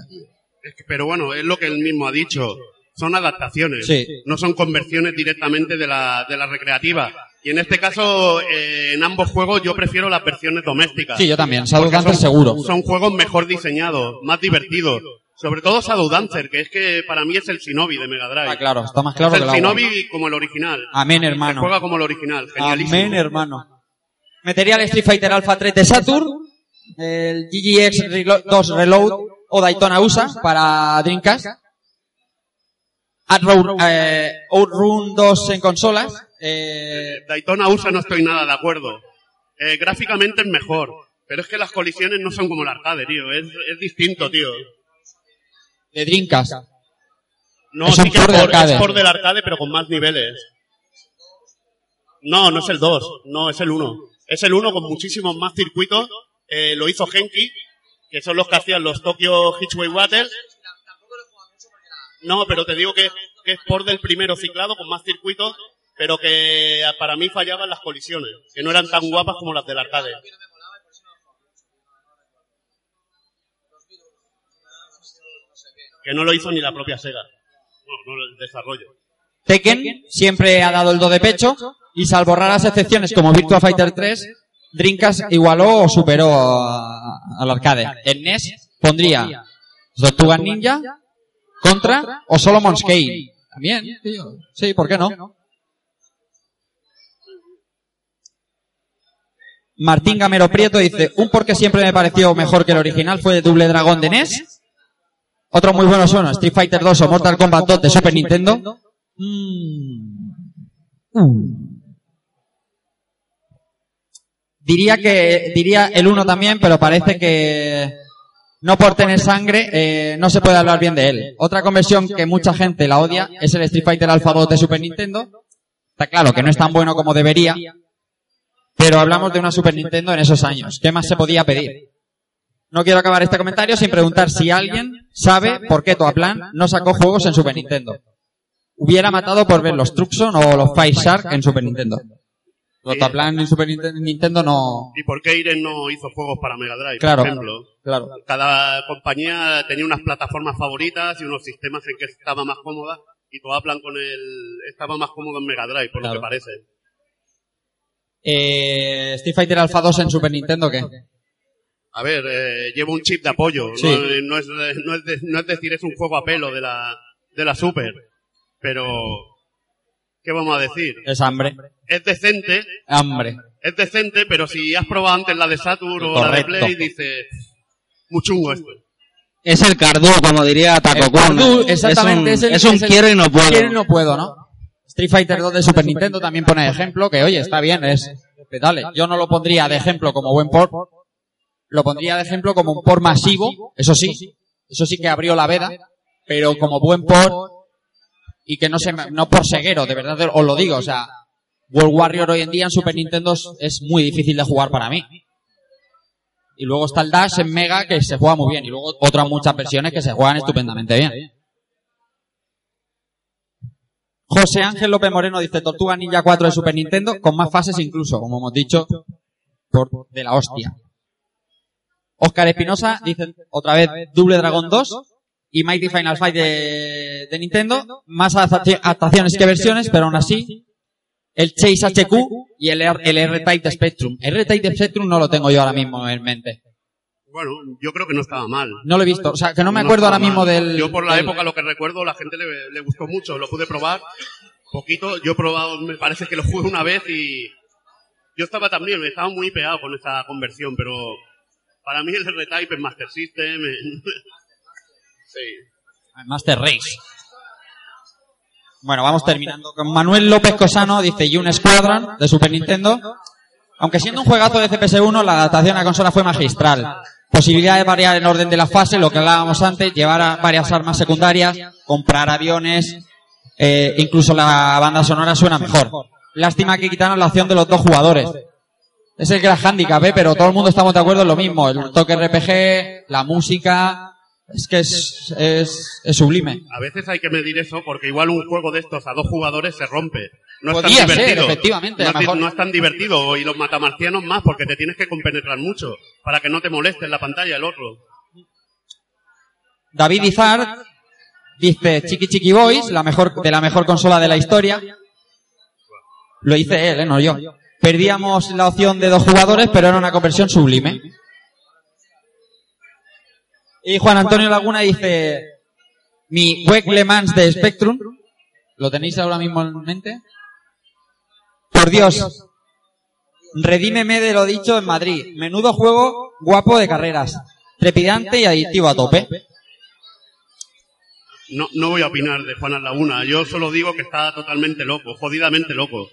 Es que- pero bueno, es lo que él mismo ha dicho. Son adaptaciones, Sí. no son conversiones directamente de la, de la recreativa. Y en este caso, eh, en ambos juegos yo prefiero las versiones domésticas. Sí, yo también. Shadow Dancer son- seguro. Son juegos mejor diseñados, más divertidos. Sobre todo Shadow Dancer, que es que para mí es el Shinobi de Mega Drive. Ah, claro, está más claro es que el el agua. Shinobi como el original. Amén, hermano. Se juega como el original, genialísimo. Amén, hermano. Metería el Street Fighter Alpha 3 de Saturn, el GGX Relo- 2 Reload o Daytona USA para Dreamcast. Outrun, eh, Outrun 2 en consolas. Eh, Daytona USA no estoy nada de acuerdo. Eh, gráficamente es mejor. Pero es que las colisiones no son como el arcade, tío. Es, es distinto, tío. de Dreamcast. No, Es sí que de por- arcade. es por del arcade, pero con más niveles. No, no es el 2. No, es el 1. Es el 1 con muchísimos más circuitos. Eh, lo hizo Genki, que son los que hacían los Tokyo Hitchway Waters. No, pero te digo que, que es por del primero ciclado con más circuitos, pero que para mí fallaban las colisiones, que no eran tan guapas como las del arcade. Que no lo hizo ni la propia Sega. No, no el desarrollo. Tekken siempre ha dado el do de pecho y salvo raras excepciones como Virtua Fighter 3, Dreamcast igualó o superó al arcade. En NES pondría Tortugas Ninja, Contra o Solomon's Kane. También, tío. Sí, ¿por qué no? Martín Gamero Prieto dice, un porque siempre me pareció mejor que el original fue Double Dragon de NES. Otros muy buenos son Street Fighter 2 o Mortal Kombat 2 de Super Nintendo. Diría que diría el 1 también, pero parece que no por tener sangre eh, no se puede hablar bien de él. Otra conversión que mucha gente la odia es el Street Fighter Alpha 2 de Super Nintendo. Está claro que no es tan bueno como debería, pero hablamos de una Super Nintendo en esos años. ¿Qué más se podía pedir? No quiero acabar este comentario sin preguntar si alguien sabe por qué Toaplan no sacó juegos en Super Nintendo. Hubiera matado por ver los Truxon o los Fire Shark en Super Nintendo. Los Toaplan en Super Ninte- Nintendo no... ¿Y por qué Iren no hizo juegos para Mega Drive, Claro, por ejemplo? claro. Cada compañía tenía unas plataformas favoritas y unos sistemas en que estaba más cómoda y todo hablan con el estaba más cómodo en Mega Drive, por lo que parece. Eh, Street Fighter Alpha 2 en Super Nintendo, ¿qué? A ver, eh, lleva un chip de apoyo. Sí. No, no es, no, es de- no es decir, es un juego a pelo de la, de la Super. Pero, ¿qué vamos a decir? Es hambre. Es decente. Hambre. Es decente, pero si has probado antes la de Saturn o la de. Play, dices, muy chungo esto. Es el Cardu, como diría Taco Kun. Cardu, exactamente, Es es un, el- es un es el- quiero y no puedo. Quiero y no puedo, ¿no? Street Fighter 2 de Super Nintendo también pone de ejemplo, que oye, está bien, es dale. Yo no lo pondría de ejemplo como buen port, lo pondría de ejemplo como un port masivo, eso sí, eso sí que abrió la veda, pero como buen port y que no se no por ceguero, de verdad os lo digo, o sea, World Warrior hoy en día en Super Nintendo es- es muy difícil de jugar para mí. Y luego está el Dash en Mega que se juega muy bien y luego otras muchas versiones que se juegan estupendamente bien. José Ángel López Moreno dice Tortuga Ninja 4 de Super Nintendo con más fases incluso, como hemos dicho, por de la hostia. Oscar Espinosa dice otra vez Double Dragon 2 y Mighty Final Fight de, de Nintendo, más adaptaci- adaptaciones que versiones, pero aún así el Chase HQ y el, el R-Type de Spectrum. El R-Type de Spectrum no lo tengo yo ahora mismo en mente. Bueno, yo creo que no estaba mal. No lo he visto, o sea, que no me No acuerdo ahora estaba mismo mal. del... Yo por la del- época lo que recuerdo, la gente le, le gustó mucho, lo pude probar poquito. Yo he probado, me parece que lo jugué una vez y yo estaba también, me estaba muy pegado con esta conversión, pero para mí el R-Type es Master System. Sí. Master Race. Bueno, vamos terminando con Manuel López Cosano, dice Yun Squadron de Super Nintendo. Aunque siendo un juegazo de CPS1, la adaptación a consola fue magistral. Posibilidad de variar el orden de la fase, lo que hablábamos antes, llevar a varias armas secundarias, comprar aviones, eh, incluso la banda sonora suena mejor. Lástima que quitaron la opción de los dos jugadores. Es el gran handicap, ¿eh? pero todo el mundo estamos de acuerdo en lo mismo. El toque RPG, la música, es que es, es, es sublime. A veces hay que medir eso porque igual un juego de estos a dos jugadores se rompe. No es tan ser, divertido. efectivamente, No, a mejor. no es tan divertido y los matamarcianos más porque te tienes que compenetrar mucho para que no te moleste en la pantalla el otro. David Izar dice Chiqui Chiqui Boys, la mejor, de la mejor consola de la historia. Lo hice él, ¿eh? no yo. Perdíamos la opción de dos jugadores, pero era una conversión sublime. Y Juan Antonio Laguna dice mi WEC Le Mans de Spectrum. ¿Lo tenéis ahora mismo en mente? Por Dios, redímeme de lo dicho en Madrid. Menudo juego guapo de carreras. Trepidante y adictivo a tope. No, no voy a opinar de Juan Laguna. Yo solo digo que está totalmente loco, jodidamente loco.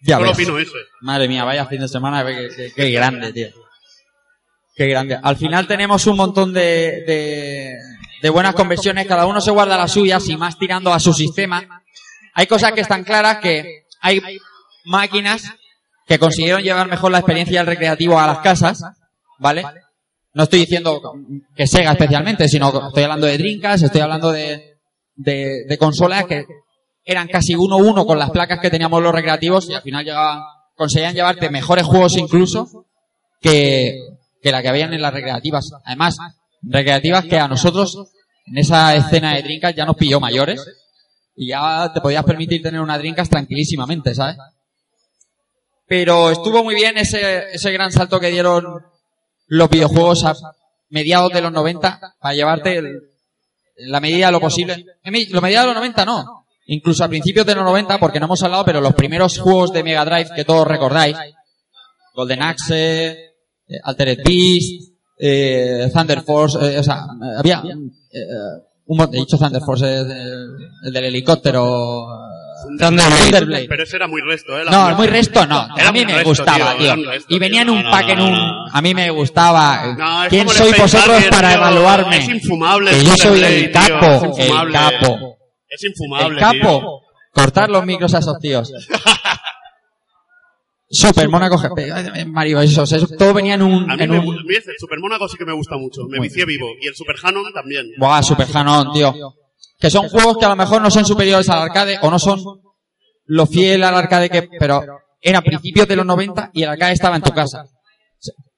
Ya solo ves. opino eso. Madre mía, vaya fin de semana, qué, qué- qué grande, tío. Qué grande. Al final tenemos un montón de, de, de buenas conversiones, cada uno se guarda las suyas y más tirando a su sistema. Hay cosas que están claras que hay máquinas que consiguieron llevar mejor la experiencia del recreativo a las casas, ¿vale? No estoy diciendo que Sega especialmente, sino que estoy hablando de Dreamcast, estoy hablando de, de, de consolas que eran casi uno a uno con las placas que teníamos los recreativos y al final llegaban, conseguían llevarte mejores juegos incluso que, que la que habían en las recreativas. Además, recreativas que a nosotros en esa escena de Dreamcast ya nos pilló mayores y ya te podías permitir tener una Dreamcast tranquilísimamente, ¿sabes? Pero estuvo muy bien ese, ese gran salto que dieron los videojuegos a mediados de los 90 para llevarte el- la medida de lo posible. Lo medida de los 90 no. Incluso a principios de los 90, porque no hemos hablado, pero los primeros juegos de Mega Drive que todos recordáis, Golden Axe, Altered Beast, eh, Thunder Force, eh, o sea, eh, había eh, un mon- he dicho Thunder Force, eh, el, el del helicóptero, eh, Thunderblade. Pero ese era muy resto, ¿eh? La No, muy resto no. Era A mí me resto, gustaba, tío, tío. resto, Y venía en tío. un No, pack no, en un... no, A mí me gustaba. No, es ¿Quién sois vosotros Harrier, para tío. evaluarme? Es infumable Que el yo soy Thunderblade, el tío, capo, es el infumable. capo. Es infumable. El capo. Cortar los micros a esos tíos. Super Mónaco GP. Mario, eso, eso, todo venía en un... A mí En me, un el Super Mónaco sí que me gusta mucho. Me vicié vivo. Y el Super Hanon también. Buah, Super Hanon, tío. Que son juegos que a lo mejor no son superiores al arcade o no son lo fiel al arcade que... Pero era principios de los 90 y el arcade estaba en tu casa.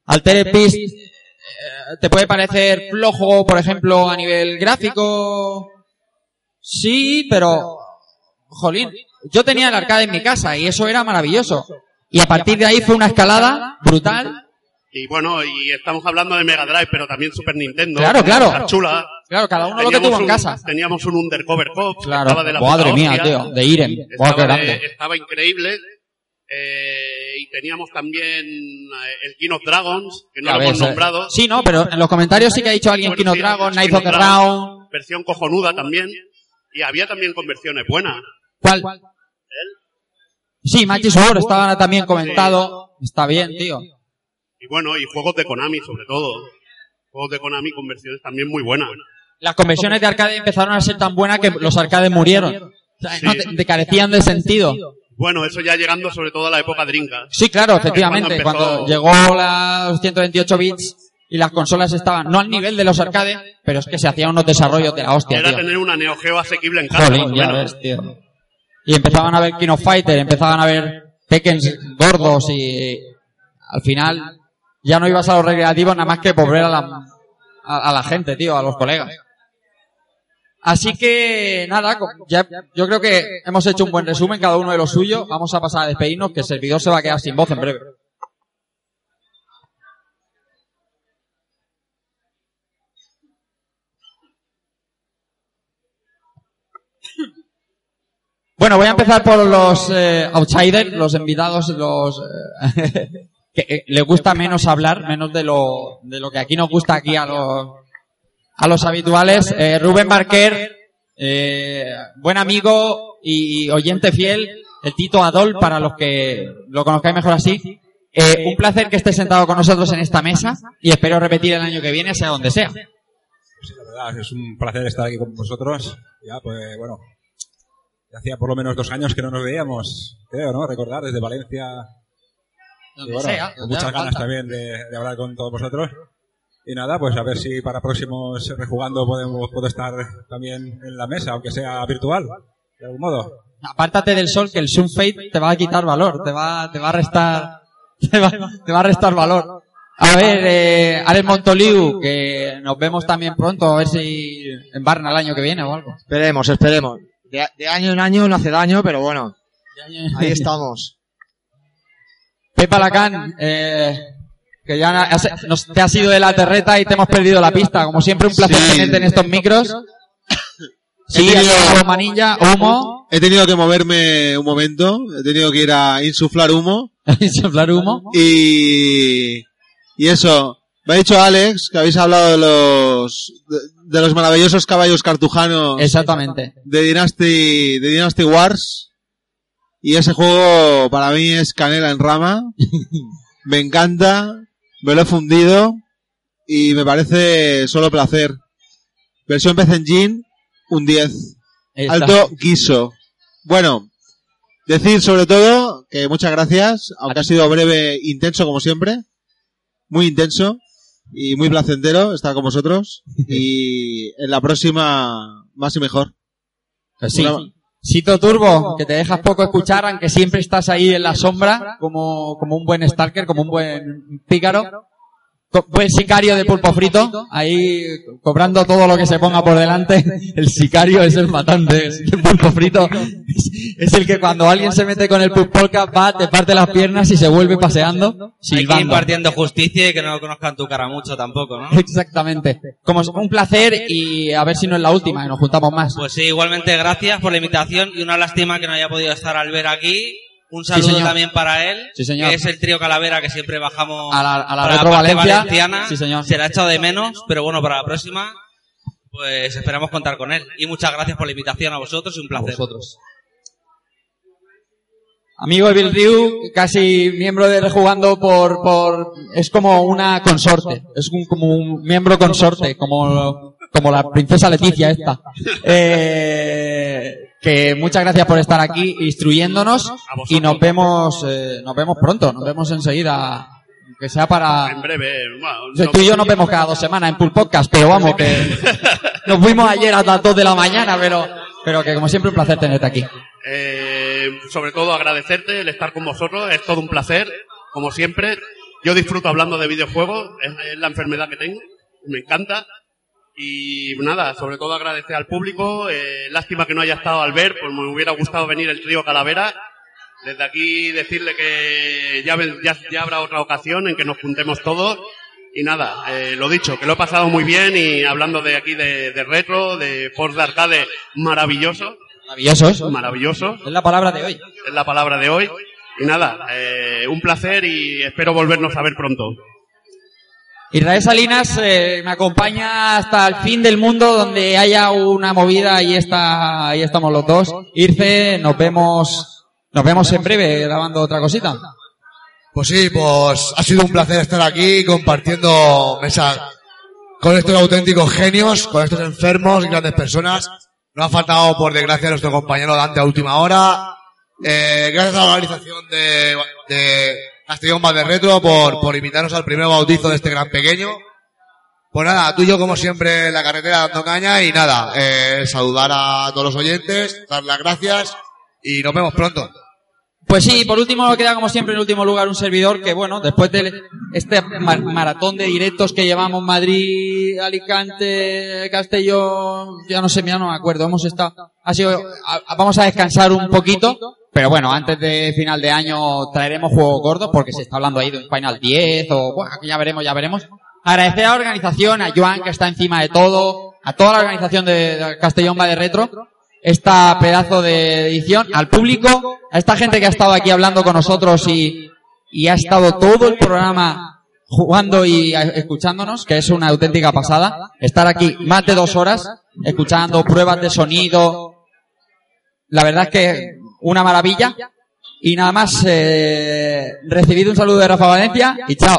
Altered Beast eh, te puede parecer flojo, por ejemplo, a nivel gráfico. Sí, pero... Jolín, yo tenía el arcade en mi casa y eso era maravilloso. Y a partir de ahí fue una escalada brutal. Y bueno, y estamos hablando de Mega Drive, pero también Super Nintendo. Claro, claro. Está chula. Claro, cada uno lo que Teníamos tuvo en un- casa. Teníamos un Undercover Cop. que Claro. Estaba de la Madre mía, hostia. tío, de Irem. Estaba, de- estaba increíble. Eh, y teníamos también eh, el King of Dragons, que no Ya lo hemos ves, eh. nombrado. Sí, no, pero en los comentarios sí que ha dicho alguien Bueno, Kino sí, Dragon, King Knights of of the Dragons, Round. Versión cojonuda también. Y había también conversiones buenas. ¿Cuál? Sí, Magic Sword estaba también comentado. Está bien, tío. Y bueno, y juegos de Konami sobre todo. Juegos de Konami con versiones también muy buenas. Las conversiones de arcade empezaron a ser tan buenas que los arcades murieron. O sea, no, te, te carecían de sentido. Bueno, eso ya llegando sobre todo a la época Drinka. Sí, claro, efectivamente. Cuando llegó los 128 bits y las consolas estaban no al nivel de los arcades, pero es que se hacían unos desarrollos de la hostia, Era tío. tener una Neo Geo asequible en casa, Jolín, ya ves, tío. Y empezaban a ver King of Fighter, empezaban a ver Tekken gordos y al final ya no ibas a los recreativos nada más que por ver a la, a, la gente, tío, a los colegas. Así que nada, ya, yo creo que hemos hecho un buen resumen, cada uno de lo suyo. Vamos a pasar a despedirnos, que el servidor se va a quedar sin voz en breve. Bueno, voy a empezar por los eh, outsiders, los invitados, los eh, que eh, les gusta menos hablar, menos de lo de lo que aquí nos gusta aquí a los a los habituales. Eh, Rubén Barquer, eh, buen amigo y oyente fiel, el Tito Adol para los que lo conozcáis mejor así. Eh, un placer que esté sentado con nosotros en esta mesa y espero repetir el año que viene, sea donde sea. Sí, la verdad, es un placer estar aquí con vosotros. Ya, pues bueno, hacía por lo menos dos años que no nos veíamos, creo, ¿no? Recordar desde Valencia. Donde Y bueno, sea, con donde muchas ganas falta. también de, de hablar con todos vosotros. Y nada, pues a ver si para próximos rejugando podemos, puedo estar también en la mesa, aunque sea virtual, de algún modo. Apártate del sol que el Sunfade te va a quitar valor, te va, te va a restar, te va, te va a restar valor. A ver, eh, Alex Montoliu, que nos vemos también pronto, a ver si en Barna el año que viene o algo. Esperemos, esperemos. De, de año en año no hace daño, pero bueno. Ahí estamos. Pepa Lacan, eh, que ya has- nos, te has ido de la terreta y te hemos perdido la pista. Como siempre, un placer Sí. tenerte en estos micros. Sí, He tenido- Alejandro Manilla, humo. He tenido que moverme un momento, he tenido que ir a insuflar humo. insuflar humo. Y, y eso, me ha dicho Alex que habéis hablado de los, de, los maravillosos caballos cartujanos. Exactamente. De Dynasty, de Dynasty Wars. Y ese juego para mí es canela en rama. me encanta, me lo he fundido y me parece solo placer. Versión PC Engine, un 10. Ahí está. Alto guiso. Bueno, decir sobre todo que muchas gracias, aunque ha sido breve, intenso como siempre. Muy intenso y muy placentero estar con vosotros. Y en la próxima, más y mejor. Pues sí. Una- Sito Turbo, que te dejas poco escuchar, aunque siempre estás ahí en la sombra, como, como un buen Stalker, como un buen pícaro. Buen sicario de pulpo frito, ahí cobrando todo lo que se ponga por delante. El sicario es el matante, es el pulpo frito. Es, el que cuando alguien se mete con el pulpolca va, te parte las piernas y se vuelve paseando, Hay que silbando. impartiendo justicia y que no conozcan tu cara mucho tampoco, ¿no? Exactamente. Como es un placer y a ver si no es la última y nos juntamos más. Pues sí, igualmente gracias por la invitación y una lástima que no haya podido estar al ver aquí. Un saludo también para él, Sí, señor. que es el trío Calavera que siempre bajamos A la- a la para Retro parte Valencia. valenciana. Sí, señor. Se la ha echado de menos, pero bueno, para la próxima, pues esperamos contar con él. Y muchas gracias por la invitación a vosotros y un placer. vosotros. Amigo Evil Ryu, casi miembro de Rejugando por, por, es como una consorte, es un, como un miembro consorte, como, como la princesa Leticia esta. Eh, que muchas gracias por estar aquí instruyéndonos y nos vemos, eh, nos vemos pronto, nos vemos enseguida, que sea para, En breve, bueno, no- tú y yo nos vemos cada dos semanas en Pool Podcast, pero vamos, que nos fuimos ayer hasta las dos de la mañana, pero, pero que como siempre un placer tenerte aquí. Eh, sobre todo agradecerte el estar con vosotros, es todo un placer, como siempre. Yo disfruto hablando de videojuegos, es, es la enfermedad que tengo, me encanta. Y nada, sobre todo agradecer al público, eh, lástima que no haya estado al ver, pues me hubiera gustado venir el trío Calavera. Desde aquí decirle que ya, ya, ya habrá otra ocasión en que nos juntemos todos. Y nada, eh, lo dicho, que lo he pasado muy bien y hablando de aquí de, de retro, de Force de Arcade, maravilloso. Maravillosos. Maravilloso. Es la palabra de hoy. Es la palabra de hoy. Y nada, eh, un placer y espero volvernos a ver pronto. Israel Salinas eh, me acompaña hasta el fin del mundo donde haya una movida y está, ahí estamos los dos. Irce, nos vemos, Nos vemos en breve grabando otra cosita. Pues sí, pues ha sido un placer estar aquí compartiendo mesa con estos auténticos genios, con estos enfermos y grandes personas. No ha faltado, por desgracia, nuestro compañero Dante a última hora. Eh, gracias a la organización de, de Castellón Más de Retro por, por invitarnos al primer bautizo de este gran pequeño. Pues nada, tú y yo como siempre la carretera dando caña y nada, eh, saludar a todos los oyentes, dar las gracias y nos vemos pronto. Pues sí, por último queda como siempre en último lugar un servidor que bueno, después de este ma- maratón de directos que llevamos Madrid, Alicante, Castellón, ya no sé, ya no me acuerdo, hemos estado, ha sido, vamos a descansar un poquito, pero bueno, antes de final de año traeremos juegos gordos porque se está hablando ahí de un Final 10 o bueno, ya veremos, ya veremos. Agradecer a la organización, a Joan que está encima de todo, a toda la organización de, Castellón va de Retro, esta pedazo de edición, al público, a esta gente que ha estado aquí hablando con nosotros y, y ha estado todo el programa jugando y escuchándonos, que es una auténtica pasada. Estar aquí más de dos horas, escuchando pruebas de sonido. La verdad es que una maravilla. Y nada más, eh, recibido un saludo de Rafa Valencia y chao.